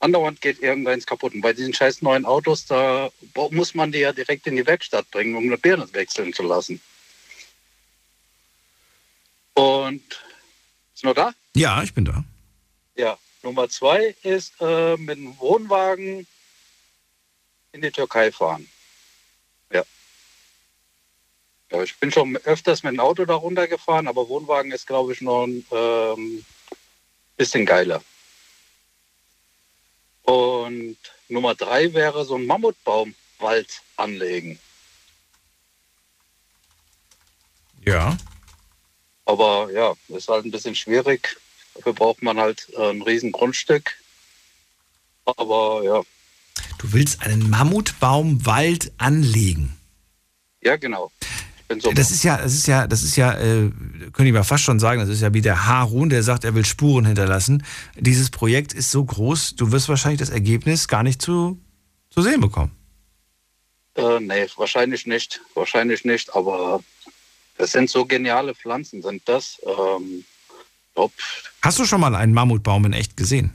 Andauernd geht irgendeins kaputt. Und bei diesen scheiß neuen Autos, da muss man die ja direkt in die Werkstatt bringen, um eine Birne wechseln zu lassen. Und ist noch da? Ja, ich bin da. Ja, Nummer zwei ist äh, mit dem Wohnwagen in die Türkei fahren. Ja. Ich bin schon öfters mit dem Auto da runtergefahren, aber Wohnwagen ist, glaube ich, noch ein ähm, bisschen geiler. Und Nummer drei wäre so ein Mammutbaumwald anlegen. Ja. Aber ja, ist halt ein bisschen schwierig. Dafür braucht man halt äh, ein riesen Grundstück. Aber ja, Du willst einen Mammutbaumwald anlegen. ja genau. Ich bin so Das ist ja, das ist ja, das ist ja, äh, könnte ich mal fast schon sagen, das ist ja wie der Harun, der sagt, er will Spuren hinterlassen. Dieses Projekt ist so groß, du wirst wahrscheinlich das Ergebnis gar nicht zu, zu sehen bekommen. Äh, nee, wahrscheinlich nicht. Wahrscheinlich nicht, aber das sind so geniale Pflanzen, sind das. Ähm, ob, Hast du schon mal einen Mammutbaum in echt gesehen?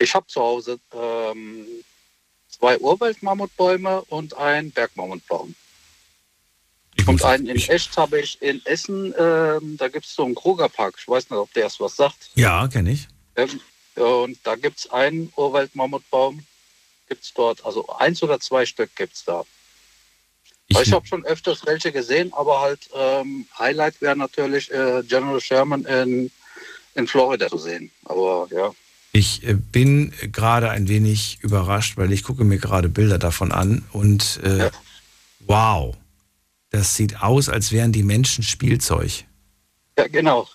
ich habe zu Hause ähm, zwei Urwaldmammutbäume und einen Bergmammutbaum. Und einen in echt habe ich in Essen, ähm, da gibt es so einen Krugerpark. Ich weiß nicht, ob der erst was sagt. Ja, kenne ich. Ähm, und da gibt es einen Urwaldmammutbaum, gibt es dort, also eins oder zwei Stück gibt es da. Ich, ich habe schon öfters welche gesehen, aber halt ähm, Highlight wäre natürlich äh, General Sherman in, in Florida zu sehen. Aber ja, Ich äh, bin gerade ein wenig überrascht, weil ich gucke mir gerade Bilder davon an und äh, wow, das sieht aus, als wären die Menschen Spielzeug. ja genau.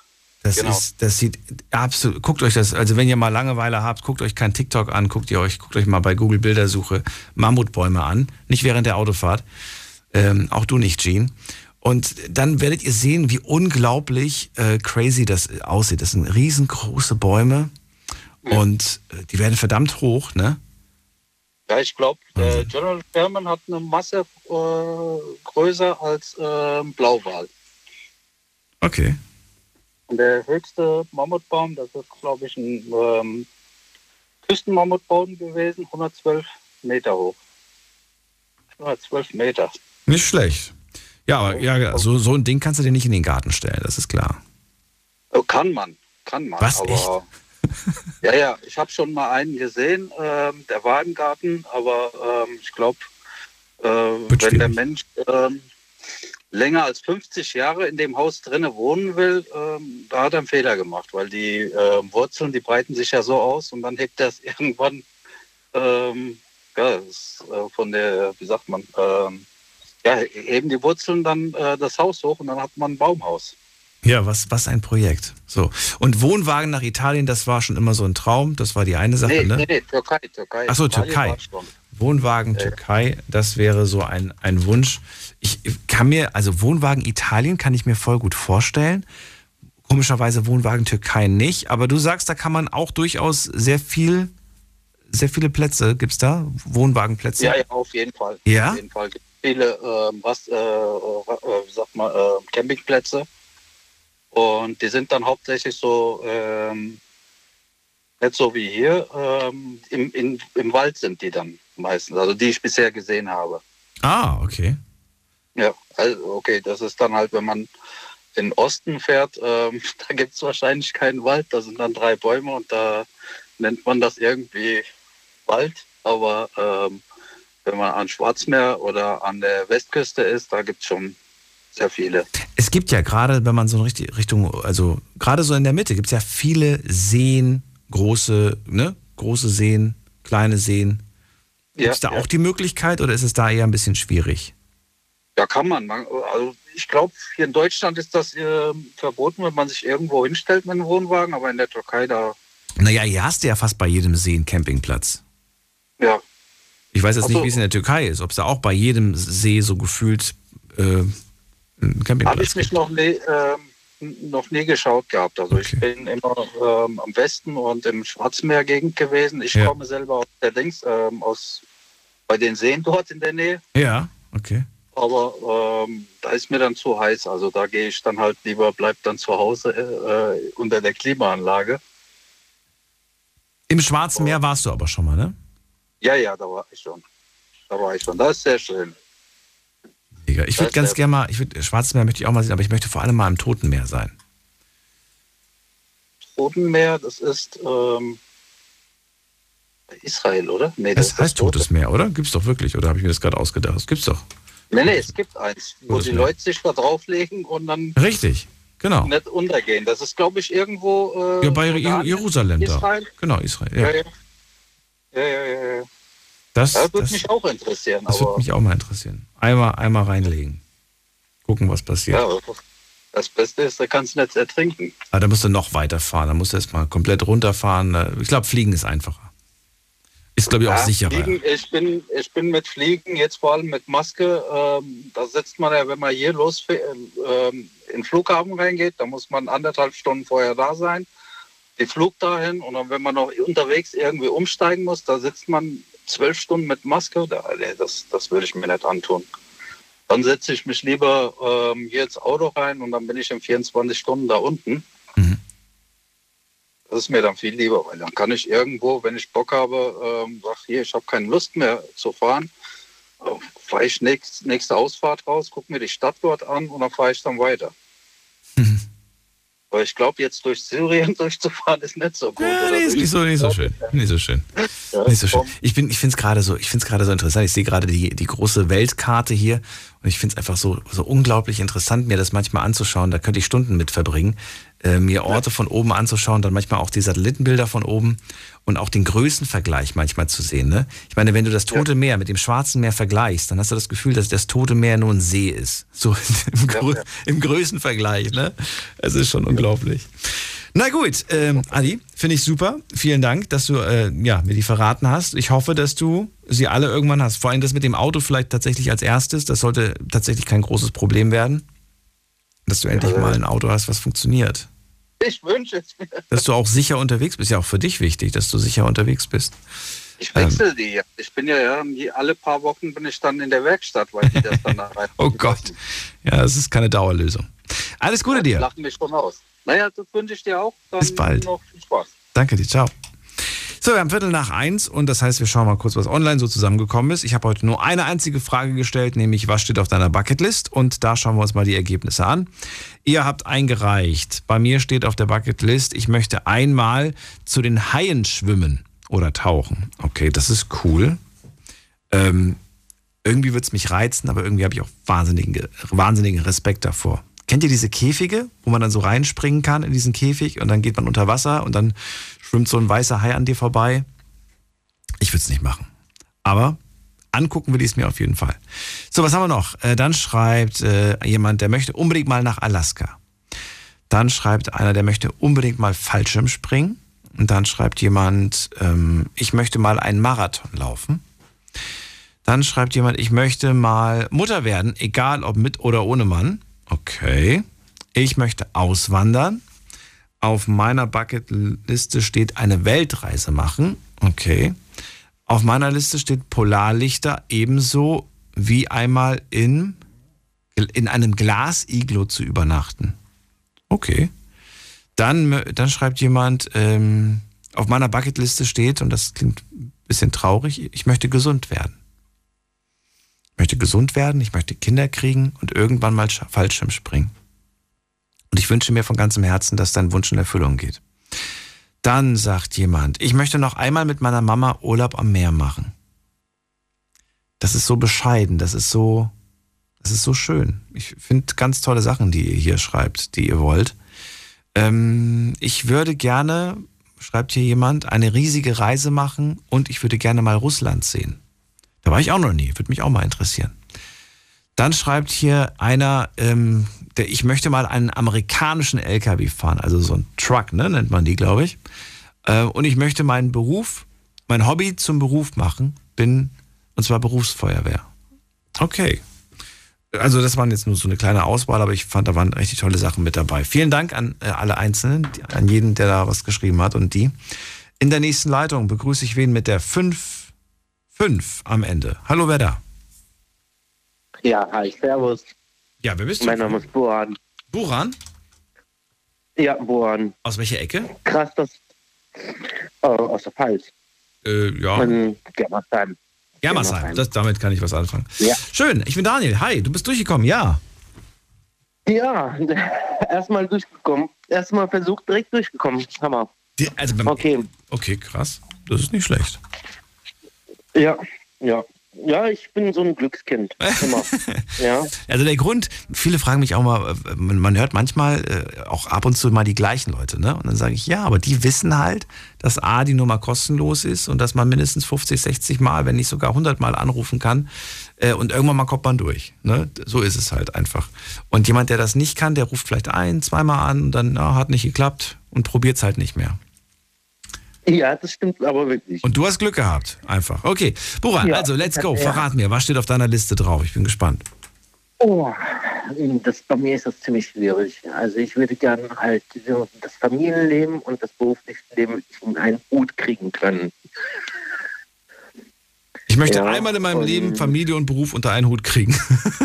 Das Genau. ist, das sieht absolut. Guckt euch das, also wenn ihr mal Langeweile habt, guckt euch kein TikTok an, guckt ihr euch, guckt euch mal bei Google Bildersuche Mammutbäume an, nicht während der Autofahrt. Ähm, auch du nicht, Gene. Und dann werdet ihr sehen, wie unglaublich äh, crazy das aussieht. Das sind riesengroße Bäume und äh, die werden verdammt hoch, ne? Ja, ich glaube, äh, General Sherman hat eine Masse äh, größer als äh, Blauwal. Okay. Und der höchste Mammutbaum, das ist, glaube ich, ein ähm, Küstenmammutbaum gewesen, 112 Meter hoch. 112 Meter. Nicht schlecht. Ja, aber ja, so, so ein Ding kannst du dir nicht in den Garten stellen, das ist klar. Oh, kann man, kann man. Was, aber, Ja, ja, ich habe schon mal einen gesehen, ähm, der war im Garten, aber ähm, ich glaube, äh, wenn der Mensch ähm, länger als 50 Jahre in dem Haus drinnen wohnen will, ähm, da hat er einen Fehler gemacht, weil die äh, Wurzeln, die breiten sich ja so aus und dann hebt er es <laughs> irgendwann ja, das, äh, von der, wie sagt man, ja, heben die Wurzeln dann äh, das Haus hoch und dann hat man ein Baumhaus. Ja, was, was ein Projekt. So. Und Wohnwagen nach Italien, das war schon immer so ein Traum. Das war die eine Sache, nee, ne? Nee, nee, Türkei, Türkei. Achso, Türkei. Wohnwagen Türkei, das wäre so ein, ein Wunsch. Ich kann mir, also Wohnwagen Italien kann ich mir voll gut vorstellen. Komischerweise Wohnwagen Türkei nicht, aber du sagst, da kann man auch durchaus sehr viel, sehr viele Plätze, gibt es da? Wohnwagenplätze? Ja, ja, auf jeden Fall. Ja? Auf jeden Fall. Gibt viele, ähm, was, äh, äh, wie sagt man, äh, Campingplätze. Und die sind dann hauptsächlich so, ähm, nicht so wie hier, ähm, im, in, im Wald sind die dann meistens, also die ich bisher gesehen habe. Ah, okay. Ja, also okay, das ist dann halt, wenn man in den Osten fährt, ähm, <laughs> da gibt es wahrscheinlich keinen Wald, da sind dann drei Bäume und da nennt man das irgendwie Wald. Aber ähm, wenn man an Schwarzmeer oder an der Westküste ist, da gibt es schon sehr viele. Es gibt ja gerade, wenn man so in Richt- Richtung, also gerade so in der Mitte, gibt es ja viele Seen, große, ne? Große Seen, kleine Seen. Gibt es Ja, da ja. auch die Möglichkeit oder ist es da eher ein bisschen schwierig? Ja, kann man. also ich glaube, hier in Deutschland ist das äh, verboten, wenn man sich irgendwo hinstellt mit einem Wohnwagen, aber in der Türkei da, Naja, hier hast du ja fast bei jedem See einen Campingplatz. ja. Ich weiß jetzt Ach nicht, wie es in der Türkei ist, ob es da auch bei jedem See so gefühlt äh, einen Habe Campingplatz ich mich noch nie, ähm, noch nie geschaut gehabt. Also ich bin immer ähm, am Westen und im Schwarzmeergegend gewesen. Ich Ja. komme selber aus der Dings, ähm, aus bei den Seen dort in der Nähe. Ja, okay. Aber ähm, da ist mir dann zu heiß. Also da gehe ich dann halt lieber, bleib dann zu Hause äh, unter der Klimaanlage. Im Schwarzen Meer warst du aber schon mal, ne? Ja, ja, da war ich schon. Da war ich schon. Das ist sehr schön. Mega. Ich würde Das ganz gerne mal, ich würde, Schwarzes Meer möchte ich auch mal sehen, aber ich möchte vor allem mal im Toten Meer sein. Toten Meer, das ist ähm, Israel, oder? Nee, Das ist heißt Totes Meer, oder? Gibt's doch wirklich, oder habe ich mir das gerade ausgedacht? Das gibt's doch. Nee, nee, es gibt eins, wo Totes die Meer. Leute sich da drauflegen und dann Richtig, genau. nicht untergehen. Das ist, glaube ich, irgendwo. Äh, Ja, bei Jerusalem da. Israel. Genau, Israel. Ja. ja. Ja, ja, ja, ja. Das, Das würde das, mich auch interessieren. das würde mich auch mal interessieren. Einmal, einmal reinlegen. Gucken, was passiert. ja, das Beste ist, da kannst du nicht ertrinken. Aber da musst du noch weiterfahren. Da musst du erstmal komplett runterfahren. Ich glaube, Fliegen ist einfacher. Ist, glaube ich, auch Ja, sicherer. Fliegen, ich, bin, ich bin mit Fliegen, jetzt vor allem mit Maske, ähm, da setzt man ja, wenn man hier los ähm, in den Flughafen reingeht, da muss man anderthalb Stunden vorher da sein, die Flug dahin und dann, wenn man noch unterwegs irgendwie umsteigen muss, da sitzt man zwölf Stunden mit Maske, das, das würde ich mir nicht antun. Dann setze ich mich lieber ähm, hier ins Auto rein und dann bin ich in 24 Stunden da unten. Das ist mir dann viel lieber, weil dann kann ich irgendwo, wenn ich Bock habe, ähm, sag hier, ich habe keine Lust mehr zu fahren, äh, fahre ich nächst, nächste Ausfahrt raus, gucke mir die Stadt dort an und dann fahre ich dann weiter. <laughs> Weil ich glaube, jetzt durch Syrien <laughs> durchzufahren ist nicht so gut. Ja, nee, nicht so, nicht so schön. Nicht so schön. Ja, Nicht so schön. Ich, bin, ich finde es gerade so, ich find's gerade so interessant. Ich sehe gerade die, die große Weltkarte hier und ich finde es einfach so, so unglaublich interessant, mir das manchmal anzuschauen. Da könnte ich Stunden mit verbringen, äh, mir Orte von oben anzuschauen, dann manchmal auch die Satellitenbilder von oben und auch den Größenvergleich manchmal zu sehen. Ne? Ich meine, wenn du das Tote Meer mit dem Schwarzen Meer vergleichst, dann hast du das Gefühl, dass das Tote Meer nur ein See ist. So <laughs> im, Grö ja. im Größenvergleich. Ne? Es ist schon unglaublich. Na gut, ähm, Adi, finde ich super. Vielen Dank, dass du äh, ja, mir die verraten hast. Ich hoffe, dass du sie alle irgendwann hast. Vor allem das mit dem Auto vielleicht tatsächlich als erstes. Das sollte tatsächlich kein großes Problem werden. Dass du endlich mal ein Auto hast, was funktioniert. Ich wünsche es mir. Dass du auch sicher unterwegs bist. Ja, auch für dich wichtig, dass du sicher unterwegs bist. Ich wechsle die. ja. Ich bin ja, ja die, alle paar Wochen bin ich dann in der Werkstatt, weil die das dann da <laughs> rein. Oh Gott. Ja, das ist keine Dauerlösung. Alles Gute Die dir. lachen mich schon aus. Naja, das wünsche ich dir auch. Dann Bis bald. Noch viel Spaß. Danke dir, ciao. So, wir haben Viertel nach eins und das heißt, wir schauen mal kurz, was online so zusammengekommen ist. Ich habe heute nur eine einzige Frage gestellt, nämlich was steht auf deiner Bucketlist? Und da schauen wir uns mal die Ergebnisse an. Ihr habt eingereicht. Bei mir steht auf der Bucketlist, ich möchte einmal zu den Haien schwimmen oder tauchen. Okay, das ist cool. Ähm, Irgendwie würde es mich reizen, aber irgendwie habe ich auch wahnsinnigen, wahnsinnigen Respekt davor. Kennt ihr diese Käfige, wo man dann so reinspringen kann in diesen Käfig und dann geht man unter Wasser und dann schwimmt so ein weißer Hai an dir vorbei? Ich würde es nicht machen. Aber angucken will ich es mir auf jeden Fall. So, was haben wir noch? Äh, dann schreibt äh, jemand, der möchte unbedingt mal nach Alaska. Dann schreibt einer, der möchte unbedingt mal Fallschirm springen. Und dann schreibt jemand, ähm, ich möchte mal einen Marathon laufen. Dann schreibt jemand, ich möchte mal Mutter werden, egal ob mit oder ohne Mann. Okay. Ich möchte auswandern. Auf meiner Bucketliste steht eine Weltreise machen. Okay. Auf meiner Liste steht Polarlichter ebenso wie einmal in, in einem Glasiglo zu übernachten. Okay. Dann, dann schreibt jemand, ähm, auf meiner Bucketliste steht, und das klingt ein bisschen traurig, ich möchte gesund werden. Ich möchte gesund werden, ich möchte Kinder kriegen und irgendwann mal Fallschirm springen. Und ich wünsche mir von ganzem Herzen, dass dein Wunsch in Erfüllung geht. Dann sagt jemand, ich möchte noch einmal mit meiner Mama Urlaub am Meer machen. Das ist so bescheiden, das ist so, das ist so schön. Ich finde ganz tolle Sachen, die ihr hier schreibt, die ihr wollt. Ähm, ich würde gerne, schreibt hier jemand, eine riesige Reise machen und ich würde gerne mal Russland sehen. Da war ich auch noch nie, würde mich auch mal interessieren. Dann schreibt hier einer, ähm, der, ich möchte mal einen amerikanischen LKW fahren, also so ein Truck, ne, nennt man die, glaube ich. Äh, und ich möchte meinen Beruf, mein Hobby zum Beruf machen, bin, und zwar Berufsfeuerwehr. Okay. Also das waren jetzt nur so eine kleine Auswahl, aber ich fand, da waren richtig tolle Sachen mit dabei. Vielen Dank an äh, alle Einzelnen, an jeden, der da was geschrieben hat und die. In der nächsten Leitung begrüße ich wen mit der 5, 5 am Ende. Hallo, wer da? Ja, hi, servus. Ja, wer bist du? Mein Name ist Buran. Buran? Ja, Buran. Aus welcher Ecke? Krass, das äh, aus der Pfalz. Äh, ja. In Germersheim. Germersheim, das, damit kann ich was anfangen. Ja. Schön, ich bin Daniel. Hi, du bist durchgekommen, ja. Ja, <laughs> erstmal durchgekommen. Erstmal versucht, direkt durchgekommen. Hammer. Die, also beim, okay. Okay, krass. Das ist nicht schlecht. Ja, ja. Ja, ich bin so ein Glückskind. Immer. <laughs> ja. Also der Grund, viele fragen mich auch mal, man hört manchmal äh, auch ab und zu mal die gleichen Leute, ne? Und dann sage ich, ja, aber die wissen halt, dass A, die Nummer kostenlos ist und dass man mindestens 50, 60 Mal, wenn nicht sogar 100 Mal anrufen kann. Äh, und irgendwann mal kommt man durch. Ne? So ist es halt einfach. Und jemand, der das nicht kann, der ruft vielleicht ein, zweimal an und dann na, hat nicht geklappt und probiert es halt nicht mehr. <laughs> Ja, das stimmt aber wirklich. Und du hast Glück gehabt, einfach. Okay, Buran, ja, also let's go. Verrat mir, was steht auf deiner Liste drauf? Ich bin gespannt. Oh, das, bei mir ist das ziemlich schwierig. Also ich würde gerne halt das Familienleben und das berufliche Leben in einen Hut kriegen können. Ich möchte ja, einmal in meinem Leben Familie und Beruf unter einen Hut kriegen.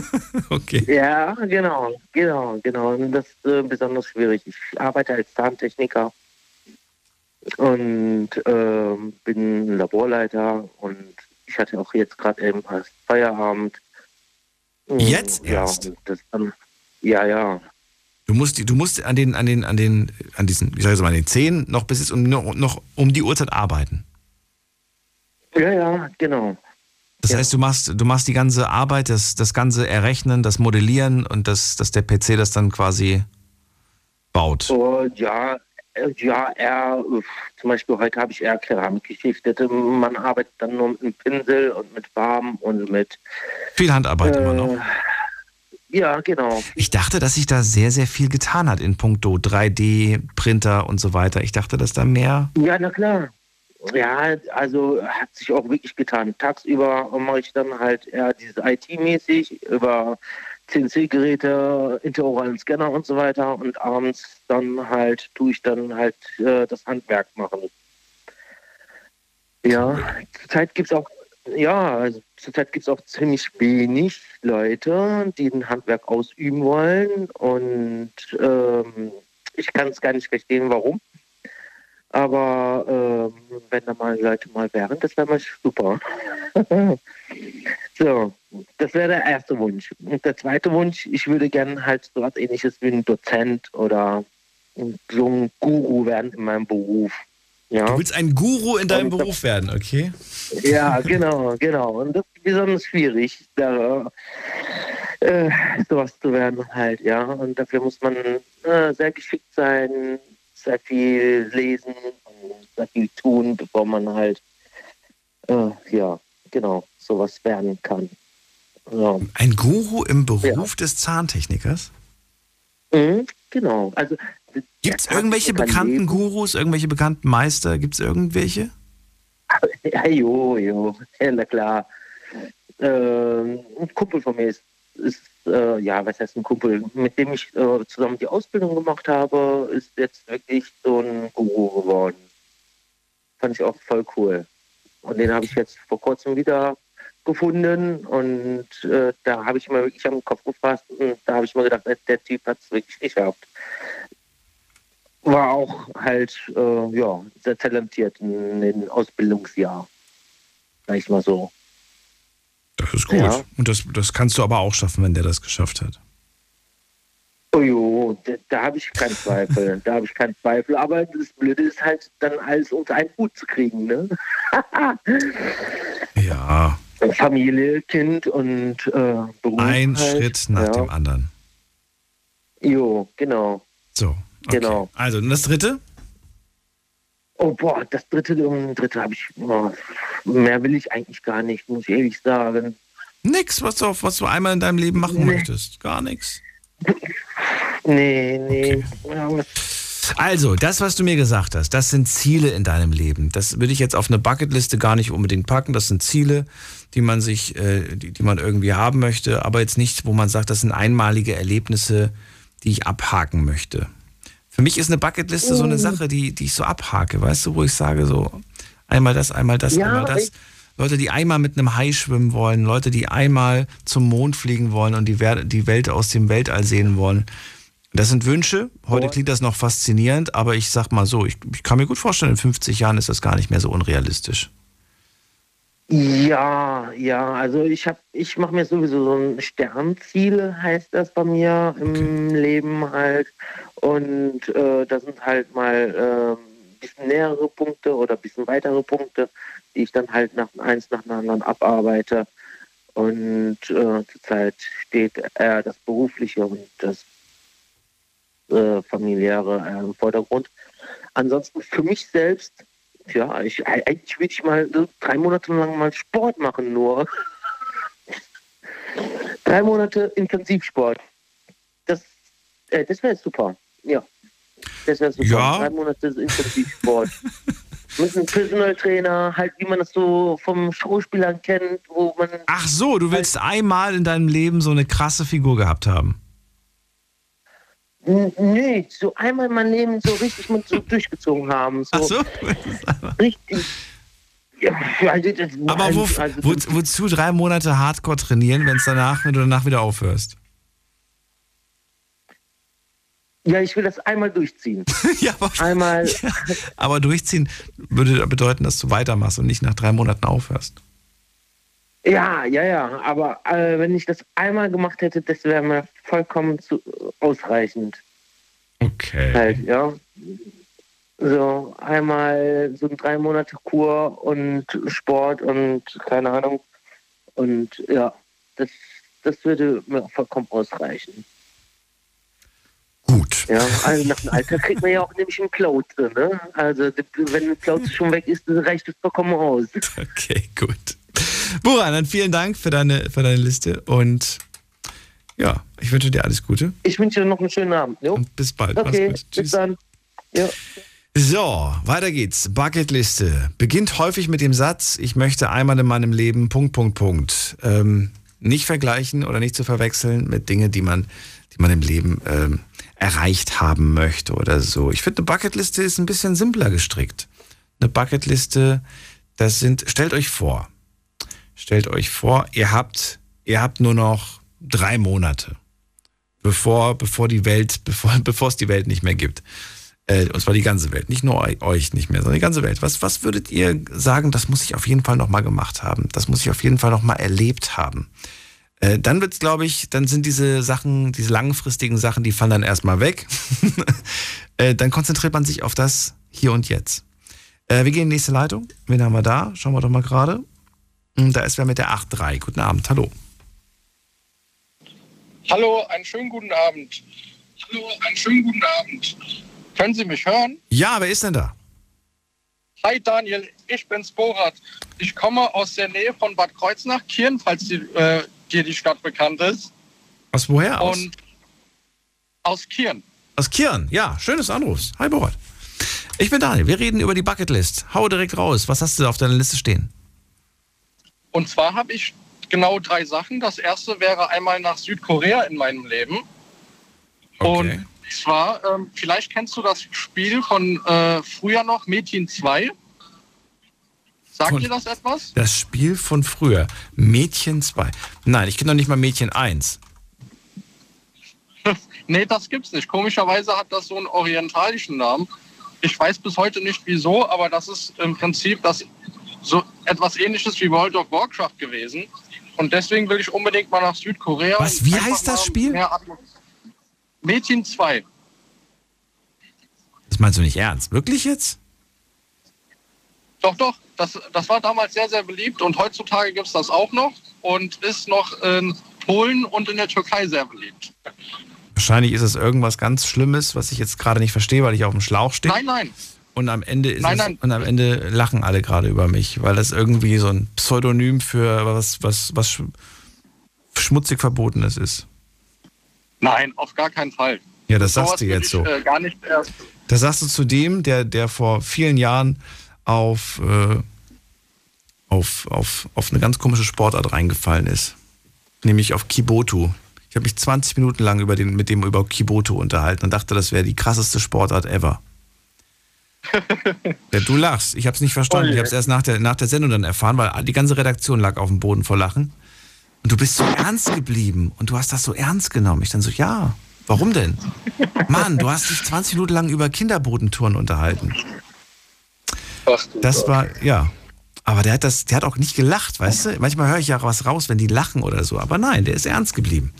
<laughs> okay. Ja, genau, genau, genau. Und das ist äh, besonders schwierig. Ich arbeite als Zahntechniker und äh, bin Laborleiter und ich hatte auch jetzt gerade eben erst Feierabend. Jetzt erst? Ja, das, ähm, ja, ja. Du musst, du musst an den, an den, an den, an diesen, wie sag ich mal, an den Zehen noch bis jetzt um, noch um die Uhrzeit arbeiten. Ja, ja, genau. Das ja. heißt, du machst, du machst die ganze Arbeit, das, das ganze Errechnen, das Modellieren und das, dass der PC das dann quasi baut. So, ja, ja, eher, zum Beispiel heute habe ich eher Keramik geschichtet. Man arbeitet dann nur mit einem Pinsel und mit Farben und mit. Viel Handarbeit äh, immer noch. Ja, genau. Ich dachte, dass sich da sehr, sehr viel getan hat in puncto 3D-Printer und so weiter. Ich dachte, dass da mehr. Ja, na klar. Ja, also hat sich auch wirklich getan. Tagsüber mache ich dann halt eher dieses IT-mäßig über CNC-Geräte, interoralen Scanner und so weiter. Und abends dann halt tue ich dann halt äh, das Handwerk machen. Ja, zurzeit gibt es auch, ja, also zurzeit gibt es auch ziemlich wenig Leute, die ein Handwerk ausüben wollen. Und ähm, ich kann es gar nicht verstehen, warum. Aber äh, wenn da mal Leute mal wären, das wäre mal super. <laughs> so, das wäre der erste Wunsch. Und der zweite Wunsch, ich würde gerne halt so was ähnliches wie ein Dozent oder so ein Guru werden in meinem Beruf. Ja. Du willst ein Guru in deinem Und- Beruf werden, okay? Ja, <laughs> genau, genau. Und das ist besonders schwierig, da, äh, sowas zu werden halt, ja. Und dafür muss man äh, sehr geschickt sein, sehr viel lesen und sehr viel tun, bevor man halt, äh, ja, genau, sowas werden kann. Ja. Ein Guru im Beruf des Zahntechnikers? Mhm, genau. Also Gibt es irgendwelche kann bekannten leben. Gurus, irgendwelche bekannten Meister? Gibt es irgendwelche? <laughs> Ja, jo, jo, ja, na klar. Ähm, ein Kumpel von mir ist, ist äh, ja, was heißt ein Kumpel, mit dem ich äh, zusammen die Ausbildung gemacht habe, ist jetzt wirklich so ein Guru geworden. Fand ich auch voll cool. Und den habe ich jetzt vor kurzem wieder gefunden und äh, da habe ich mir wirklich am Kopf gefasst und da habe ich mir gedacht, der Typ hat es wirklich geschafft. War auch halt äh, ja, sehr talentiert in den Ausbildungsjahr. Sag ich mal so. Das ist gut. Ja. Und das, das kannst du aber auch schaffen, wenn der das geschafft hat. Oh jo, da, da habe ich keinen Zweifel. <laughs> da habe ich keinen Zweifel. Aber das Blöde ist halt, dann alles unter einen Hut zu kriegen, ne? <laughs> Ja. Familie, Kind und äh, Beruf. Ein halt. Schritt nach ja. dem anderen. Jo, genau. So. Okay. Genau. Also, und das dritte? Oh boah, das dritte, um, dritte habe ich. Oh, mehr will ich eigentlich gar nicht, muss ich ehrlich sagen. Nix, was du, was du einmal in deinem Leben machen Nee. möchtest. Gar nichts. <laughs> Nee, nee. Was- Also, das, was du mir gesagt hast, das sind Ziele in deinem Leben. Das würde ich jetzt auf eine Bucketliste gar nicht unbedingt packen. Das sind Ziele, die man sich, äh, die, die man irgendwie haben möchte, aber jetzt nicht, wo man sagt, das sind einmalige Erlebnisse, die ich abhaken möchte. Für mich ist eine Bucketliste so eine Sache, die, die ich so abhake, weißt du, wo ich sage, so einmal das, einmal das, Ja, einmal das. Leute, die einmal mit einem Hai schwimmen wollen, Leute, die einmal zum Mond fliegen wollen und die Welt aus dem Weltall sehen wollen. Das sind Wünsche. Heute klingt das noch faszinierend, aber ich sag mal so, ich, ich kann mir gut vorstellen, in 50 Jahren ist das gar nicht mehr so unrealistisch. Ja, ja, also ich habe, ich mache mir sowieso so ein Sternziel, heißt das bei mir im Leben halt. Und äh, da sind halt mal äh, ein bisschen nähere Punkte oder ein bisschen weitere Punkte, die ich dann halt nach eins nach dem anderen abarbeite. Und äh, zurzeit steht eher das Berufliche und das äh, Familiäre äh, im Vordergrund. Ansonsten für mich selbst, ja, ich, eigentlich würde ich mal drei Monate lang mal Sport machen, nur. <laughs> drei Monate Intensivsport. Das, äh, das wäre super. Ja. Das wäre super. Ja. Drei Monate Intensivsport. <laughs> Mit einem Personal Trainer, halt wie man das so vom Schauspielern kennt, wo man. Ach so, du willst einmal in deinem Leben so eine krasse Figur gehabt haben. N- Nee, so einmal mein Leben so richtig mit so durchgezogen haben. So Ach so? <laughs> Richtig. Ja, also das, Aber wo, also, wo, wozu drei Monate Hardcore trainieren, wenn es danach, wenn du danach wieder aufhörst? ja, ich will das einmal durchziehen. <laughs> ja, aber, einmal. <laughs> aber durchziehen würde bedeuten, dass du weitermachst und nicht nach drei Monaten aufhörst. Ja, ja, ja. Aber äh, wenn ich das einmal gemacht hätte, das wäre mir vollkommen zu, ausreichend. Okay. Halt, ja. So einmal so ein drei Monate Kur und Sport und keine Ahnung. Und ja, das, das würde mir vollkommen ausreichen. Gut. Ja, also nach dem Alter kriegt man ja auch nämlich einen Plauze, ne? Also wenn ein Plauze schon weg ist, dann reicht es vollkommen aus. <laughs> Okay, gut. Buran, dann vielen Dank für deine, für deine Liste und ja, ich wünsche dir alles Gute. Ich wünsche dir noch einen schönen Abend. Jo? Und bis bald. Okay, Mach's gut. bis dann. Ja. So, weiter geht's. Bucketliste. Beginnt häufig mit dem Satz, ich möchte einmal in meinem Leben, Punkt, Punkt, Punkt. Ähm, nicht vergleichen oder nicht zu verwechseln mit Dingen, die man, die man im Leben ähm, erreicht haben möchte oder so. Ich finde, eine Bucketliste ist ein bisschen simpler gestrickt. Eine Bucketliste, das sind, stellt euch vor, stellt euch vor, ihr habt, ihr habt nur noch drei Monate, bevor, bevor die Welt, <laughs> bevor, bevor es die Welt nicht mehr gibt. Äh, und zwar die ganze Welt, nicht nur eu- euch nicht mehr, sondern die ganze Welt. Was, was würdet ihr sagen, das muss ich auf jeden Fall nochmal gemacht haben? Das muss ich auf jeden Fall nochmal erlebt haben. Äh, dann wird's, glaube ich, dann sind diese Sachen, diese langfristigen Sachen, die fallen dann erstmal weg. <laughs> äh, dann konzentriert man sich auf das hier und jetzt. Äh, wir gehen in die nächste Leitung. Wen haben wir da? Schauen wir doch mal gerade. Hm, Da ist wer mit der 8.3. Guten Abend, hallo. Hallo, einen schönen guten Abend. Hallo, einen schönen guten Abend. Können Sie mich hören? Ja, wer ist denn da? Hi Daniel, ich bin's Borat. Ich komme aus der Nähe von Bad Kreuznach, Kirn, falls die, äh, dir die Stadt bekannt ist. Aus woher aus? Und aus Kirn. Aus Kirn, ja, schönes Anrufs. Hi Borat. Ich bin Daniel, wir reden über die Bucketlist. Hau direkt raus, was hast du auf deiner Liste stehen? Und zwar habe ich genau drei Sachen. Das erste wäre einmal nach Südkorea in meinem Leben. Und zwar, ähm, vielleicht kennst du das Spiel von äh, früher noch, Metin 2. Sagt Von- dir das etwas? Das Spiel von früher. Mädchen 2. Nein, ich kenne noch nicht mal Mädchen 1. <laughs> Nee, das gibt's nicht. Komischerweise hat das so einen orientalischen Namen. Ich weiß bis heute nicht wieso, aber das ist im Prinzip das so etwas ähnliches wie World of Warcraft gewesen. Und deswegen will ich unbedingt mal nach Südkorea. Was? Wie heißt das Spiel? Mädchen 2. Das meinst du nicht ernst? Wirklich jetzt? Doch, doch. Das, das war damals sehr, sehr beliebt und heutzutage gibt's das auch noch und ist noch in Polen und in der Türkei sehr beliebt. Wahrscheinlich ist es irgendwas ganz Schlimmes, was ich jetzt gerade nicht verstehe, weil ich auf dem Schlauch stehe. Nein, nein. Und am Ende ist Nein, es, nein. und am Ende lachen alle gerade über mich, weil das irgendwie so ein Pseudonym für was, was, was sch- schmutzig Verbotenes ist. Nein, auf gar keinen Fall. Ja, das sagst du jetzt ich, so. Äh, gar nicht erst. Das sagst du zu dem, der, der vor vielen Jahren auf, äh, auf, auf, auf eine ganz komische Sportart reingefallen ist. Nämlich auf Kibotu. Ich habe mich 20 Minuten lang über den, mit dem über Kibotu unterhalten und dachte, das wäre die krasseste Sportart ever. Ja, du lachst. Ich habe es nicht verstanden. Oh. Ich habe es erst nach der, nach der Sendung dann erfahren, weil die ganze Redaktion lag auf dem Boden vor Lachen. Und du bist so ernst geblieben und du hast das so ernst genommen. Ich dann so, ja, warum denn? Mann, du hast dich 20 Minuten lang über Kinderbodentouren unterhalten. Das war, ja. Aber der hat das, der hat auch nicht gelacht, weißt du? Manchmal höre ich ja was raus, wenn die lachen oder so. Aber nein, der ist ernst geblieben.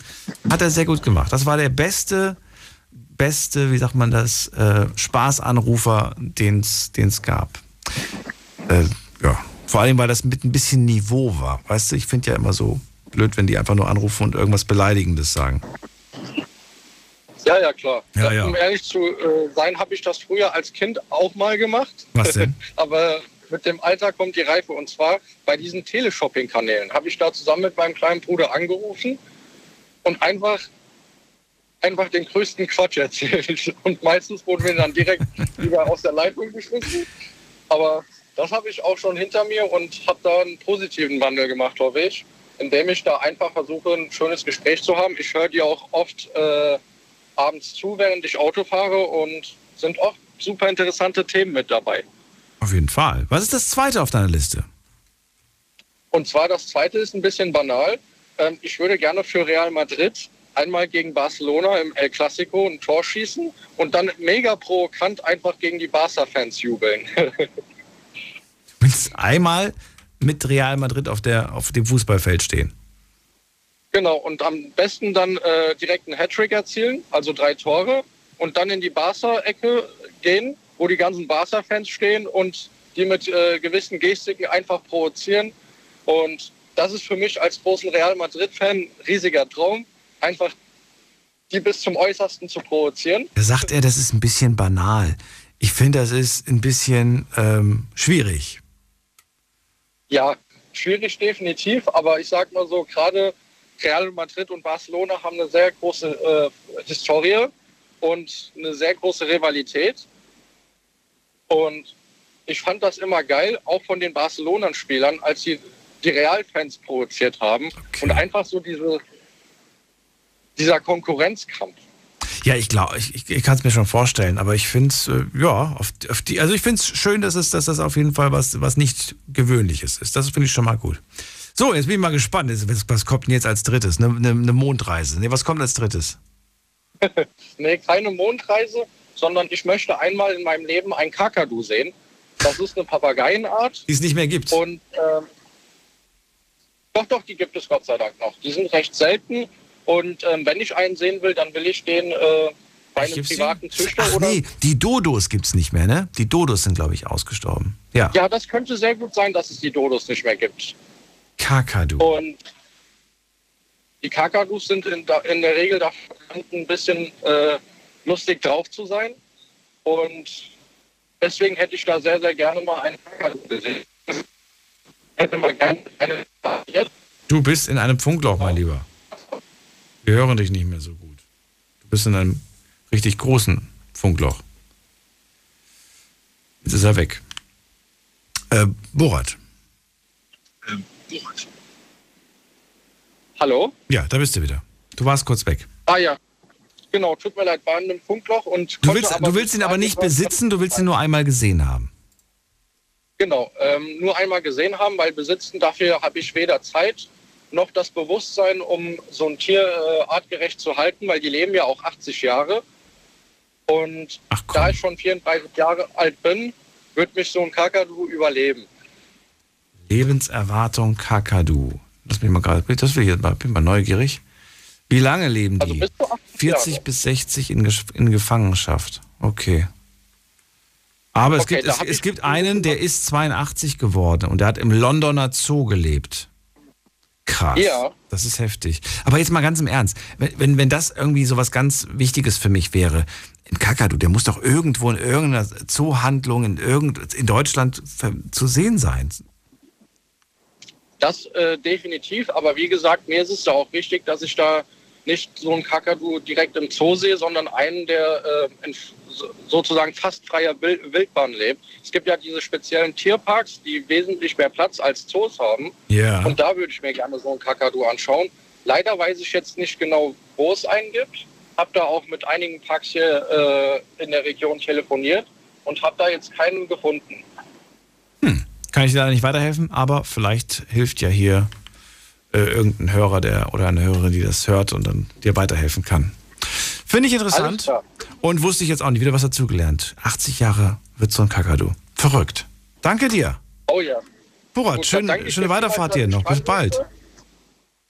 Hat er sehr gut gemacht. Das war der beste, beste, wie sagt man das, äh, Spaßanrufer, den es gab. Äh, ja. Vor allem, weil das mit ein bisschen Niveau war. Weißt du, ich finde ja immer so blöd, wenn die einfach nur anrufen und irgendwas Beleidigendes sagen. Ja, ja, klar. Ja, ja. Um ehrlich zu äh, sein, habe ich das früher als Kind auch mal gemacht. Was denn? <laughs> Aber mit dem Alter kommt die Reife. Und zwar bei diesen Teleshopping-Kanälen habe ich da zusammen mit meinem kleinen Bruder angerufen und einfach, einfach den größten Quatsch erzählt. <laughs> Und meistens wurden wir dann direkt <laughs> wieder aus der Leitung geschmissen. Aber das habe ich auch schon hinter mir und habe da einen positiven Wandel gemacht, hoffe ich, indem ich da einfach versuche, ein schönes Gespräch zu haben. Ich höre dir auch oft äh, abends zu, während ich Auto fahre und sind auch super interessante Themen mit dabei. Auf jeden Fall. Was ist das zweite auf deiner Liste? Und zwar das zweite ist ein bisschen banal. Ähm, ich würde gerne für Real Madrid einmal gegen Barcelona im El Clasico ein Tor schießen und dann mega provokant einfach gegen die Barca-Fans jubeln. Du willst einmal mit Real Madrid auf, der, auf dem Fußballfeld stehen. genau, und am besten dann äh, direkt einen Hattrick erzielen, also drei Tore, und dann in die Barca-Ecke gehen, wo die ganzen Barca-Fans stehen und die mit äh, gewissen Gestiken einfach provozieren. Und das ist für mich als großen Real Madrid-Fan ein riesiger Traum, einfach die bis zum Äußersten zu provozieren. Da sagt er, das ist ein bisschen banal. Ich finde, das ist ein bisschen ähm, schwierig. Ja, schwierig definitiv, aber ich sag mal so, gerade Real Madrid und Barcelona haben eine sehr große äh, Historie und eine sehr große Rivalität. Und ich fand das immer geil, auch von den Barcelona-Spielern, als sie die Real-Fans provoziert haben und einfach so diese, dieser Konkurrenzkampf. Ja, ich glaube, ich, ich, ich kann es mir schon vorstellen, aber ich finde es, äh, ja, auf, auf die, also ich finde es schön, dass, es, dass das auf jeden Fall was, was nicht Gewöhnliches ist. Das finde ich schon mal gut. So, jetzt bin ich mal gespannt. Was, was kommt denn jetzt als drittes? Eine, eine, eine Mondreise. Nee, was kommt als drittes? <laughs> nee, keine Mondreise, sondern ich möchte einmal in meinem Leben ein Kakadu sehen. Das ist eine Papageienart. Die es nicht mehr gibt. Und ähm, doch, doch, die gibt es Gott sei Dank noch. Die sind recht selten. Und ähm, wenn ich einen sehen will, dann will ich den äh, Bei einem privaten Züchter Ach oder. nee, die Dodos gibt's nicht mehr, ne? Die Dodos sind, glaube ich, ausgestorben. Ja. Ja, das könnte sehr gut sein, dass es die Dodos nicht mehr gibt. Kakadu. Und die Kakadus sind in, da- in der Regel bekannt, ein bisschen äh, lustig drauf zu sein. Und deswegen hätte ich da sehr, sehr gerne mal einen Kakadu gesehen. Hätte mal gerne eine jetzt. Du bist in einem Funkloch, mein Lieber. Wir hören dich nicht mehr so gut. Du bist in einem richtig großen Funkloch. Jetzt ist er weg. Äh, Borat. Hallo? Ja, da bist du wieder. Du warst kurz weg. Ah ja. Genau, tut mir leid, war in einem Funkloch und Du willst, aber du willst ihn aber nicht besitzen, du willst ihn nur einmal gesehen haben. Genau, ähm, nur einmal gesehen haben, weil besitzen dafür habe ich weder Zeit noch das Bewusstsein, um so ein Tier äh, artgerecht zu halten, weil die leben ja auch 80 Jahre. Und da ich schon 34 Jahre alt bin, wird mich so ein Kakadu überleben. Lebenserwartung Kakadu. Lass mich mal gerade, das will ich jetzt mal, bin mal neugierig. Wie lange leben die? 40 bis 60 in, in Gefangenschaft. Okay. Aber es Okay, gibt, es, es gibt einen, der ist 82 geworden und der hat im Londoner Zoo gelebt. Krass. Ja. Das ist heftig. Aber jetzt mal ganz im Ernst. Wenn, wenn, wenn das irgendwie so was ganz Wichtiges für mich wäre, ein Kakadu, der muss doch irgendwo in irgendeiner Zoohandlung in, irgend, in Deutschland zu sehen sein. Das äh, definitiv, aber wie gesagt, mir ist es da auch wichtig, dass ich da nicht so einen Kakadu direkt im Zoo sehe, sondern einen, der äh, in sozusagen fast freier Wil- Wildbahn lebt. Es gibt ja diese speziellen Tierparks, die wesentlich mehr Platz als Zoos haben. Ja. Und da würde ich mir gerne so einen Kakadu anschauen. Leider weiß ich jetzt nicht genau, wo es einen gibt. Habe da auch mit einigen Parks hier äh, in der Region telefoniert und habe da jetzt keinen gefunden. Kann ich dir leider nicht weiterhelfen, aber vielleicht hilft ja hier äh, irgendein Hörer der, oder eine Hörerin, die das hört und dann dir weiterhelfen kann. Finde ich interessant und wusste ich jetzt auch nicht. Wieder was dazugelernt. 80 Jahre wird so ein Kakadu. Verrückt. Danke dir. Oh ja. Borat, Gut, schön, schöne Weiterfahrt dir noch. Bis bald.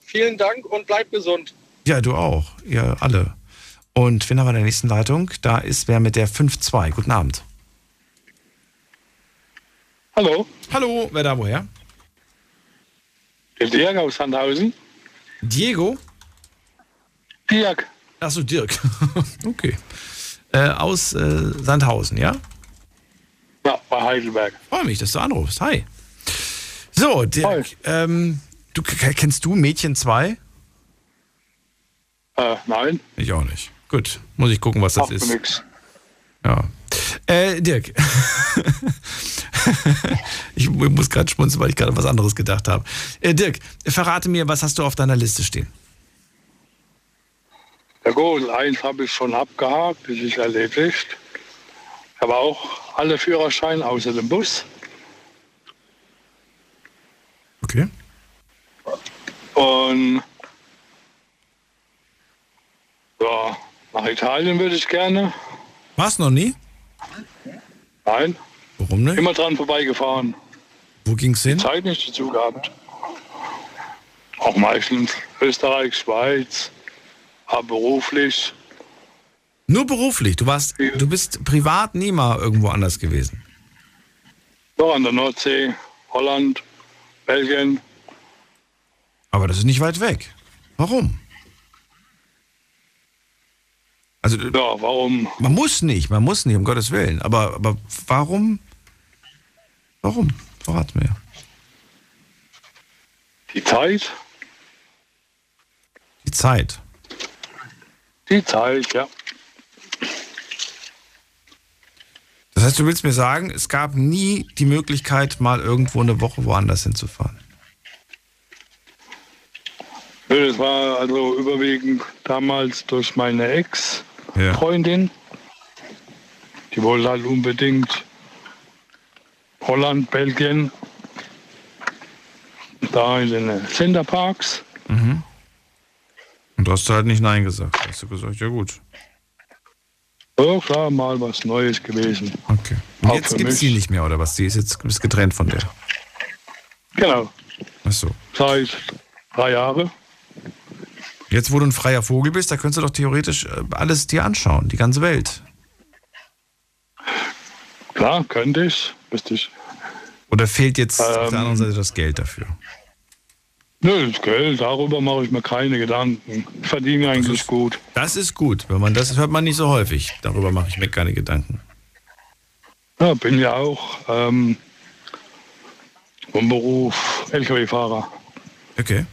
Vielen Dank und bleib gesund. Ja, du auch. Ihr alle. Und wen haben wir in der nächsten Leitung? Da ist wer mit der 5-2. Guten Abend. Hallo. Hallo, wer da woher? Der Dirk aus Sandhausen. Diego? Dirk. Achso, Dirk. <laughs> okay. Äh, aus äh, Sandhausen, ja? Ja, bei Heidelberg. Freue mich, dass du anrufst. Hi. So, Dirk, ähm, du, kennst du Mädchen 2? Äh, nein. Ich auch nicht. Gut, muss ich gucken, was das Macht ist. nix. Ja. Äh, Dirk. <laughs> ich muss gerade schmunzeln, weil ich gerade was anderes gedacht habe. Äh, Dirk, verrate mir, was hast du auf deiner Liste stehen? Ja gut, eins habe ich schon abgehakt, das ist erledigt. Ich habe auch alle Führerscheine außer dem Bus. Okay. Und ja, nach Italien würde ich gerne. Warst du noch nie? Nein. Warum nicht? Immer dran vorbeigefahren. Wo ging's hin? Zeit nicht dazu gehabt. Auch meistens Österreich, Schweiz, aber beruflich. Nur beruflich. Du warst, du bist privat nie mal irgendwo anders gewesen. So an der Nordsee, Holland, Belgien. Aber das ist nicht weit weg. Warum? Also, ja, warum? Man muss nicht, man muss nicht, um Gottes Willen. Aber, aber warum? Warum? Verrat mir. Die Zeit? Die Zeit. Die Zeit, ja. Das heißt, du willst mir sagen, es gab nie die Möglichkeit, mal irgendwo eine Woche woanders hinzufahren. Ja, Das war also überwiegend damals durch meine Ex-Freundin. Die wollte halt unbedingt Holland, Belgien, da in den Centerparks. Mhm. Und du hast halt nicht Nein gesagt. Hast du gesagt, ja gut. Ja, klar, mal was Neues gewesen. Okay. Und jetzt gibt es die nicht mehr, oder was? Die ist jetzt ist getrennt von der. Genau. Ach so. Seit drei Jahren. Jetzt, wo du ein freier Vogel bist, da könntest du doch theoretisch äh, alles dir anschauen, die ganze Welt. Klar, könnte ich. Müsste ich. Oder fehlt jetzt auf der Ähm. anderen Seite das Geld dafür? Nö, das Geld, darüber mache ich mir keine Gedanken. Ich verdiene eigentlich gut. Das ist gut, wenn man das hört man nicht so häufig. Darüber mache ich mir keine Gedanken. Ja, bin ja auch ähm, vom Beruf LKW-Fahrer Okay.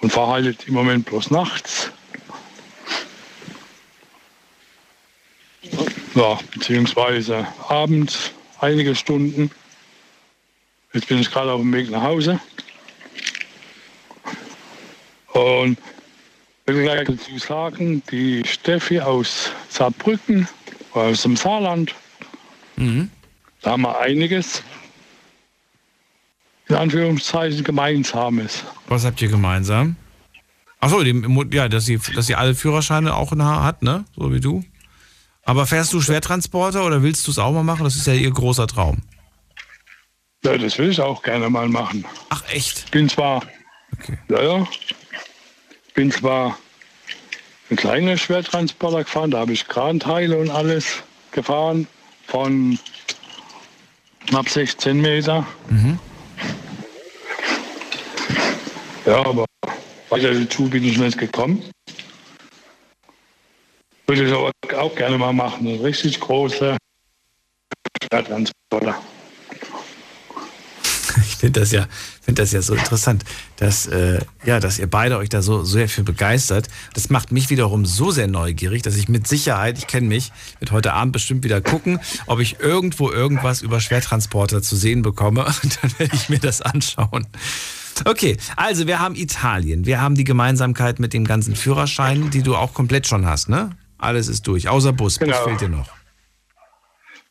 und fahre halt im Moment bloß nachts. Ja, beziehungsweise abends einige Stunden. Jetzt bin ich gerade auf dem Weg nach Hause. Und ich will gleich dazu sagen, die Steffi aus Saarbrücken, aus dem Saarland, Mhm. da haben wir einiges in Anführungszeichen Gemeinsames. Was habt ihr gemeinsam? Achso, ja, dass sie, dass sie alle Führerscheine auch in Haar hat, ne? So wie du. Aber fährst du Schwertransporter oder willst du es auch mal machen? Das ist ja ihr großer Traum. Ja, das will ich auch gerne mal machen. Ach echt? Bin zwar, ja, ja, bin zwar ein kleiner Schwertransporter gefahren, da habe ich Kranteile und alles gefahren von knapp 16 Meter. Mhm. Ja, aber weiter dazu bin ich nicht gekommen. Würde ich aber auch gerne mal machen. Ein richtig großer Schwertransporter. Ich finde das ja, finde das ja so interessant, dass, äh, ja, dass ihr beide euch da so sehr für begeistert. Das macht mich wiederum so sehr neugierig, dass ich mit Sicherheit, ich kenne mich, wird heute Abend bestimmt wieder gucken, ob ich irgendwo irgendwas über Schwertransporter zu sehen bekomme. <laughs> Und dann werde ich mir das anschauen. Okay, also wir haben Italien. Wir haben die Gemeinsamkeit mit dem ganzen Führerschein, die du auch komplett schon hast, ne? Alles ist durch, außer Bus. Bus Genau. fehlt dir noch.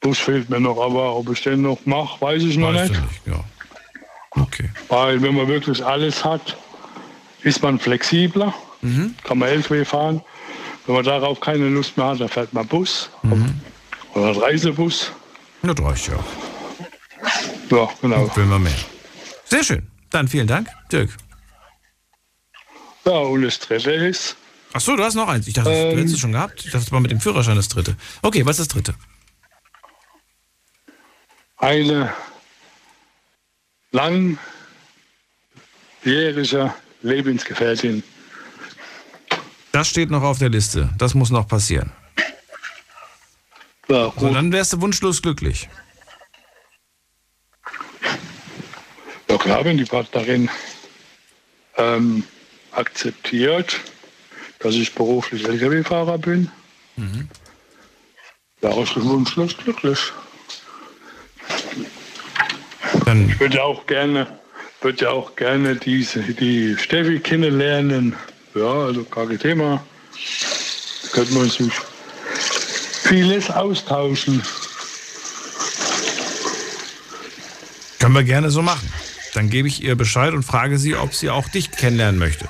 Bus fehlt mir noch, aber ob ich den noch mache, weiß ich noch Weißt nicht. nicht, ja. Okay. Weil wenn man wirklich alles hat, ist man flexibler, Mhm. kann man LKW fahren. Wenn man darauf keine Lust mehr hat, dann fährt man Bus Mhm. oder Reisebus. Das reicht ja. Ja, genau. Will man mehr. Sehr schön. Dann vielen Dank, Dirk. Ja, und das dritte ist, Ach so, du hast noch eins. Ich dachte, du Ähm. hättest es schon gehabt. Ich dachte, das war mit dem Führerschein das dritte. Okay, was ist das dritte? eine langjährige Lebensgefährtin. Das steht noch auf der Liste. Das muss noch passieren. Ja, also dann wärst du wunschlos glücklich. Ja klar, wenn die Partnerin ähm, akzeptiert, dass ich beruflich Lkw-Fahrer bin, Mhm. wäre ich wunschlos glücklich. Dann ich würde auch gerne, würde ja auch gerne diese, die Steffi kennenlernen. Ja, also kein Thema. Da könnten wir uns vieles austauschen. Können wir gerne so machen. Dann gebe ich ihr Bescheid und frage sie, ob sie auch dich kennenlernen möchte.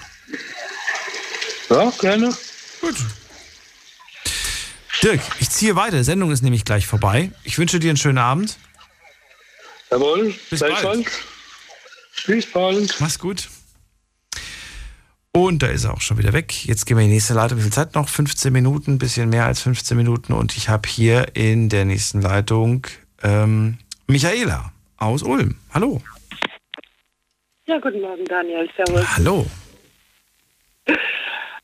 Ja, gerne. Gut. Dirk, ich ziehe weiter. Die Sendung ist nämlich gleich vorbei. Ich wünsche dir einen schönen Abend. Jawohl, Bis gleichfalls. bald. Bis bald. Mach's gut. Und da ist er auch schon wieder weg. Jetzt gehen wir in die nächste Leitung. Wie viel Zeit noch? 15 Minuten, bisschen mehr als 15 Minuten. Und ich habe hier in der nächsten Leitung ähm, Michaela aus Ulm. Hallo. Ja, guten Morgen, Daniel. Servus. Hallo.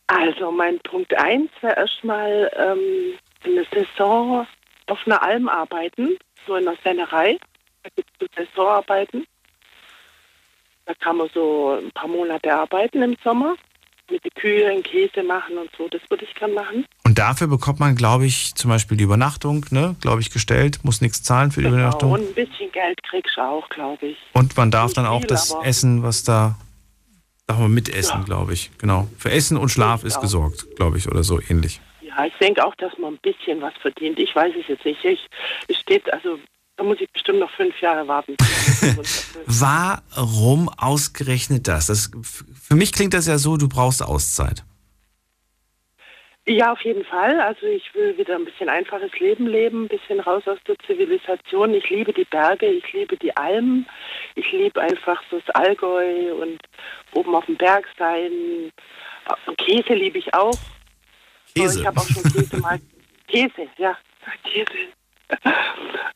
Also, mein Punkt 1 wäre erstmal ähm, eine Saison auf einer Alm arbeiten, so in einer Sennerei. Da gibt es so Saisonarbeiten. Da kann man so ein paar Monate arbeiten im Sommer. Mit den Kühen Käse machen und so. Das würde ich gern machen. Und dafür bekommt man, glaube ich, zum Beispiel die Übernachtung, ne, glaube ich, gestellt, muss nichts zahlen für die Genau. Übernachtung. Und ein bisschen Geld kriegst du auch, glaube ich. Und man darf dann auch viel, das Essen, was da, darf man mitessen, glaube ich. Genau. Für Essen und Schlaf ist auch. gesorgt, glaube ich, oder so ähnlich. Ja, ich denke auch, dass man ein bisschen was verdient. Ich weiß es jetzt nicht. Ich, es steht, also da muss ich bestimmt noch fünf Jahre warten. <laughs> Warum ausgerechnet das? das? Für mich klingt das ja so, du brauchst Auszeit. Ja, auf jeden Fall. Also ich will wieder ein bisschen einfaches Leben leben, ein bisschen raus aus der Zivilisation. Ich liebe die Berge, ich liebe die Almen, ich liebe einfach so das Allgäu und oben auf dem Berg sein. Käse liebe ich auch. Käse? Ich habe auch schon Käse mal. <laughs> Käse, ja, Käse.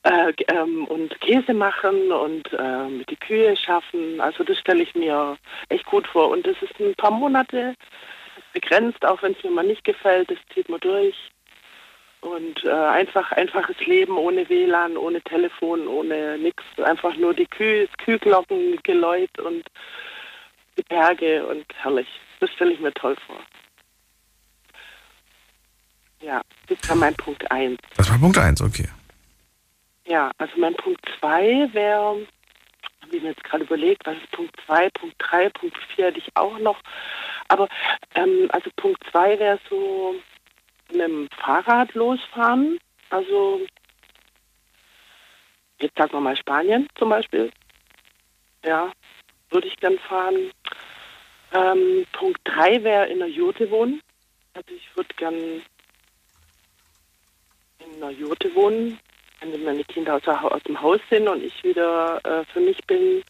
Äh, ähm, und Käse machen und ähm, die Kühe schaffen. Also das stelle ich mir echt gut vor. Und das ist ein paar Monate begrenzt, auch wenn es mir mal nicht gefällt, das zieht man durch. Und äh, einfach einfaches Leben ohne WLAN, ohne Telefon, ohne nichts. Einfach nur die Kühe, das Kühlglocken, Geläut und die Berge und herrlich. Das stelle ich mir toll vor. Ja, das war mein Punkt 1. Das war Punkt 1, okay. Ja, also mein Punkt 2 wäre, habe ich mir jetzt gerade überlegt, was ist Punkt 2, Punkt 3, Punkt 4 hätte ich auch noch. Aber ähm, also Punkt 2 wäre so mit dem Fahrrad losfahren. Also jetzt sagen wir mal Spanien zum Beispiel. Ja, würde ich gern fahren. Ähm, Punkt 3 wäre in der Jurte wohnen. Also ich würde gern in einer Jurte wohnen, wenn meine Kinder aus, aus dem Haus sind und ich wieder äh, für mich bin,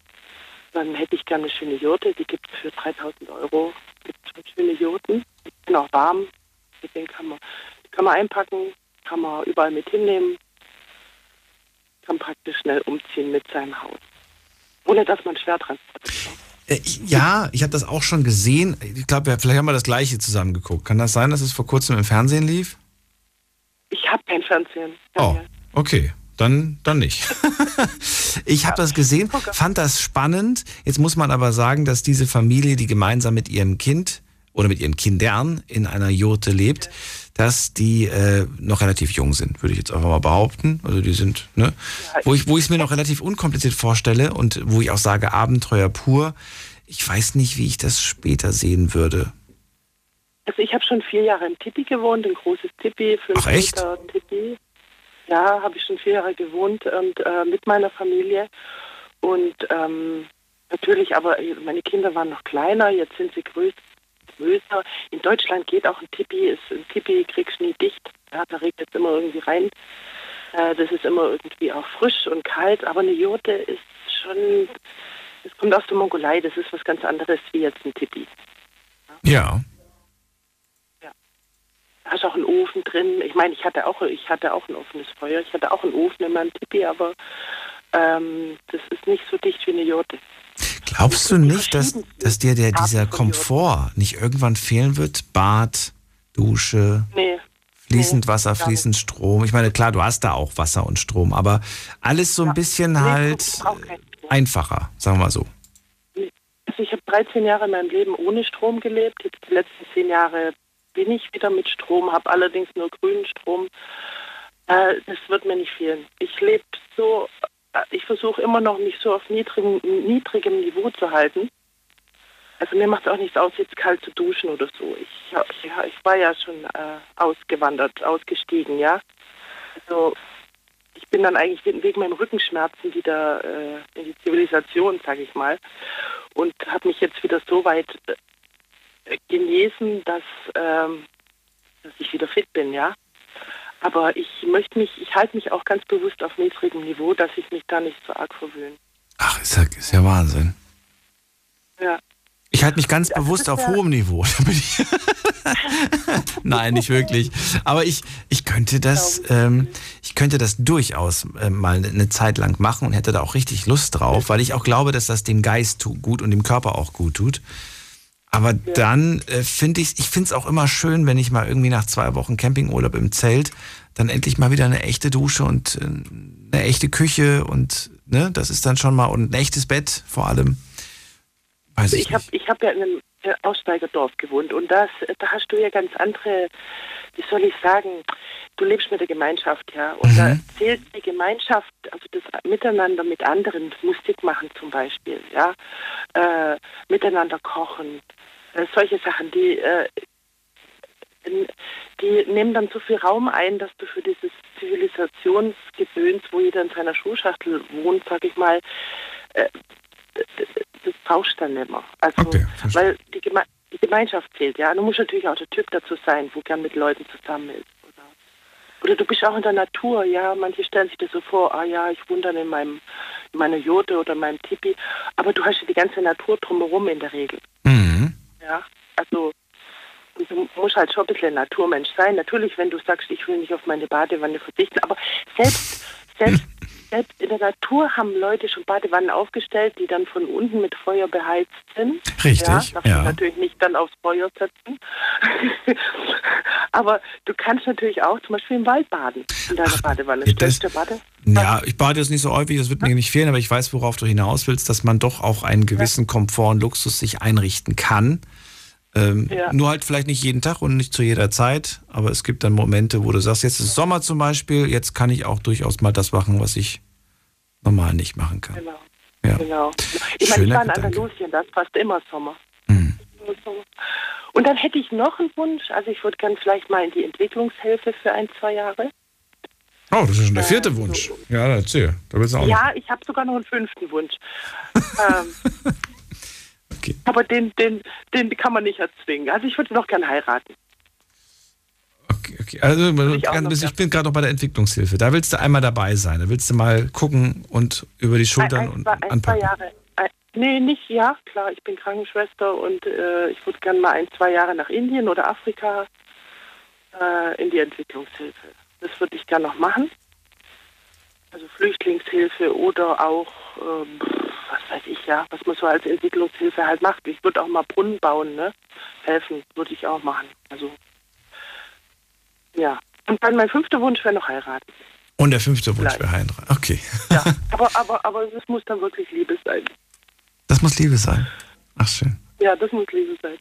dann hätte ich gerne eine schöne Jurte. Die gibt es für 3000 Euro. gibt schon schöne Jurten. Die sind auch warm. Mit denen kann man, die kann man einpacken, kann man überall mit hinnehmen. Kann praktisch schnell umziehen mit seinem Haus. Ohne dass man Schwertransport braucht. Äh, ich- Ja, ich habe das auch schon gesehen. Ich glaube, vielleicht haben wir das gleiche zusammen geguckt. Kann das sein, dass es vor kurzem im Fernsehen lief? Ich habe kein Fernsehen. Oh, okay. Dann, dann nicht. <laughs> ich habe das gesehen, fand das spannend. Jetzt muss man aber sagen, dass diese Familie, die gemeinsam mit ihrem Kind oder mit ihren Kindern in einer Jurte lebt, dass die äh, noch relativ jung sind, würde ich jetzt einfach mal behaupten. Also die sind, ne? Wo ich, wo ich es mir noch relativ unkompliziert vorstelle und wo ich auch sage, Abenteuer pur. Ich weiß nicht, wie ich das später sehen würde. Also ich habe schon vier Jahre im Tipi gewohnt, ein großes Tipi, fünf Ach, echt? Meter Tipi. Ja, habe ich schon vier Jahre gewohnt und äh, mit meiner Familie. Und ähm, natürlich, aber meine Kinder waren noch kleiner, jetzt sind sie größer. In Deutschland geht auch ein Tipi, ist, ein Tipi kriegst nie dicht. Ja, da regnet es immer irgendwie rein. Äh, das ist immer irgendwie auch frisch und kalt, aber eine Jurte ist schon, das kommt aus der Mongolei, das ist was ganz anderes wie jetzt ein Tipi. Ja. Da hast auch einen Ofen drin. Ich meine, ich hatte auch, ich hatte auch ein offenes Feuer. Ich hatte auch einen Ofen in meinem Tipi, aber ähm, das ist nicht so dicht wie eine Jurte. Glaubst du nicht, dass, dass dir der, dieser Komfort nicht irgendwann fehlen wird? Bad, Dusche, Nee. fließend nee, Wasser, fließend Strom. Ich meine, klar, du hast da auch Wasser und Strom, aber alles so ein bisschen halt einfacher, sagen wir mal so. Also ich habe 13 Jahre in meinem Leben ohne Strom gelebt. Jetzt die letzten 10 Jahre bin ich wieder mit Strom, habe allerdings nur grünen Strom. Äh, das wird mir nicht fehlen. Ich lebe so, äh, ich versuche immer noch mich so auf niedrigem, niedrigem Niveau zu halten. Also mir macht es auch nichts aus, jetzt kalt zu duschen oder so. Ich, ich, ich war ja schon äh, ausgewandert, ausgestiegen, ja. Also ich bin dann eigentlich wegen meinem Rückenschmerzen wieder äh, in die Zivilisation, sage ich mal, und habe mich jetzt wieder so weit genesen, dass, ähm, dass ich wieder fit bin, ja. Aber ich möchte mich, ich halte mich auch ganz bewusst auf niedrigem Niveau, dass ich mich da nicht so arg verwöhne. Ach, ist ja, ist ja Wahnsinn. Ja. Ich halte mich ganz bewusst ist auf ja- hohem Niveau. <laughs> <laughs> Nein, nicht wirklich. Aber ich, ich könnte das, ähm, ich könnte das durchaus äh, mal eine Zeit lang machen und hätte da auch richtig Lust drauf, weil ich auch glaube, dass das dem Geist gut und dem Körper auch gut tut. Aber dann äh, finde ich, ich finde es auch immer schön, wenn ich mal irgendwie nach zwei Wochen Campingurlaub im Zelt dann endlich mal wieder eine echte Dusche und äh, eine echte Küche und ne, das ist dann schon mal und ein echtes Bett vor allem. Weiß Also ich ich habe ich hab ja in einem äh, Aussteigerdorf gewohnt und das, da hast du ja ganz andere, wie soll ich sagen, du lebst mit der Gemeinschaft, ja. Und da zählt die Gemeinschaft, also das Miteinander mit anderen, Musik machen zum Beispiel, ja, äh, miteinander kochen, äh, solche Sachen, die, äh, in- die nehmen dann so viel Raum ein, dass du für dieses Zivilisationsgedöns, wo jeder in seiner Schuhschachtel wohnt, sag ich mal, äh, das brauchst du dann nicht mehr. Also, weil die, Geme die Gemeinschaft zählt, ja. Du musst natürlich auch der Typ dazu sein, wo gern mit Leuten zusammen ist. Oder, oder du bist auch in der Natur, ja. Manche stellen sich das so vor, ah ja, ich wohne dann in meinem in meiner Jote oder meinem Tipi. Aber du hast ja die ganze Natur drumherum in der Regel. Mhm. Ja, also du musst halt schon ein bisschen Naturmensch sein. Natürlich, wenn du sagst, ich will nicht auf meine Badewanne verzichten, aber selbst, selbst, <laughs> selbst in der Natur haben Leute schon Badewannen aufgestellt, die dann von unten mit Feuer beheizt sind. Richtig, Ja, darfst ja. natürlich nicht dann aufs Feuer setzen. <laughs> aber du kannst natürlich auch zum Beispiel im Wald baden in deiner Badewanne. ja, das- du Bade? Ja, ich bade jetzt nicht so häufig, das wird mir nicht fehlen, aber ich weiß, worauf du hinaus willst, dass man doch auch einen gewissen Komfort und Luxus sich einrichten kann. Ähm, Ja. Nur halt vielleicht nicht jeden Tag und nicht zu jeder Zeit, aber es gibt dann Momente, wo du sagst, jetzt ist Sommer zum Beispiel, jetzt kann ich auch durchaus mal das machen, was ich normal nicht machen kann. Genau. Ja. genau. Ich meine, ich war in. Andalusien, da ist fast immer Sommer. Hm. Sommer. Und dann hätte ich noch einen Wunsch. Also ich würde gern vielleicht mal in die Entwicklungshilfe für ein, zwei Jahre. Oh, das ist schon der vierte Wunsch. Ja, erzähl. Da willst du auch Ja, ich habe sogar noch einen fünften Wunsch. <laughs> ähm, Aber den, den, den kann man nicht erzwingen. Also ich würde noch gern heiraten. Okay, also ich noch ich bin gerade noch bei der Entwicklungshilfe. Da willst du einmal dabei sein. Da willst du mal gucken und über die Schultern ein, ein, und zwei, ein, zwei anpacken. Jahre. Ein, nee, nicht, ja, klar, ich bin Krankenschwester und äh, ich würde gern mal ein, zwei Jahre nach Indien oder Afrika äh, in die Entwicklungshilfe. Das würde ich gern noch machen. Also Flüchtlingshilfe oder auch, ähm, was weiß ich ja, was man so als Entwicklungshilfe halt macht. Ich würde auch mal Brunnen bauen, ne? Helfen würde ich auch machen. Also, ja. Und dann mein fünfter Wunsch wäre noch heiraten. Und der fünfte Wunsch Vielleicht. wäre Heinrich. Okay. <laughs> Aber, aber, aber es muss dann wirklich Liebe sein. Das muss Liebe sein. Ach, schön. Ja, das muss Liebe sein.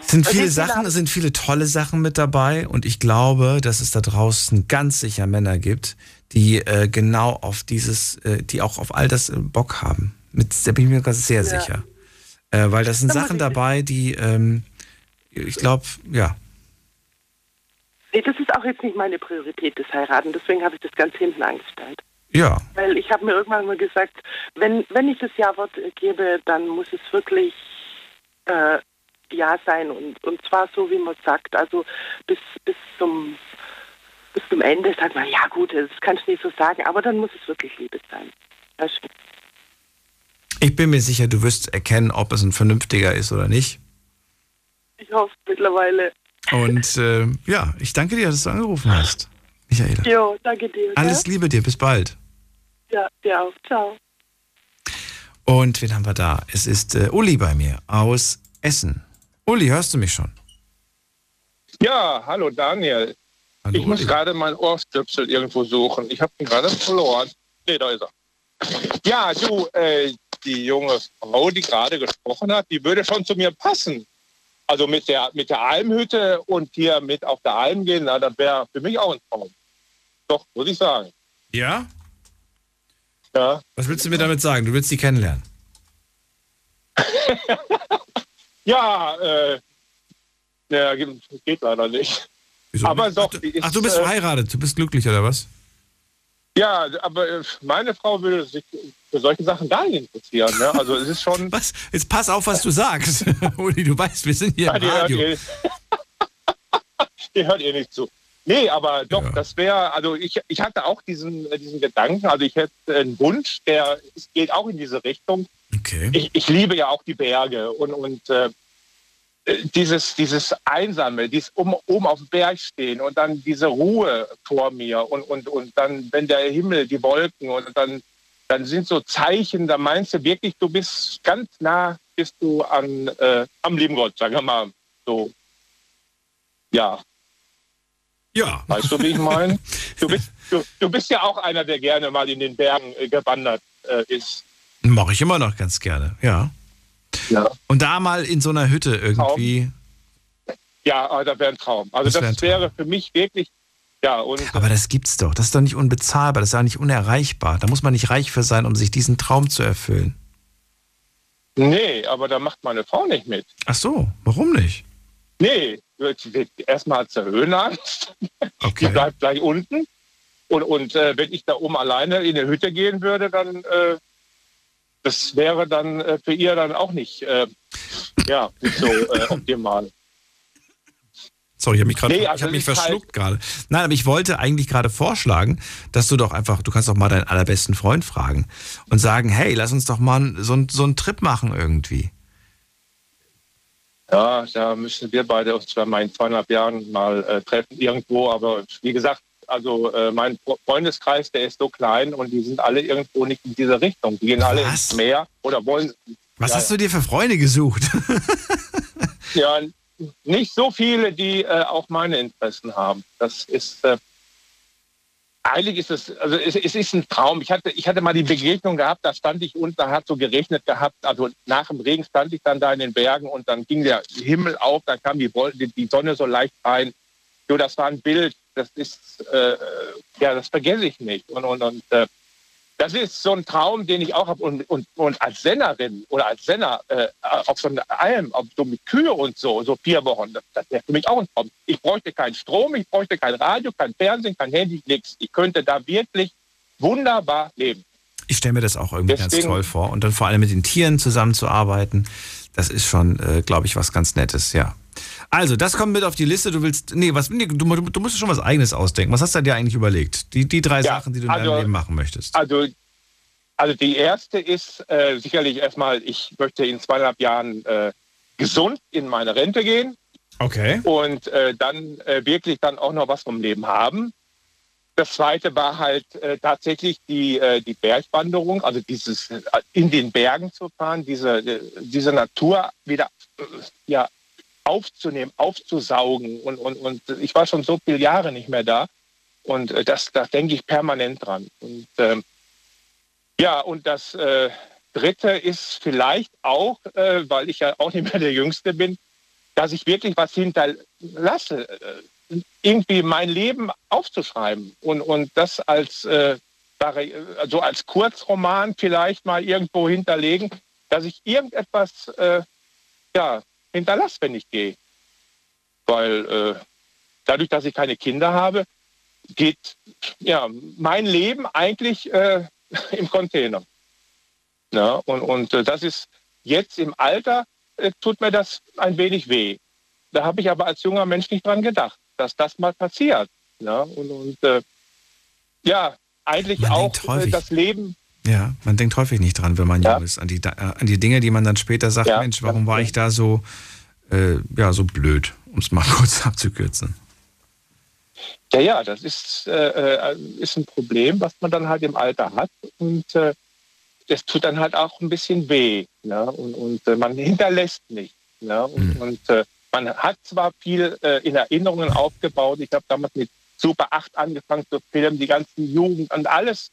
Es sind Also viele Sachen, es sind viele tolle Sachen mit dabei und ich glaube, dass es da draußen ganz sicher Männer gibt, die äh, genau auf dieses, äh, die auch auf all das äh, Bock haben. Mit, da bin ich mir ganz sehr Ja. sicher. Äh, weil das sind Sachen dabei, die, ähm, ich glaube, ja. Nee, das ist auch jetzt nicht meine Priorität, das Heiraten. Deswegen habe ich das ganz hinten angestellt. Ja. Weil ich habe mir irgendwann mal gesagt, wenn, wenn ich das Ja-Wort äh, gebe, dann muss es wirklich äh, Ja sein. Und, und zwar so, wie man sagt. Also bis, bis, zum, bis zum Ende sagt man, ja gut, das kannst du nicht so sagen. Aber dann muss es wirklich Liebe sein. Ich bin mir sicher, du wirst erkennen, ob es ein vernünftiger ist oder nicht. Ich hoffe mittlerweile. Und äh, ja, ich danke dir, dass du angerufen hast, Michaela. Jo, danke dir. Alles gell? Liebe dir, bis bald. Ja, dir auch. Ciao. Und wen haben wir da? Es ist äh, Uli bei mir aus Essen. Uli, hörst du mich schon? Ja, hallo Daniel. Ich muss gerade meinen Ohrstöpsel irgendwo suchen. Ich habe ihn gerade verloren. Nee, da ist er. Ja, du, äh, die junge Frau, die gerade gesprochen hat, die würde schon zu mir passen. Also mit der, mit der Almhütte und hier mit auf der Alm gehen, na, das wäre für mich auch ein Traum. Doch, muss ich sagen. Ja? Ja. Was willst du mir damit sagen? Du willst sie kennenlernen? <laughs> Ja, äh, ja, geht leider nicht. Aber doch, die ist, Ach, du bist äh, verheiratet, du bist glücklich oder was? Ja, aber äh, meine Frau würde sich für solche Sachen gar nicht interessieren. Ne? Also es ist schon. <laughs> Was? Jetzt pass auf, was du sagst. <laughs> Uli, du weißt, wir sind hier Ja, im die, hört Radio. ihr, <laughs> die hört ihr nicht zu. Nee, aber doch, das wäre, also ich, ich hatte auch diesen, äh, diesen Gedanken, also ich hätte einen Wunsch, der geht auch in diese Richtung. Okay. Ich, ich liebe ja auch die Berge und, und äh, dieses, dieses Einsame, dieses um, oben auf dem Berg stehen und dann diese Ruhe vor mir und, und, und dann, wenn der Himmel, die Wolken und dann, dann sind so Zeichen, da meinst du wirklich, du bist ganz nah, bist du an, äh, am lieben Gott, sagen wir mal so. Ja. Ja. Weißt du, wie ich meine? Du bist, du, du bist ja auch einer, der gerne mal in den Bergen äh, gewandert äh, ist. Mache ich immer noch ganz gerne, ja. Ja. Und da mal in so einer Hütte irgendwie. Ja, aber das wäre ein Traum. Also Das das, wär Traum. wäre für mich wirklich, ja, und Aber das gibt's doch. Das ist doch nicht unbezahlbar. Das ist auch nicht unerreichbar. Da muss man nicht reich für sein, um sich diesen Traum zu erfüllen. nee, aber da macht meine Frau nicht mit. Ach so, warum nicht? Nee, erstmal hat sie Höhenangst. Die bleibt gleich unten. Und, und äh, wenn ich da oben alleine in eine Hütte gehen würde, dann, äh, das wäre dann äh, für ihr dann auch nicht, äh, ja, nicht so äh, <laughs> optimal. Sorry, ich habe mich gerade Nee, also hab mich ist verschluckt gerade. Nein, aber ich wollte eigentlich gerade vorschlagen, dass du doch einfach, du kannst doch mal deinen allerbesten Freund fragen und sagen, hey, lass uns doch mal so, einen- so einen Trip machen irgendwie. Ja, da müssen wir beide uns zwar mal in zweieinhalb Jahren mal äh, treffen irgendwo, aber wie gesagt, also äh, mein Fre- Freundeskreis, der ist so klein und die sind alle irgendwo nicht in dieser Richtung. Die gehen alle ins Meer oder wollen. Was ja, hast du dir für Freunde gesucht? <laughs> Ja, nicht so viele, die äh, auch meine Interessen haben. Das ist äh, eigentlich ist es, also es, es ist ein Traum. Ich hatte, ich hatte mal die Begegnung gehabt, da stand ich unten, da hat so geregnet gehabt. Also nach dem Regen stand ich dann da in den Bergen und dann ging der Himmel auf, dann kam die, die Sonne so leicht rein. So, das war ein Bild, das ist, äh, ja, das vergesse ich nicht. Und, und, und äh, das ist so ein Traum, den ich auch habe. Und, und, und als Sennerin oder als Senner äh, auf so einer Alm, auf so mit Kühe und so, so vier Wochen, das, das wäre für mich auch ein Traum. Ich bräuchte keinen Strom, ich bräuchte kein Radio, kein Fernsehen, kein Handy, nichts. Ich könnte da wirklich wunderbar leben. Ich stelle mir das auch irgendwie ganz Deswegen- toll vor. Und dann vor allem mit den Tieren zusammenzuarbeiten, das ist schon, äh, glaube ich, was ganz Nettes, ja. Also, das kommt mit auf die Liste. Du willst, nee, was, nee, du, du musst schon was Eigenes ausdenken. Was hast du dir eigentlich überlegt? Die, die drei Ja, Sachen, die du in also- deinem Leben machen möchtest. Also, also die erste ist äh, sicherlich erstmal, ich möchte in zweieinhalb Jahren äh, gesund in meine Rente gehen. Okay. und äh, dann äh, wirklich dann auch noch was vom Leben haben. Das zweite war halt äh, tatsächlich die, äh, die Bergwanderung, also dieses äh, in den Bergen zu fahren, diese, äh, diese Natur wieder äh, ja, aufzunehmen, aufzusaugen. Und, und, und ich war schon so viele Jahre nicht mehr da. Und äh, das, da denke ich permanent dran. Und ähm, ja, und das dritte ist vielleicht auch, weil ich ja auch nicht mehr der Jüngste bin, dass ich wirklich was hinterlasse, irgendwie mein Leben aufzuschreiben und, und das als, äh, also als Kurzroman vielleicht mal irgendwo hinterlegen, dass ich irgendetwas äh, ja, hinterlasse, wenn ich gehe. Weil äh, dadurch, dass ich keine Kinder habe, geht ja, mein Leben eigentlich äh, <laughs> im Container. Ja, und und äh, das ist jetzt im Alter, äh, tut mir das ein wenig weh. Da habe ich aber als junger Mensch nicht dran gedacht, dass das mal passiert. Ja, und und äh, ja, eigentlich Man auch äh, häufig. das Leben. Ja, man denkt häufig nicht dran, wenn man jung ist, an die, äh, an die Dinge, die man dann später sagt, Ja, Mensch, warum war ich da so, äh, ja, so blöd, um es mal <laughs> kurz abzukürzen. Ja, ja, das ist, äh, äh, ist ein Problem, was man dann halt im Alter hat. Und äh, das tut dann halt auch ein bisschen weh. Ne? Und, und man hinterlässt nicht. Ne? Und, und äh, man hat zwar viel äh, in Erinnerungen aufgebaut. Ich habe damals mit Super 8 angefangen zu filmen, die ganzen Jugend und alles.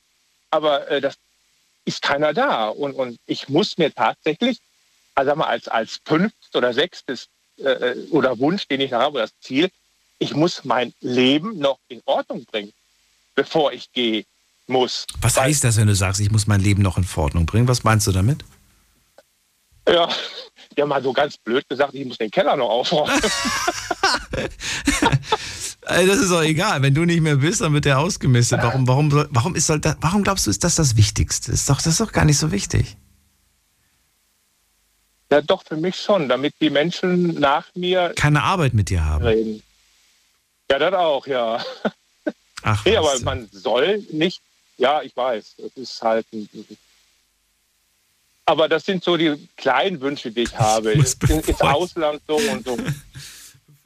Aber äh, das ist keiner da. Und, und ich muss mir tatsächlich, also mal, als, als fünftes oder sechstes äh, oder Wunsch, den ich habe, das Ziel, ich muss mein Leben noch in Ordnung bringen, bevor ich gehe muss. Was heißt das, wenn du sagst, ich muss mein Leben noch in Ordnung bringen? Was meinst du damit? Ja, ja mal so ganz blöd gesagt, ich muss den Keller noch aufräumen. <laughs> Das ist doch egal. Wenn du nicht mehr bist, dann wird der ausgemistet. Warum, warum, soll- warum, ist, warum glaubst du, ist das das Wichtigste? Ist doch, das ist doch gar nicht so wichtig. ja, doch, für mich schon, damit die Menschen nach mir Keine Arbeit mit dir haben. reden. Ja, das auch, ja. Ach, nee, aber man soll nicht, ja, ich weiß, es ist halt ein, aber das sind so die kleinen Wünsche, die ich habe. muss In, ins Ausland so und so.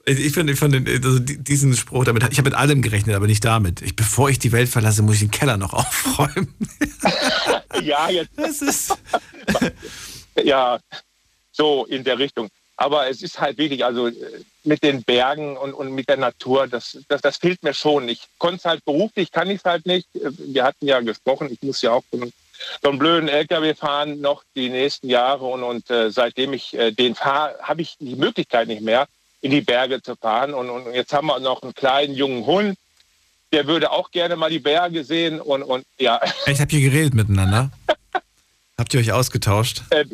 Ich finde den- also die- diesen Spruch damit, ich habe mit allem gerechnet, aber nicht damit. Ich, bevor ich die Welt verlasse, muss ich den Keller noch <laughs> aufräumen. <laughs> ja, jetzt. Das ist. <laughs> ja, so in der Richtung. Aber es ist halt wirklich, also äh, mit den Bergen und, und mit der Natur, das, das, das fehlt mir schon. Ich konnte es halt beruflich, kann ich es halt nicht. Äh, Wir hatten ja gesprochen, ich muss ja auch so einen blöden LKW fahren noch die nächsten Jahre. Und, und äh, seitdem ich äh, den fahre, habe ich die Möglichkeit nicht mehr, in die Berge zu fahren. Und, und jetzt haben wir noch einen kleinen jungen Hund, der würde auch gerne mal die Berge sehen. Und, und ja, Ich habe hier geredet miteinander. <laughs> Habt ihr euch ausgetauscht? Äh,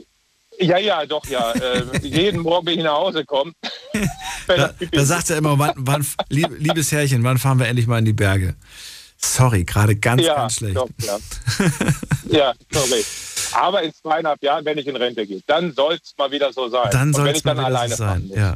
ja, ja, doch, ja. Äh, jeden Morgen, wenn ich nach Hause komme. <laughs> Da, da sagt er immer, wann, wann, lieb, liebes Herrchen, wann fahren wir endlich mal in die Berge? Sorry, gerade ganz, ja, ganz schlecht. Doch, ja. <laughs> ja, sorry. Aber in zweieinhalb Jahren, wenn ich in Rente gehe, dann soll es mal wieder so sein. Dann soll es ich dann mal wieder alleine so sein. Ja.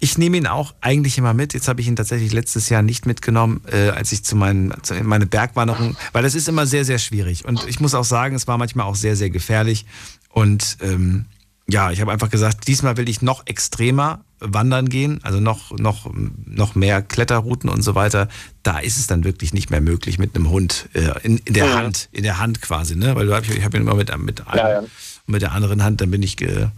Ich nehme ihn auch eigentlich immer mit. Jetzt habe ich ihn tatsächlich letztes Jahr nicht mitgenommen, äh, als ich zu meinen zu meine Bergwanderung, weil das ist immer sehr sehr schwierig und ich muss auch sagen, es war manchmal auch sehr sehr gefährlich und ähm, ja, ich habe einfach gesagt, diesmal will ich noch extremer wandern gehen, also noch noch noch mehr Kletterrouten und so weiter. Da ist es dann wirklich nicht mehr möglich mit einem Hund äh, in, in der Mhm. Hand, in der Hand quasi, ne? Weil du hab, ich habe ihn immer mit mit einem, Ja, ja. mit der anderen Hand, dann bin ich. Ge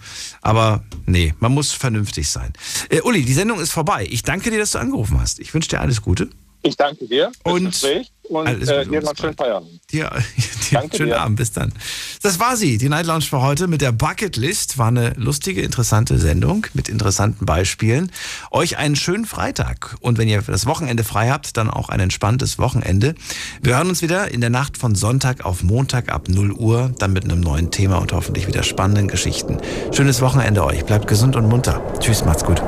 aber nee, man muss vernünftig sein. Äh, Uli, die Sendung ist vorbei. Ich danke dir, dass du angerufen hast. Ich wünsche dir alles Gute. Ich danke dir fürs Und Gespräch und alles äh, dir noch einen schönen Feierabend. Dir, <laughs> dir Danke schönen dir. Abend, bis dann. Das war sie, die Night Lounge für heute mit der Bucketlist. War eine lustige, interessante Sendung mit interessanten Beispielen. Euch einen schönen Freitag und wenn ihr das Wochenende frei habt, dann auch ein entspanntes Wochenende. Wir hören uns wieder in der Nacht von Sonntag auf Montag ab 0 Uhr, dann mit einem neuen Thema und hoffentlich wieder spannenden Geschichten. Schönes Wochenende euch, bleibt gesund und munter. Tschüss, macht's gut.